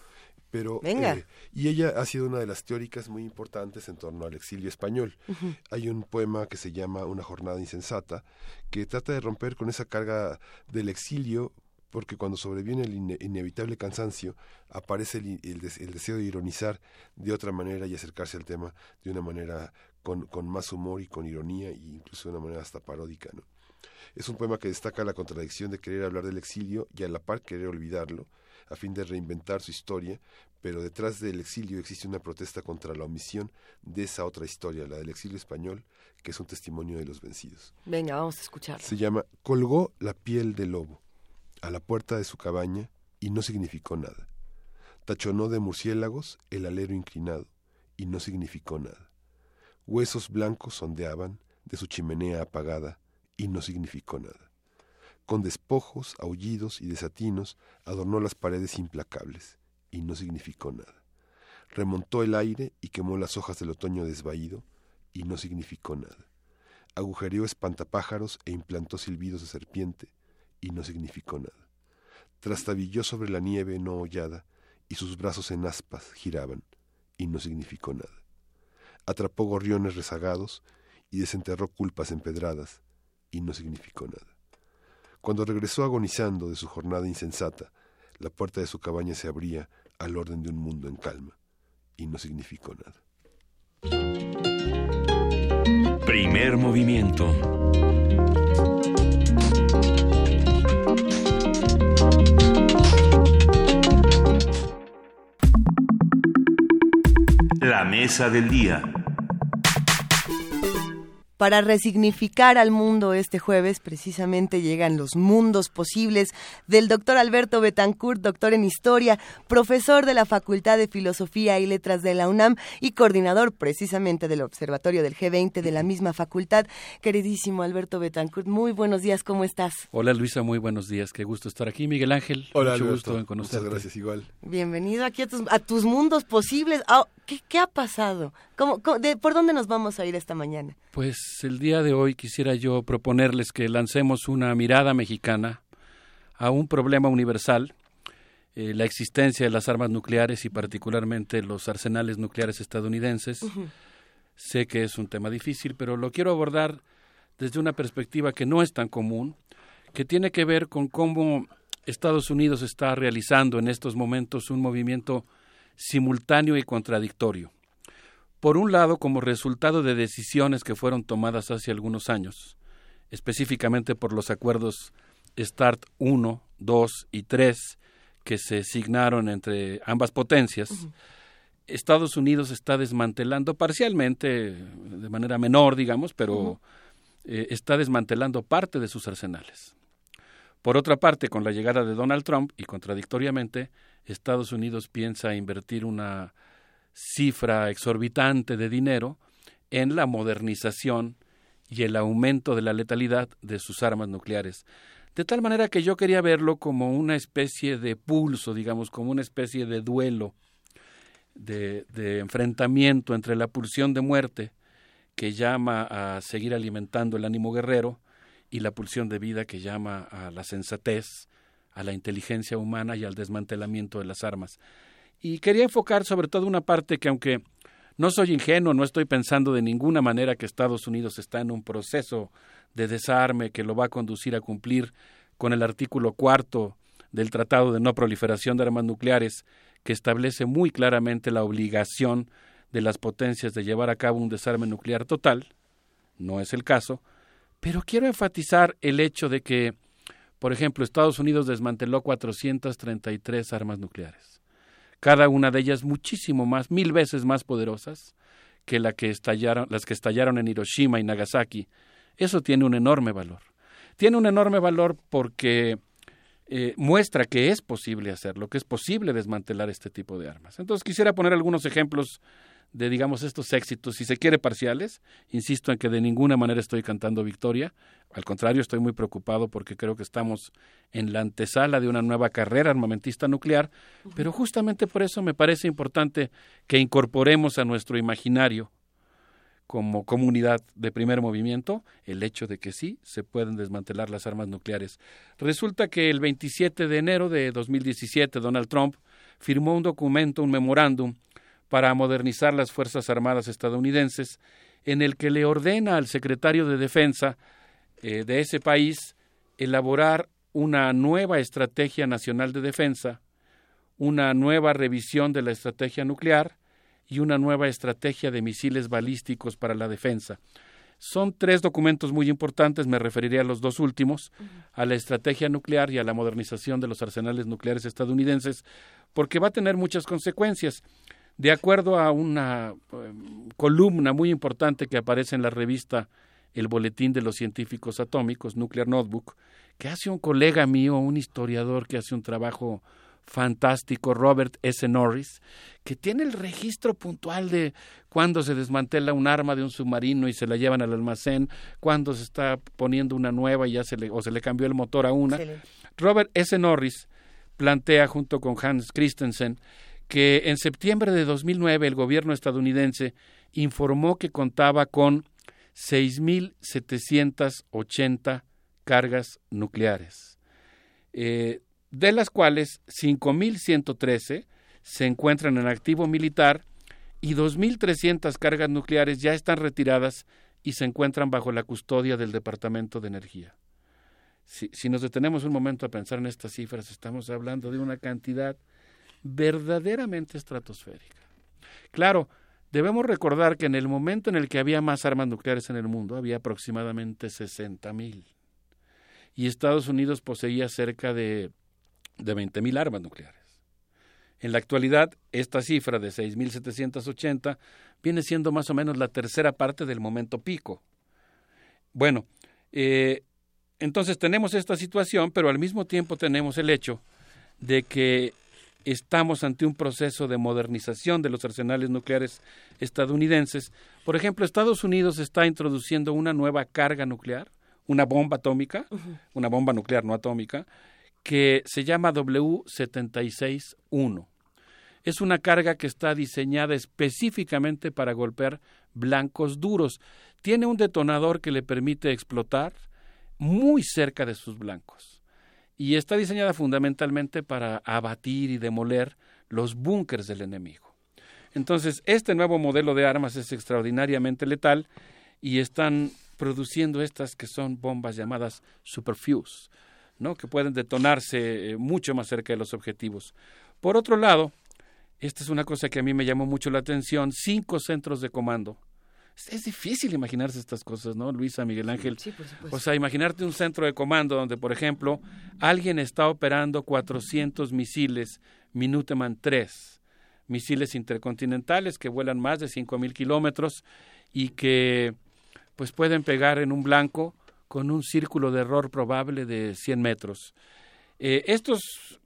pero eh, y ella ha sido una de las teóricas muy importantes en torno al exilio español. Hay un poema que se llama Una jornada insensata que trata de romper con esa carga del exilio porque cuando sobreviene el inevitable cansancio aparece el, deseo de ironizar de otra manera y acercarse al tema de una manera con, con más humor y con ironía e incluso de una manera hasta paródica. ¿no? Es un poema que destaca la contradicción de querer hablar del exilio y a la par querer olvidarlo a fin de reinventar su historia, pero detrás del exilio existe una protesta contra la omisión de esa otra historia, la del exilio español, que es un testimonio de los vencidos. Venga, vamos a escucharlo. Se llama Colgó la piel del lobo a la puerta de su cabaña y no significó nada. Tachonó de murciélagos el alero inclinado y no significó nada. Huesos blancos sondeaban de su chimenea apagada y no significó nada con despojos, aullidos y desatinos, adornó las paredes implacables, y no significó nada. Remontó el aire y quemó las hojas del otoño desvaído, y no significó nada. Agujereó espantapájaros e implantó silbidos de serpiente, y no significó nada. Trastabilló sobre la nieve no hollada, y sus brazos en aspas giraban, y no significó nada. Atrapó gorriones rezagados, y desenterró culpas empedradas, y no significó nada. Cuando regresó agonizando de su jornada insensata, la puerta de su cabaña se abría al orden de un mundo en calma, y no significó nada. Primer movimiento. La mesa del día. Para resignificar al mundo este jueves, precisamente llegan los mundos posibles del doctor Alberto Betancourt, doctor en historia, profesor de la Facultad de Filosofía y Letras de la UNAM y coordinador precisamente del Observatorio del G20 de la misma facultad. Queridísimo Alberto Betancourt, muy buenos días, ¿cómo estás? Hola Luisa, muy buenos días, qué gusto estar aquí. Miguel Ángel, Hola, mucho gusto en Muchas gracias, igual. Bienvenido aquí a tus, mundos posibles. Ah, ¿qué, ha pasado? ¿Por dónde nos vamos a ir esta mañana? Pues el día de hoy quisiera yo proponerles que lancemos una mirada mexicana a un problema universal, eh, la existencia de las armas nucleares y particularmente los arsenales nucleares estadounidenses. Sé que es un tema difícil, pero lo quiero abordar desde una perspectiva que no es tan común, que tiene que ver con cómo Estados Unidos está realizando en estos momentos un movimiento simultáneo y contradictorio Por un lado, como resultado de decisiones que fueron tomadas hace algunos años, específicamente por los acuerdos START 1, 2 y 3 que se signaron entre ambas potencias, Estados Unidos está desmantelando parcialmente, de manera menor, digamos, pero eh, está desmantelando parte de sus arsenales. Por otra parte, con la llegada de Donald Trump, y contradictoriamente, Estados Unidos piensa invertir una cifra exorbitante de dinero en la modernización y el aumento de la letalidad de sus armas nucleares. De tal manera que yo quería verlo como una especie de pulso, digamos, como una especie de duelo, de, enfrentamiento entre la pulsión de muerte que llama a seguir alimentando el ánimo guerrero y la pulsión de vida que llama a la sensatez, a la inteligencia humana y al desmantelamiento de las armas. Y quería enfocar sobre todo una parte que aunque no soy ingenuo, no estoy pensando de ninguna manera que Estados Unidos está en un proceso de desarme que lo va a conducir a cumplir con el artículo cuarto del Tratado de No Proliferación de Armas Nucleares, que establece muy claramente la obligación de las potencias de llevar a cabo un desarme nuclear total. No es el caso, pero quiero enfatizar el hecho de que, por ejemplo, Estados Unidos desmanteló 433 armas nucleares, cada una de ellas muchísimo más, mil veces más poderosas que, la que estallaron, las que estallaron en Hiroshima y Nagasaki. Eso tiene un enorme valor. Tiene un enorme valor porque eh, muestra que es posible hacerlo, que es posible desmantelar este tipo de armas. Entonces quisiera poner algunos ejemplos de, digamos, estos éxitos, si se quiere, parciales. Insisto en que de ninguna manera estoy cantando victoria. Al contrario, estoy muy preocupado porque creo que estamos en la antesala de una nueva carrera armamentista nuclear, pero justamente por eso me parece importante que incorporemos a nuestro imaginario como comunidad de primer movimiento el hecho de que sí se pueden desmantelar las armas nucleares. Resulta que el 27 de enero de 2017 Donald Trump firmó un documento, un memorándum, para modernizar las Fuerzas Armadas estadounidenses, en el que le ordena al secretario de Defensa eh, de ese país elaborar una nueva estrategia nacional de defensa, una nueva revisión de la estrategia nuclear y una nueva estrategia de misiles balísticos para la defensa. Son tres documentos muy importantes, me referiré a los dos últimos, a la estrategia nuclear y a la modernización de los arsenales nucleares estadounidenses, porque va a tener muchas consecuencias. De acuerdo a una em, columna muy importante que aparece en la revista El Boletín de los Científicos Atómicos, Nuclear Notebook, que hace un colega mío, un historiador que hace un trabajo fantástico, Robert S. Norris, que tiene el registro puntual de cuándo se desmantela un arma de un submarino y se la llevan al almacén, cuándo se está poniendo una nueva y ya se le, o se le cambió el motor a una. Robert S. Norris plantea junto con Hans Christensen que en septiembre de 2009 el gobierno estadounidense informó que contaba con 6.780 cargas nucleares, eh, de las cuales 5.113 se encuentran en activo militar y 2.300 cargas nucleares ya están retiradas y se encuentran bajo la custodia del Departamento de Energía. Si, si nos detenemos un momento a pensar en estas cifras, estamos hablando de una cantidad verdaderamente estratosférica. Claro, debemos recordar que en el momento en el que había más armas nucleares en el mundo, había aproximadamente 60.000 mil. Y Estados Unidos poseía cerca de, de 20 mil armas nucleares. En la actualidad, esta cifra de 6.780 viene siendo más o menos la tercera parte del momento pico. Bueno, eh, entonces tenemos esta situación, pero al mismo tiempo tenemos el hecho de que estamos ante un proceso de modernización de los arsenales nucleares estadounidenses. Por ejemplo, Estados Unidos está introduciendo una nueva carga nuclear, una bomba atómica, una bomba nuclear no atómica, que se llama W761. Es una carga que está diseñada específicamente para golpear blancos duros. Tiene un detonador que le permite explotar muy cerca de sus blancos y está diseñada fundamentalmente para abatir y demoler los búnkers del enemigo. Entonces, este nuevo modelo de armas es extraordinariamente letal y están produciendo estas que son bombas llamadas superfuse, ¿no? que pueden detonarse eh, mucho más cerca de los objetivos. Por otro lado, esta es una cosa que a mí me llamó mucho la atención, cinco centros de comando. Es, difícil imaginarse estas cosas, ¿no, Luisa, Miguel Ángel? Sí, por supuesto. O sea, imaginarte un centro de comando donde, por ejemplo, alguien está operando 400 misiles Minuteman 3, misiles intercontinentales que vuelan más de 5.000 kilómetros y que pues pueden pegar en un blanco con un círculo de error probable de 100 metros. Eh, estos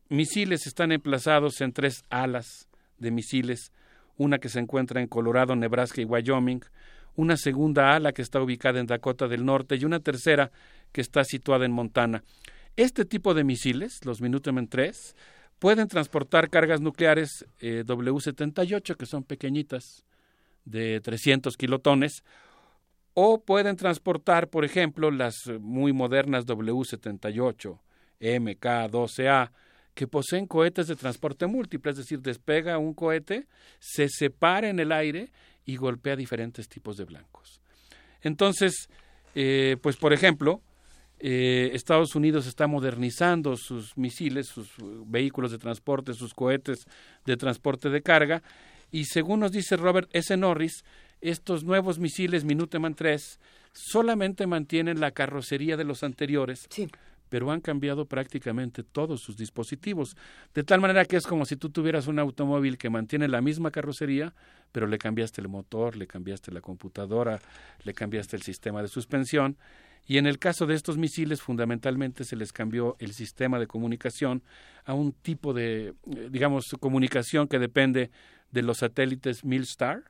misiles están emplazados en tres alas de misiles, una que se encuentra en Colorado, Nebraska y Wyoming, una segunda ala que está ubicada en Dakota del Norte y una tercera que está situada en Montana. Este tipo de misiles, los Minuteman 3, pueden transportar cargas nucleares eh, W-78, que son pequeñitas, de 300 kilotones, o pueden transportar, por ejemplo, las muy modernas W-78, MK-12A, que poseen cohetes de transporte múltiple, es decir, despega un cohete, se separa en el aire y golpea diferentes tipos de blancos. Entonces, eh, pues por ejemplo, eh, Estados Unidos está modernizando sus misiles, sus vehículos de transporte, sus cohetes de transporte de carga, y según nos dice Robert S. Norris, estos nuevos misiles Minuteman 3 solamente mantienen la carrocería de los anteriores, pero han cambiado prácticamente todos sus dispositivos, de tal manera que es como si tú tuvieras un automóvil que mantiene la misma carrocería, pero le cambiaste el motor, le cambiaste la computadora, le cambiaste el sistema de suspensión, y en el caso de estos misiles fundamentalmente se les cambió el sistema de comunicación a un tipo de, eh, digamos, comunicación que depende de los satélites Milstar,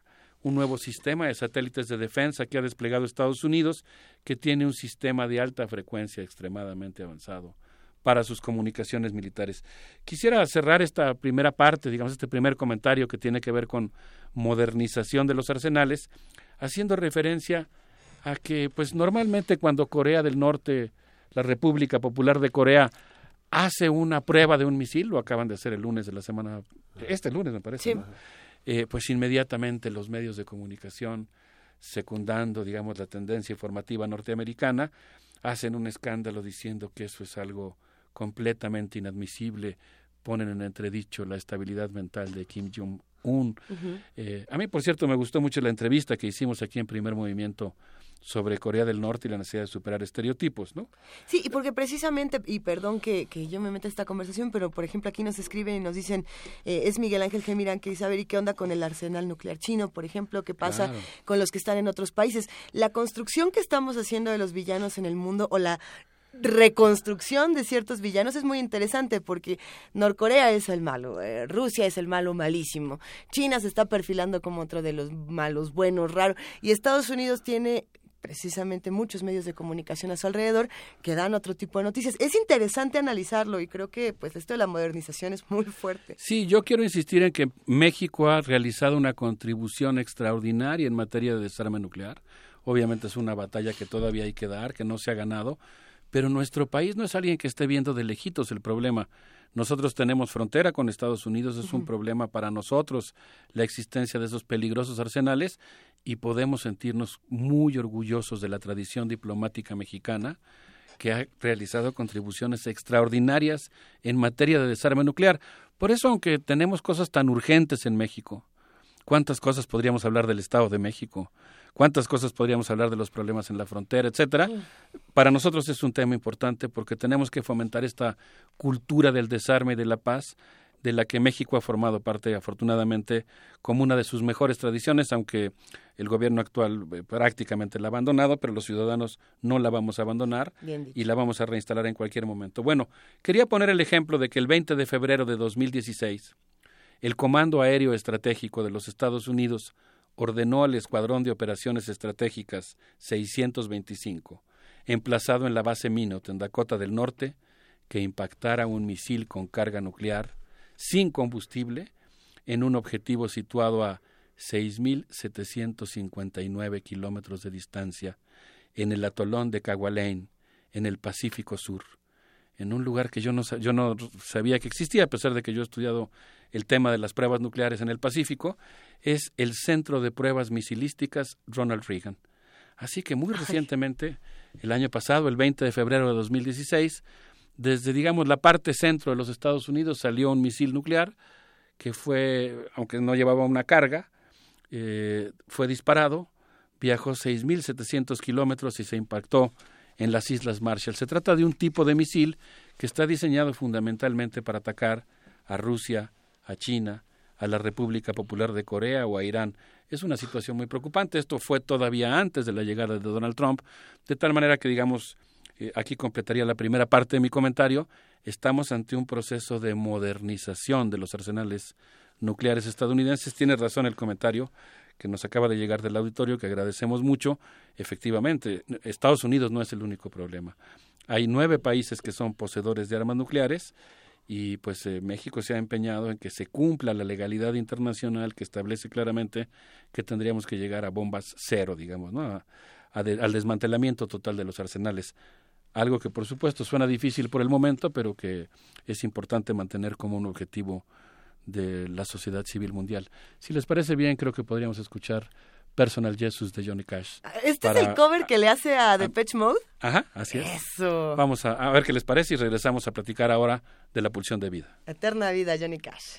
un nuevo sistema de satélites de defensa que ha desplegado Estados Unidos, que tiene un sistema de alta frecuencia extremadamente avanzado para sus comunicaciones militares. Quisiera cerrar esta primera parte, digamos, este primer comentario que tiene que ver con modernización de los arsenales, haciendo referencia a que, pues normalmente cuando Corea del Norte, la República Popular de Corea, hace una prueba de un misil, lo acaban de hacer el lunes de la semana, este lunes me parece, eh, pues inmediatamente los medios de comunicación, secundando, digamos, la tendencia informativa norteamericana, hacen un escándalo diciendo que eso es algo completamente inadmisible, ponen en entredicho la estabilidad mental de Kim Jong-un. Eh, a mí, por cierto, me gustó mucho la entrevista que hicimos aquí en Primer Movimiento sobre Corea del Norte y la necesidad de superar estereotipos, ¿no? Sí, y porque precisamente, y perdón que, que yo me meta en esta conversación, pero por ejemplo aquí nos escriben y nos dicen, eh, es Miguel Ángel Gemirán que dice, a ver, ¿y qué onda con el arsenal nuclear chino, por ejemplo? ¿Qué pasa con los que están en otros países? La construcción que estamos haciendo de los villanos en el mundo o la reconstrucción de ciertos villanos es muy interesante porque Norcorea es el malo, eh, Rusia es el malo malísimo, China se está perfilando como otro de los malos buenos, raro, y Estados Unidos tiene precisamente muchos medios de comunicación a su alrededor que dan otro tipo de noticias. Es interesante analizarlo y creo que pues esto de la modernización es muy fuerte. Sí, yo quiero insistir en que México ha realizado una contribución extraordinaria en materia de desarme nuclear. Obviamente es una batalla que todavía hay que dar, que no se ha ganado, pero nuestro país no es alguien que esté viendo de lejitos el problema. Nosotros tenemos frontera con Estados Unidos, es un problema para nosotros la existencia de esos peligrosos arsenales y podemos sentirnos muy orgullosos de la tradición diplomática mexicana que ha realizado contribuciones extraordinarias en materia de desarme nuclear. Por eso, aunque tenemos cosas tan urgentes en México, ¿cuántas cosas podríamos hablar del Estado de México? cuántas cosas podríamos hablar de los problemas en la frontera, etcétera. Para nosotros es un tema importante porque tenemos que fomentar esta cultura del desarme y de la paz de la que México ha formado parte, afortunadamente, como una de sus mejores tradiciones, aunque el gobierno actual eh, prácticamente la ha abandonado, pero los ciudadanos no la vamos a abandonar y la vamos a reinstalar en cualquier momento. Bueno, quería poner el ejemplo de que el 20 de febrero de 2016, el Comando Aéreo Estratégico de los Estados Unidos ordenó al Escuadrón de Operaciones Estratégicas 625, emplazado en la base Minot en Dakota del Norte, que impactara un misil con carga nuclear sin combustible en un objetivo situado a 6.759 kilómetros de distancia en el atolón de Cagualén, en el Pacífico Sur, en un lugar que yo no, yo no sabía que existía, a pesar de que yo he estudiado el tema de las pruebas nucleares en el Pacífico, es el Centro de Pruebas Misilísticas Ronald Reagan. Así que muy recientemente, el año pasado, el 20 de febrero de 2016, desde, digamos, la parte centro de los Estados Unidos salió un misil nuclear que fue, aunque no llevaba una carga, eh, fue disparado, viajó 6.700 kilómetros y se impactó en las Islas Marshall. Se trata de un tipo de misil que está diseñado fundamentalmente para atacar a Rusia, a China, a la República Popular de Corea o a Irán. Es una situación muy preocupante. Esto fue todavía antes de la llegada de Donald Trump, de tal manera que, digamos, eh, aquí completaría la primera parte de mi comentario, estamos ante un proceso de modernización de los arsenales nucleares estadounidenses. Tiene razón el comentario que nos acaba de llegar del auditorio, que agradecemos mucho. Efectivamente, Estados Unidos no es el único problema. Hay nueve países que son poseedores de armas nucleares y pues eh, México se ha empeñado en que se cumpla la legalidad internacional que establece claramente que tendríamos que llegar a bombas cero, digamos, ¿no? al desmantelamiento total de los arsenales. Algo que por supuesto suena difícil por el momento, pero que es importante mantener como un objetivo de la sociedad civil mundial. Si les parece bien, creo que podríamos escuchar Personal Jesus de Johnny Cash. ¿Este es el cover que le hace a The Patch Mode? Ajá, así es. Eso. Vamos a, a, ver qué les parece y regresamos a platicar ahora de la pulsión de vida. Eterna vida, Johnny Cash.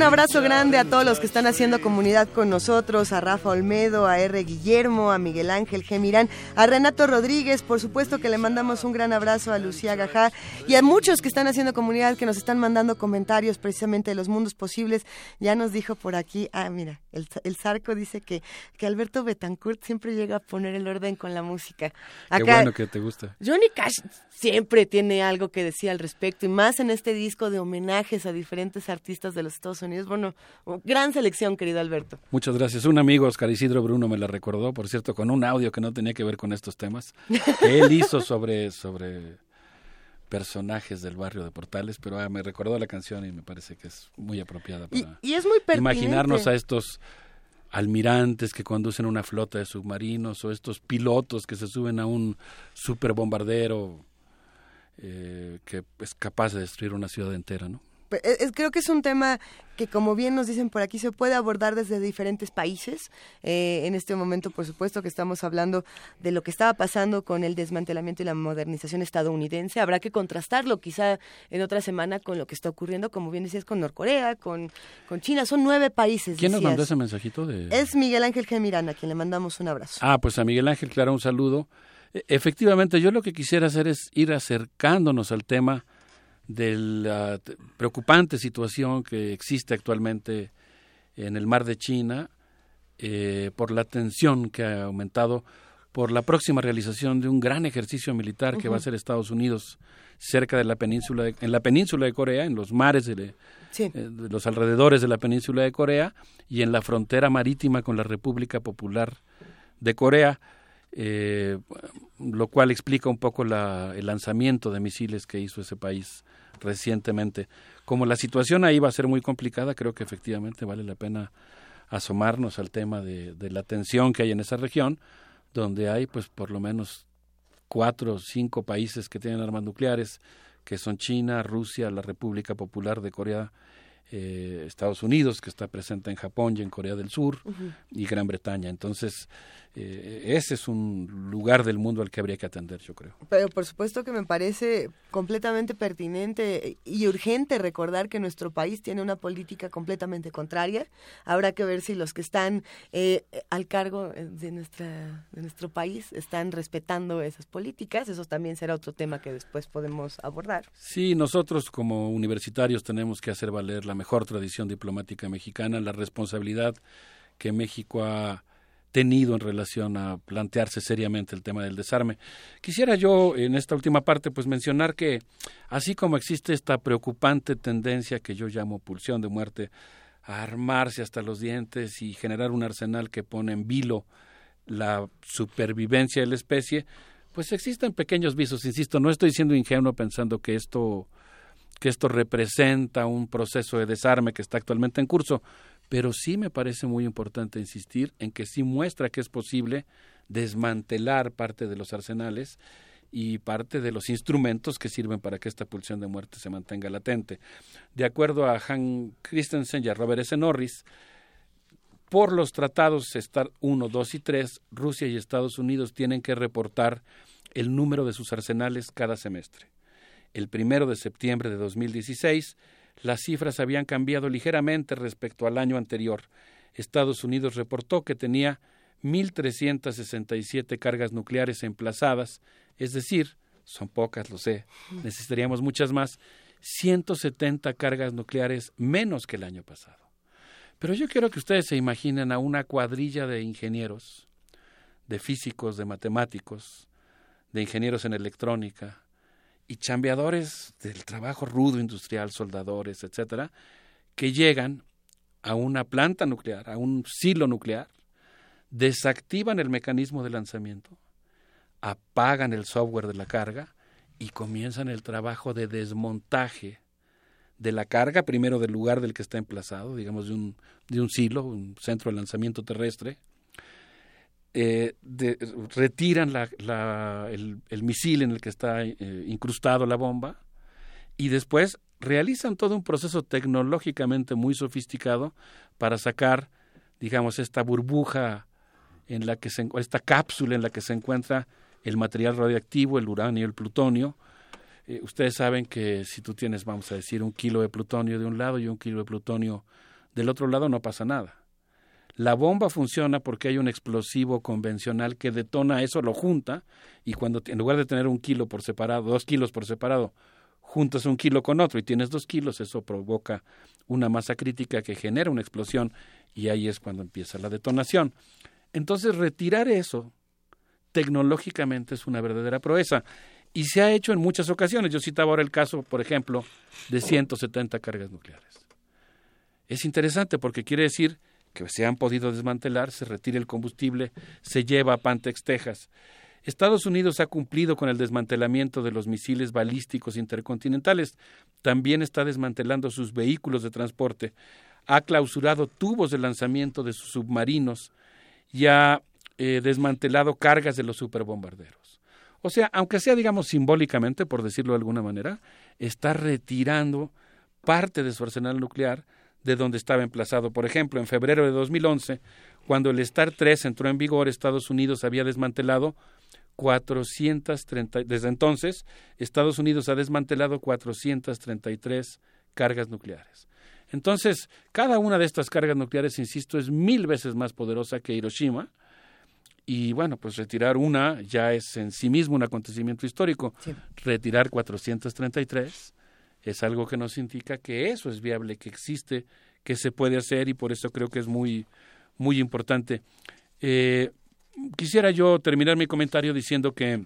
Un abrazo grande a todos los que están haciendo comunidad con nosotros, a Rafa Olmedo, a R. Guillermo, a Miguel Ángel Gemirán, a Renato Rodríguez, por supuesto que le mandamos un gran abrazo a Lucía Gajá y a muchos que están haciendo comunidad, que nos están mandando comentarios precisamente de los mundos posibles. Ya nos dijo por aquí, ah, mira, el, el Zarco dice que, que Alberto Betancourt siempre llega a poner el orden con la música. Qué bueno que te gusta. Johnny Cash siempre tiene algo que decir al respecto y más en este disco de homenajes a diferentes artistas de los Estados Unidos. Bueno, gran selección, querido Alberto. Muchas gracias. Un amigo, Oscar Isidro Bruno, me la recordó, por cierto, con un audio que no tenía que ver con estos temas, que él hizo sobre, sobre personajes del barrio de Portales, pero ah, me recordó la canción y me parece que es muy apropiada para y, es muy imaginarnos a estos almirantes que conducen una flota de submarinos o estos pilotos que se suben a un superbombardero eh, que es capaz de destruir una ciudad entera, ¿no? Es, creo que es un tema que, como bien nos dicen por aquí, se puede abordar desde diferentes países. Eh, en este momento, por supuesto, que estamos hablando de lo que estaba pasando con el desmantelamiento y la modernización estadounidense. Habrá que contrastarlo quizá en otra semana con lo que está ocurriendo, como bien decías, con Norcorea, con, con China. Son nueve países. ¿Quién nos mandó ese mensajito? De... Es Miguel Ángel Gemirán, a quien le mandamos un abrazo. Ah, pues a Miguel Ángel, claro, un saludo. E, efectivamente, yo lo que quisiera hacer es ir acercándonos al tema de la preocupante situación que existe actualmente en el mar de China eh, por la tensión que ha aumentado por la próxima realización de un gran ejercicio militar que va a hacer Estados Unidos cerca de la península de, en la península de Corea en los mares de, eh, de, los alrededores de la península de Corea y en la frontera marítima con la República Popular de Corea eh, lo cual explica un poco la, el lanzamiento de misiles que hizo ese país recientemente. Como la situación ahí va a ser muy complicada, creo que efectivamente vale la pena asomarnos al tema de, de la tensión que hay en esa región, donde hay pues por lo menos cuatro o cinco países que tienen armas nucleares, que son China, Rusia, la República Popular de Corea eh, Estados Unidos, que está presente en Japón y en Corea del Sur, y Gran Bretaña. Entonces, eh, ese es un lugar del mundo al que habría que atender, yo creo. Pero por supuesto que me parece completamente pertinente y urgente recordar que nuestro país tiene una política completamente contraria. Habrá que ver si los que están eh, al cargo de, nuestra, de nuestro país están respetando esas políticas. Eso también será otro tema que después podemos abordar. Sí, nosotros como universitarios tenemos que hacer valer la mejor tradición diplomática mexicana, la responsabilidad que México ha tenido en relación a plantearse seriamente el tema del desarme. Quisiera yo en esta última parte pues mencionar que así como existe esta preocupante tendencia que yo llamo pulsión de muerte a armarse hasta los dientes y generar un arsenal que pone en vilo la supervivencia de la especie, pues existen pequeños visos, insisto, no estoy siendo ingenuo pensando que esto que esto representa un proceso de desarme que está actualmente en curso, pero sí me parece muy importante insistir en que sí muestra que es posible desmantelar parte de los arsenales y parte de los instrumentos que sirven para que esta pulsión de muerte se mantenga latente. De acuerdo a Han Christensen y a Robert S. Norris, por los tratados START 1, 2 y 3, Rusia y Estados Unidos tienen que reportar el número de sus arsenales cada semestre. El primero de septiembre de 2016, las cifras habían cambiado ligeramente respecto al año anterior. Estados Unidos reportó que tenía 1.367 cargas nucleares emplazadas, es decir, son pocas, lo sé, necesitaríamos muchas más, 170 cargas nucleares menos que el año pasado. Pero yo quiero que ustedes se imaginen a una cuadrilla de ingenieros, de físicos, de matemáticos, de ingenieros en electrónica, y chambeadores del trabajo rudo industrial, soldadores, etcétera, que llegan a una planta nuclear, a un silo nuclear, desactivan el mecanismo de lanzamiento, apagan el software de la carga y comienzan el trabajo de desmontaje de la carga, primero del lugar del que está emplazado, digamos de un, de un silo, un centro de lanzamiento terrestre, eh, retiran el, misil en el que está eh, incrustado la bomba y después realizan todo un proceso tecnológicamente muy sofisticado para sacar, digamos, esta burbuja en la que se, esta cápsula en la que se encuentra el material radioactivo, el uranio, el plutonio. Eh, ustedes saben que si tú tienes, vamos a decir, un kilo de plutonio de un lado y un kilo de plutonio del otro lado, no pasa nada la bomba funciona porque hay un explosivo convencional que detona eso, lo junta, y cuando en lugar de tener un kilo por separado, dos kilos por separado, juntas un kilo con otro y tienes dos kilos, eso provoca una masa crítica que genera una explosión y ahí es cuando empieza la detonación. Entonces, retirar eso tecnológicamente es una verdadera proeza y se ha hecho en muchas ocasiones. Yo citaba ahora el caso, por ejemplo, de 170 cargas nucleares. Es interesante porque quiere decir que se han podido desmantelar, se retira el combustible, se lleva a Pantex, Texas. Estados Unidos ha cumplido con el desmantelamiento de los misiles balísticos intercontinentales, también está desmantelando sus vehículos de transporte, ha clausurado tubos de lanzamiento de sus submarinos y ha eh, desmantelado cargas de los superbombarderos. O sea, aunque sea, digamos, simbólicamente, por decirlo de alguna manera, está retirando parte de su arsenal nuclear de donde estaba emplazado. Por ejemplo, en febrero de 2011, cuando el STAR 3 entró en vigor, Estados Unidos había desmantelado 430, desde entonces, Estados Unidos ha desmantelado 433 cargas nucleares. Entonces, cada una de estas cargas nucleares, insisto, es mil veces más poderosa que Hiroshima. Y bueno, pues retirar una ya es en sí mismo un acontecimiento histórico. Retirar 433 es algo que nos indica que eso es viable, que existe, que se puede hacer y por eso creo que es muy, muy importante. Eh, quisiera yo terminar mi comentario diciendo que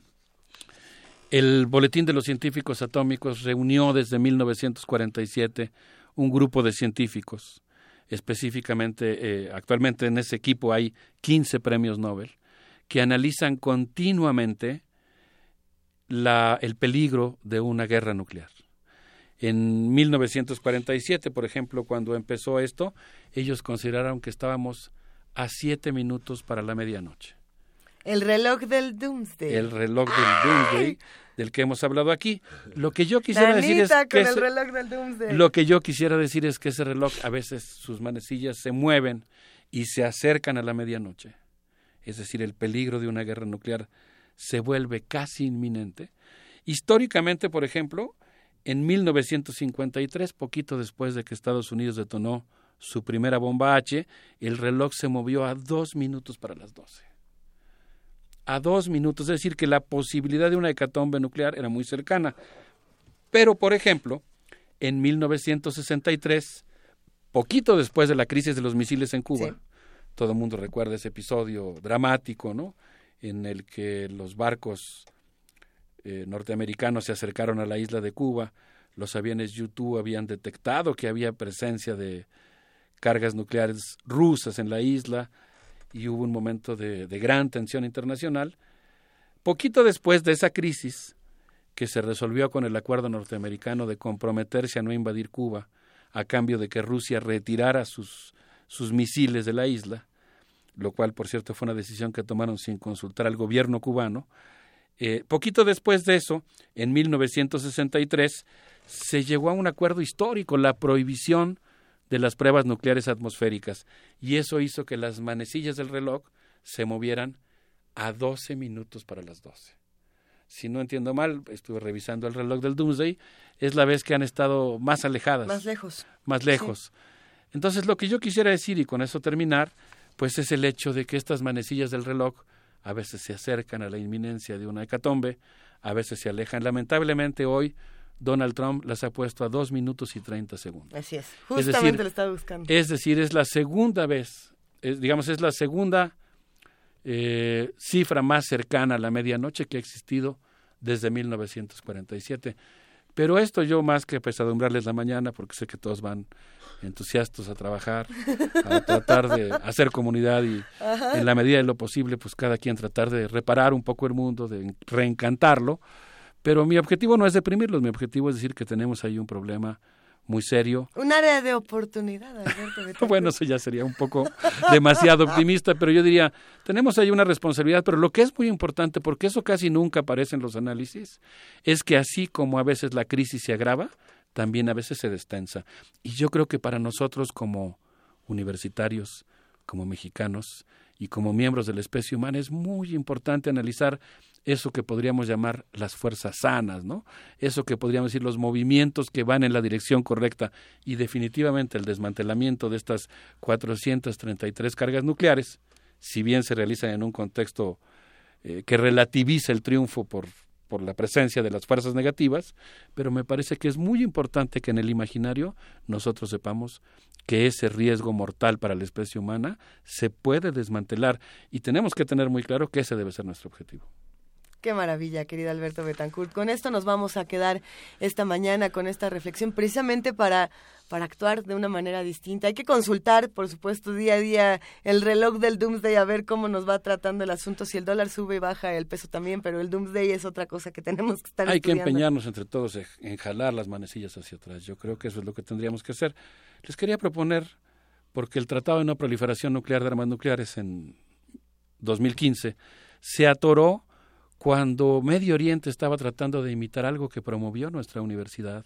el Boletín de los Científicos Atómicos reunió desde 1947 un grupo de científicos. Específicamente, eh, actualmente en ese equipo hay 15 premios Nobel que analizan continuamente el peligro de una guerra nuclear. En 1947, por ejemplo, cuando empezó esto, ellos consideraron que estábamos a siete minutos para la medianoche. El reloj del Doomsday. El reloj del Doomsday del que hemos hablado aquí. Lo que yo quisiera decir es que el reloj del lo que yo quisiera decir es que ese reloj a veces sus manecillas se mueven y se acercan a la medianoche. Es decir, el peligro de una guerra nuclear se vuelve casi inminente. Históricamente, por ejemplo, en 1953, poquito después de que Estados Unidos detonó su primera bomba H, el reloj se movió a dos minutos para las doce a dos minutos, es decir, que la posibilidad de una hecatombe nuclear era muy cercana. Pero, por ejemplo, en 1963, poquito después de la crisis de los misiles en Cuba, todo el mundo recuerda ese episodio dramático, ¿no? En el que los barcos eh, norteamericanos se acercaron a la isla de Cuba, los aviones U-2 habían detectado que había presencia de cargas nucleares rusas en la isla, y hubo un momento de, gran tensión internacional. Poquito después de esa crisis, que se resolvió con el acuerdo norteamericano de comprometerse a no invadir Cuba a cambio de que Rusia retirara sus, sus misiles de la isla, lo cual, por cierto, fue una decisión que tomaron sin consultar al gobierno cubano. Eh, poquito después de eso, en 1963, se llegó a un acuerdo histórico, la prohibición de las pruebas nucleares atmosféricas y eso hizo que las manecillas del reloj se movieran a 12 minutos para las 12. Si no entiendo mal, estuve revisando el reloj del Doomsday, es la vez que han estado más alejadas. Más lejos. Más lejos. Entonces, lo que yo quisiera decir, y con eso terminar, pues es el hecho de que estas manecillas del reloj a veces se acercan a la inminencia de una hecatombe, a veces se alejan. Lamentablemente hoy Donald Trump las ha puesto a dos minutos y treinta segundos. Así es, justamente lo estaba buscando. Es decir, es la segunda vez, digamos, es la segunda eh, cifra más cercana a la medianoche que ha existido desde 1947. Pero esto yo más que pesadumbrarles la mañana, porque sé que todos van entusiastos a trabajar, a tratar de hacer comunidad y en la medida de lo posible, pues cada quien tratar de reparar un poco el mundo, de reencantarlo. Pero mi objetivo no es deprimirlos, mi objetivo es decir que tenemos ahí un problema muy serio. Un área de oportunidad, Alberto. bueno, eso ya sería un poco demasiado optimista, pero yo diría, tenemos ahí una responsabilidad, pero lo que es muy importante, porque eso casi nunca aparece en los análisis, es que así como a veces la crisis se agrava, también a veces se destensa. Y yo creo que para nosotros como universitarios, como mexicanos y como miembros de la especie humana es muy importante analizar eso que podríamos llamar las fuerzas sanas, ¿no? Eso que podríamos decir los movimientos que van en la dirección correcta y definitivamente el desmantelamiento de estas 433 cargas nucleares, si bien se realizan en un contexto eh, que relativiza el triunfo por, por la presencia de las fuerzas negativas, pero me parece que es muy importante que en el imaginario nosotros sepamos que ese riesgo mortal para la especie humana se puede desmantelar y tenemos que tener muy claro que ese debe ser nuestro objetivo. Qué maravilla, querido Alberto Betancourt. Con esto nos vamos a quedar esta mañana con esta reflexión, precisamente para, para actuar de una manera distinta. Hay que consultar, por supuesto, día a día el reloj del Doomsday a ver cómo nos va tratando el asunto. Si el dólar sube, baja el peso también, pero el Doomsday es otra cosa que tenemos que estar Hay que empeñarnos entre todos en jalar las manecillas hacia atrás. Yo creo que eso es lo que tendríamos que hacer. Les quería proponer, porque el Tratado de No Proliferación Nuclear de Armas Nucleares en 2015 se atoró cuando Medio Oriente estaba tratando de imitar algo que promovió nuestra universidad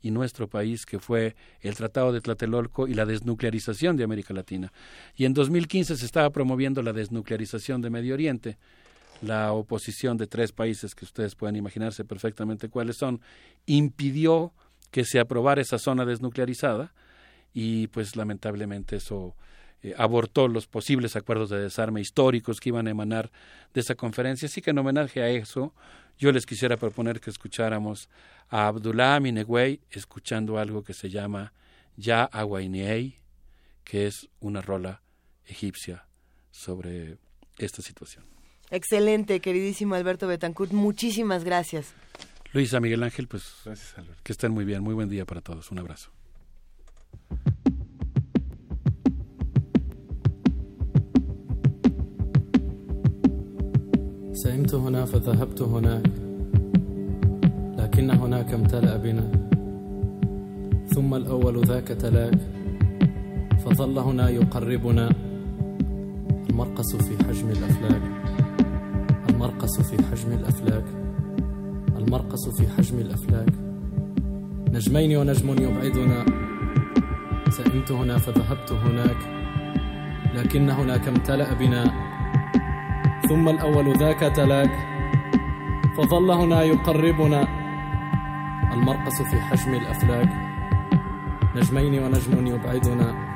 y nuestro país, que fue el Tratado de Tlatelolco y la desnuclearización de América Latina. Y en 2015 se estaba promoviendo la desnuclearización de Medio Oriente. La oposición de tres países, que ustedes pueden imaginarse perfectamente cuáles son, impidió que se aprobara esa zona desnuclearizada y pues lamentablemente eso eh, abortó los posibles acuerdos de desarme históricos que iban a emanar de esa conferencia. Así que en homenaje a eso, yo les quisiera proponer que escucháramos a Abdullah Minegüey escuchando algo que se llama Ya Aguainei, que es una rola egipcia sobre esta situación. Excelente, queridísimo Alberto Betancourt. Muchísimas gracias. Luisa Miguel Ángel, pues que estén muy bien. Muy buen día para todos. Un abrazo. سئمت هنا فذهبت هناك لكن هناك امتلأ بنا. ثم الأول ذاك تلاك فظل هنا يقربنا. المرقص في حجم الأفلاك المرقص في حجم الأفلاك المرقص في حجم الأفلاك. نجمين ونجم يبعدنا. سئمت هنا فذهبت هناك لكن هناك امتلأ بنا. ثم الأول ذاك تلاك فظل هنا يقربنا. المرقص في حجم الأفلاك نجمين ونجم يبعدنا.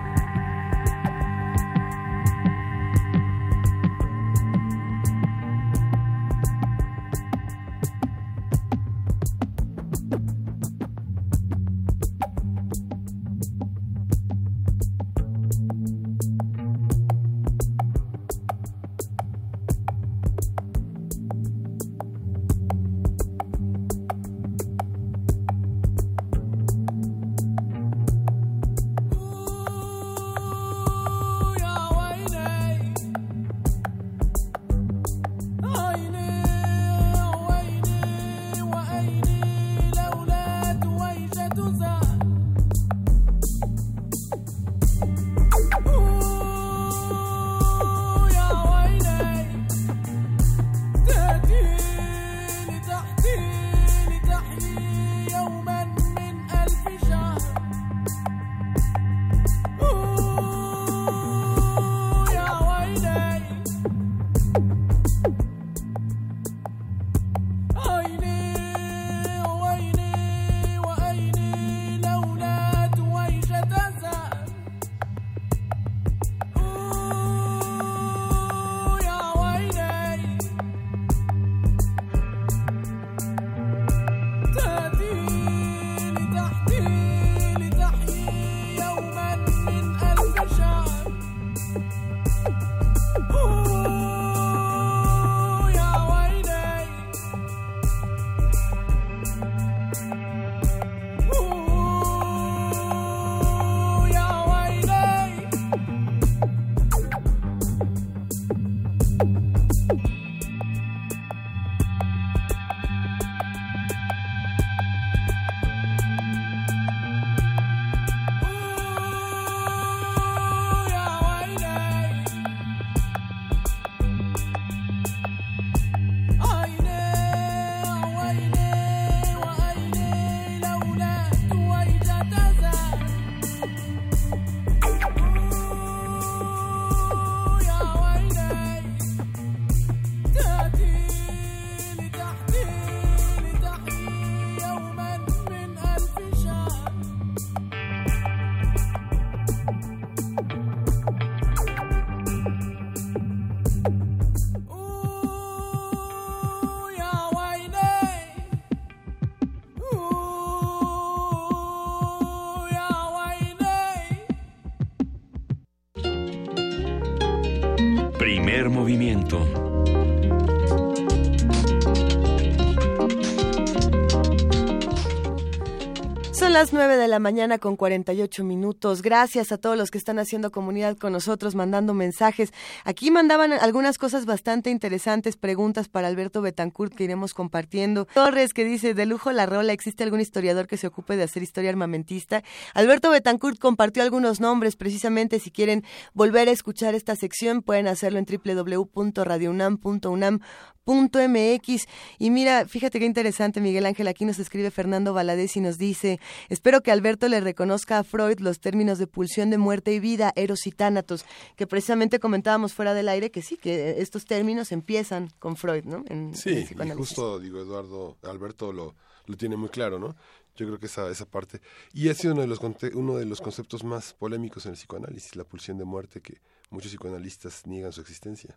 La mañana con 48 minutos. Gracias a todos los que están haciendo comunidad con nosotros, mandando mensajes. Aquí mandaban algunas cosas bastante interesantes, preguntas para Alberto Betancourt que iremos compartiendo. Torres que dice, de lujo la rola, ¿existe algún historiador que se ocupe de hacer historia armamentista? Alberto Betancourt compartió algunos nombres, precisamente si quieren volver a escuchar esta sección, pueden hacerlo en www.radiounam.unam punto MX. Y mira, fíjate qué interesante, Miguel Ángel, aquí nos escribe Fernando Valadez y nos dice, espero que Alberto le reconozca a Freud los términos de pulsión de muerte y vida, eros y tánatos, que precisamente comentábamos fuera del aire que sí, que estos términos empiezan con Freud, ¿no? sí, y justo, digo, Eduardo, Alberto lo, lo tiene muy claro, ¿no? Yo creo que esa, esa parte. Y ha sido uno de, los, uno de los conceptos más polémicos en el psicoanálisis, la pulsión de muerte, que muchos psicoanalistas niegan su existencia.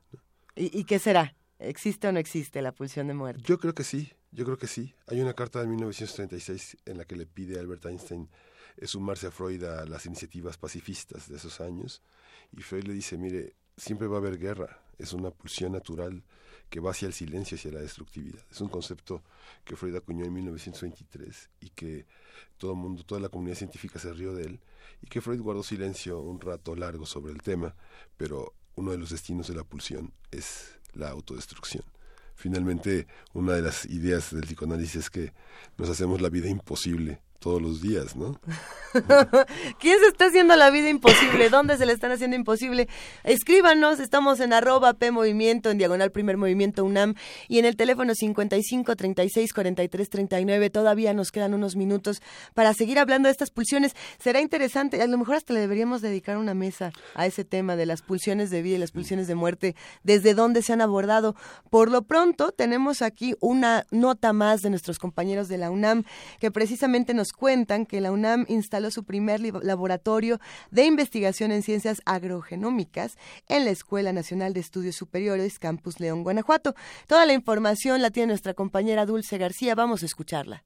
¿Y, ¿Y qué será? ¿Existe o no existe la pulsión de muerte? Yo creo que sí, yo creo que sí. Hay una carta de 1936 en la que le pide a Albert Einstein eh, sumarse a Freud a las iniciativas pacifistas de esos años. Y Freud le dice, mire, siempre va a haber guerra, es una pulsión natural que va hacia el silencio, hacia la destructividad. Es un concepto que Freud acuñó en 1923 y que todo el mundo, toda la comunidad científica se rió de él y que Freud guardó silencio un rato largo sobre el tema, pero uno de los destinos de la pulsión es la autodestrucción. Finalmente, una de las ideas del psicoanálisis es que nos hacemos la vida imposible todos los días, ¿no? ¿Quién se está haciendo la vida imposible? ¿Dónde se le están haciendo imposible? Escríbanos, estamos en arroba P Movimiento, en diagonal Primer Movimiento UNAM, y en el teléfono 55 36 43 39. Todavía nos quedan unos minutos para seguir hablando de estas pulsiones. Será interesante, a lo mejor hasta le deberíamos dedicar una mesa a ese tema de las pulsiones de vida y las pulsiones de muerte, desde dónde se han abordado. Por lo pronto, tenemos aquí una nota más de nuestros compañeros de la UNAM que precisamente nos cuentan que la UNAM instaló su primer laboratorio de investigación en ciencias agrogenómicas en la Escuela Nacional de Estudios Superiores, Campus León, Guanajuato. Toda la información la tiene nuestra compañera Dulce García. Vamos a escucharla.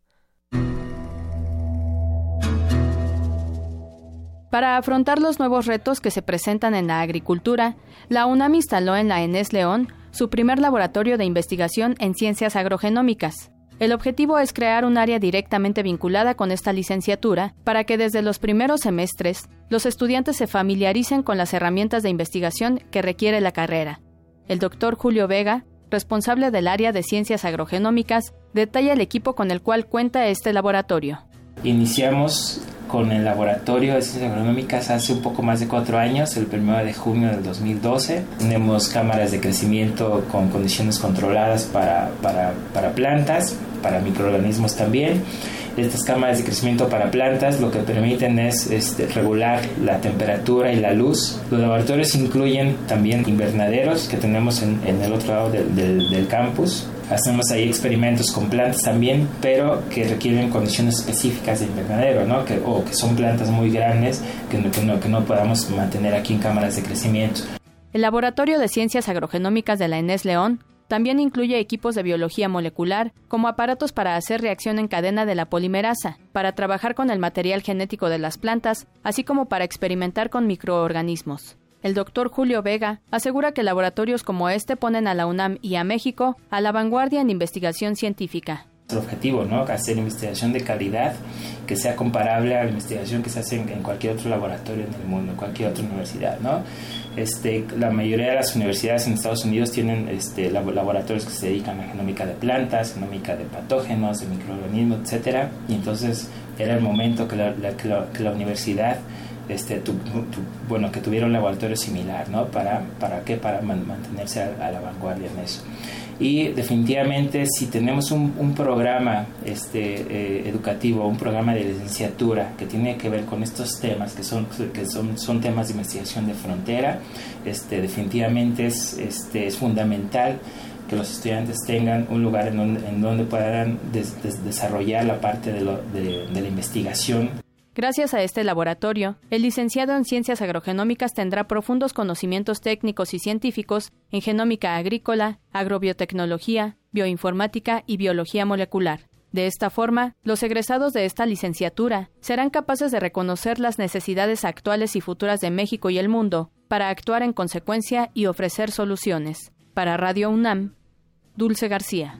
Para afrontar los nuevos retos que se presentan en la agricultura, la UNAM instaló en la ENES León su primer laboratorio de investigación en ciencias agrogenómicas. El objetivo es crear un área directamente vinculada con esta licenciatura para que desde los primeros semestres los estudiantes se familiaricen con las herramientas de investigación que requiere la carrera. El doctor Julio Vega, responsable del área de ciencias agrogenómicas, detalla el equipo con el cual cuenta este laboratorio. Iniciamos con el laboratorio de ciencias agronómicas hace un poco más de cuatro años, el 1 de junio del 2012. Tenemos cámaras de crecimiento con condiciones controladas para, para, para plantas, para microorganismos también. Estas cámaras de crecimiento para plantas lo que permiten es este, regular la temperatura y la luz. Los laboratorios incluyen también invernaderos que tenemos en, en el otro lado del, del, del campus hacemos ahí experimentos con plantas también, pero que requieren condiciones específicas de invernadero, ¿no? Que, o que son plantas muy grandes que no, que, no, que no podamos mantener aquí en cámaras de crecimiento. El Laboratorio de Ciencias Agrogenómicas de la ENES León también incluye equipos de biología molecular, como aparatos para hacer reacción en cadena de la polimerasa, para trabajar con el material genético de las plantas, así como para experimentar con microorganismos. El doctor Julio Vega asegura que laboratorios como este ponen a la UNAM y a México a la vanguardia en investigación científica. El objetivo, ¿no? Hacer investigación de calidad que sea comparable a la investigación que se hace en cualquier otro laboratorio en el mundo, en cualquier otra universidad, ¿no? Este, la mayoría de las universidades en Estados Unidos tienen este, laboratorios que se dedican a genómica de plantas, genómica de patógenos, de microorganismos, etcétera, y entonces era el momento que la, que la, universidad este, bueno, que tuviera un laboratorio similar, ¿no? ¿Para, para qué? Para mantenerse a, la vanguardia en eso. Y definitivamente si tenemos un, un programa este, eh, educativo, un programa de licenciatura que tiene que ver con estos temas, que son, que son, son temas de investigación de frontera, este, definitivamente es, este, es fundamental que los estudiantes tengan un lugar en donde, en donde puedan desarrollar la parte de, lo, de, de la investigación Gracias a este laboratorio, el licenciado en Ciencias Agrogenómicas tendrá profundos conocimientos técnicos y científicos en genómica agrícola, agrobiotecnología, bioinformática y biología molecular. De esta forma, los egresados de esta licenciatura serán capaces de reconocer las necesidades actuales y futuras de México y el mundo para actuar en consecuencia y ofrecer soluciones. Para Radio UNAM, Dulce García.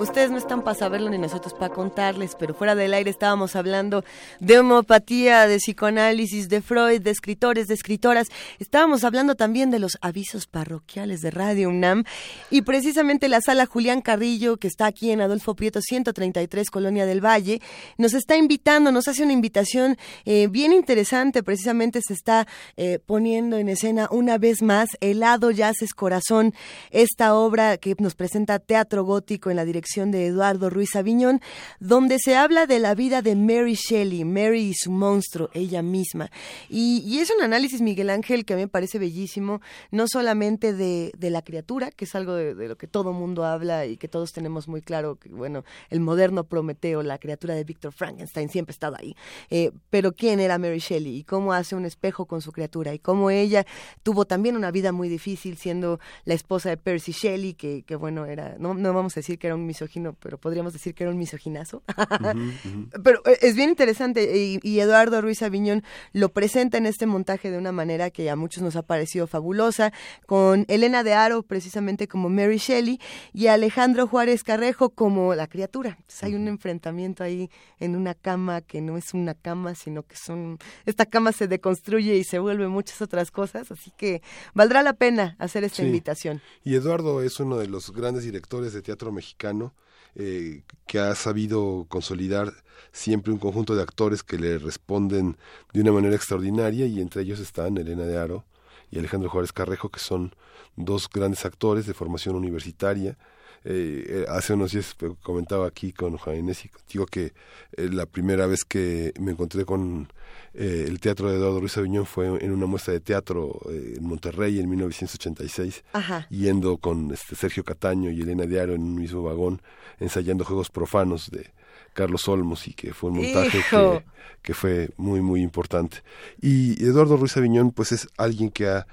Ustedes no están para saberlo ni nosotros para contarles, pero fuera del aire estábamos hablando de homeopatía, de psicoanálisis, de Freud, de escritores, de escritoras. Estábamos hablando también de los avisos parroquiales de Radio UNAM y precisamente la sala Julián Carrillo, que está aquí en Adolfo Prieto 133, Colonia del Valle, nos está invitando, nos hace una invitación eh, bien interesante. Precisamente se está eh, poniendo en escena una vez más Helado Yaces Corazón, esta obra que nos presenta Teatro Gótico en la dirección de Eduardo Ruiz Aviñón, donde se habla de la vida de Mary Shelley, Mary y su monstruo, ella misma. Y, es un análisis, Miguel Ángel, que a mí me parece bellísimo, no solamente de, la criatura, que es algo de, lo que todo mundo habla y que todos tenemos muy claro, que bueno, el moderno Prometeo, la criatura de Victor Frankenstein siempre ha ahí, eh, pero quién era Mary Shelley y cómo hace un espejo con su criatura y cómo ella tuvo también una vida muy difícil siendo la esposa de Percy Shelley, que, bueno, era, no, no vamos a decir que era un misógino, pero podríamos decir que era un misoginazo. Pero eh, es bien interesante y, Eduardo Ruiz Aviñón lo presenta en este montaje de una manera que a muchos nos ha parecido fabulosa, con Elena de Aro precisamente como Mary Shelley y Alejandro Juárez Carrejo como la criatura. Entonces hay un enfrentamiento ahí en una cama que no es una cama, sino que son esta cama se deconstruye y se vuelve muchas otras cosas, así que valdrá la pena hacer esta invitación. Y Eduardo es uno de los grandes directores de teatro mexicano eh, que ha sabido consolidar siempre un conjunto de actores que le responden de una manera extraordinaria y entre ellos están Elena de Aro y Alejandro Juárez Carrejo, que son dos grandes actores de formación universitaria. Eh, eh, hace unos días comentaba aquí con Juan Inés y contigo que la primera vez que me encontré con eh, el teatro de Eduardo Ruiz Aviñón fue en una muestra de teatro eh, en Monterrey en 1986, yendo con este Sergio Cataño y Elena Diario en un mismo vagón, ensayando juegos profanos de Carlos Olmos y que fue un montaje que, que, fue muy muy importante. Y Eduardo Ruiz Aviñón pues es alguien que ha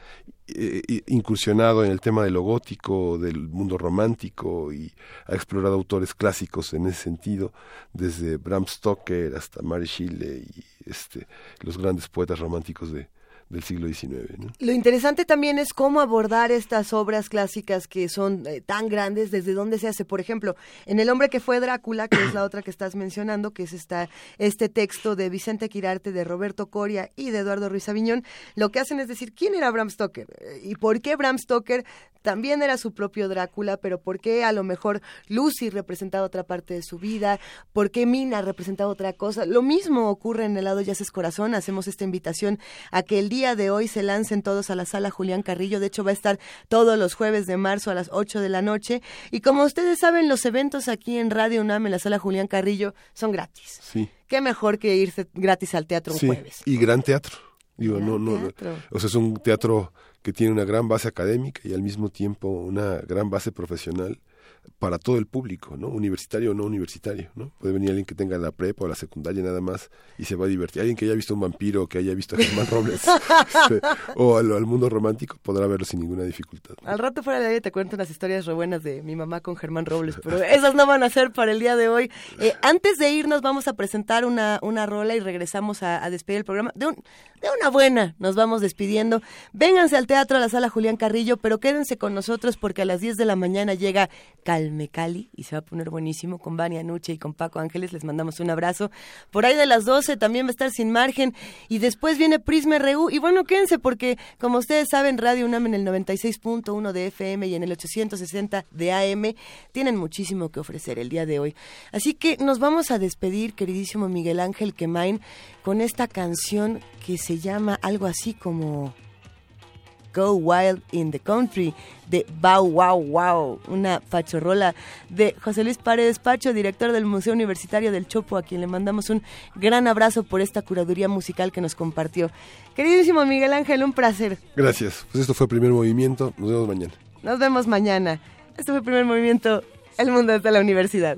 eh, incursionado en el tema de lo gótico, del mundo romántico y ha explorado autores clásicos en ese sentido, desde Bram Stoker hasta Mary Shelley y este, los grandes poetas románticos de, del siglo XIX. Lo interesante también es cómo abordar estas obras clásicas que son eh, tan grandes, desde dónde se hace. Por ejemplo, en El hombre que fue Drácula, que es la otra que estás mencionando, que es esta, este texto de Vicente Quirarte, de Roberto Coria y de Eduardo Ruiz Aviñón, lo que hacen es decir, ¿quién era Bram Stoker? Eh, ¿Y por qué Bram Stoker también era su propio Drácula, pero por qué a lo mejor Lucy representaba otra parte de su vida? ¿Por qué Mina representaba otra cosa? Lo mismo ocurre en el lado Yaces Corazón. Hacemos esta invitación a que el día de hoy se lancen todos a la sala Julián Carrillo. De hecho, va a estar todos los jueves de marzo a las 8 de la noche. Y como ustedes saben, los eventos aquí en Radio UNAM, en la sala Julián Carrillo, son gratis. Sí. Qué mejor que irse gratis al teatro un sí. jueves. Y gran teatro. Digo, no, no, o sea, es un teatro que tiene una gran base académica y al mismo tiempo una gran base profesional para todo el público, ¿no? Universitario o no universitario, ¿no? Puede venir alguien que tenga la prepa o la secundaria nada más y se va a divertir. Alguien que haya visto un vampiro, que haya visto a Germán Robles este, o al, mundo romántico podrá verlo sin ninguna dificultad. Al rato fuera de ahí te cuento unas historias re buenas de mi mamá con Germán Robles, pero esas no van a ser para el día de hoy. Eh, antes de irnos vamos a presentar una, una rola y regresamos a, a despedir el programa. De, un, de una buena nos vamos despidiendo. Vénganse al teatro, a la sala Julián Carrillo, pero quédense con nosotros porque a las 10 de la mañana llega Calmecali y se va a poner buenísimo con Vania Nuche y con Paco Ángeles. Les mandamos un abrazo. Por ahí de las 12 también va a estar Sin Margen y después viene Prisma RU. Y bueno, quédense porque, como ustedes saben, Radio UNAM en el 96.1 de FM y en el 860 de AM tienen muchísimo que ofrecer el día de hoy. Así que nos vamos a despedir, queridísimo Miguel Ángel Quemain, con esta canción que se llama algo así como Go Wild in the Country de Bow Wow Wow, una fachorrola de José Luis Paredes Pacho, director del Museo Universitario del Chopo, a quien le mandamos un gran abrazo por esta curaduría musical que nos compartió. Queridísimo Miguel Ángel, un placer. Gracias. Pues esto fue el primer movimiento. Nos vemos mañana. Nos vemos mañana. Esto fue el primer movimiento. El mundo desde la universidad.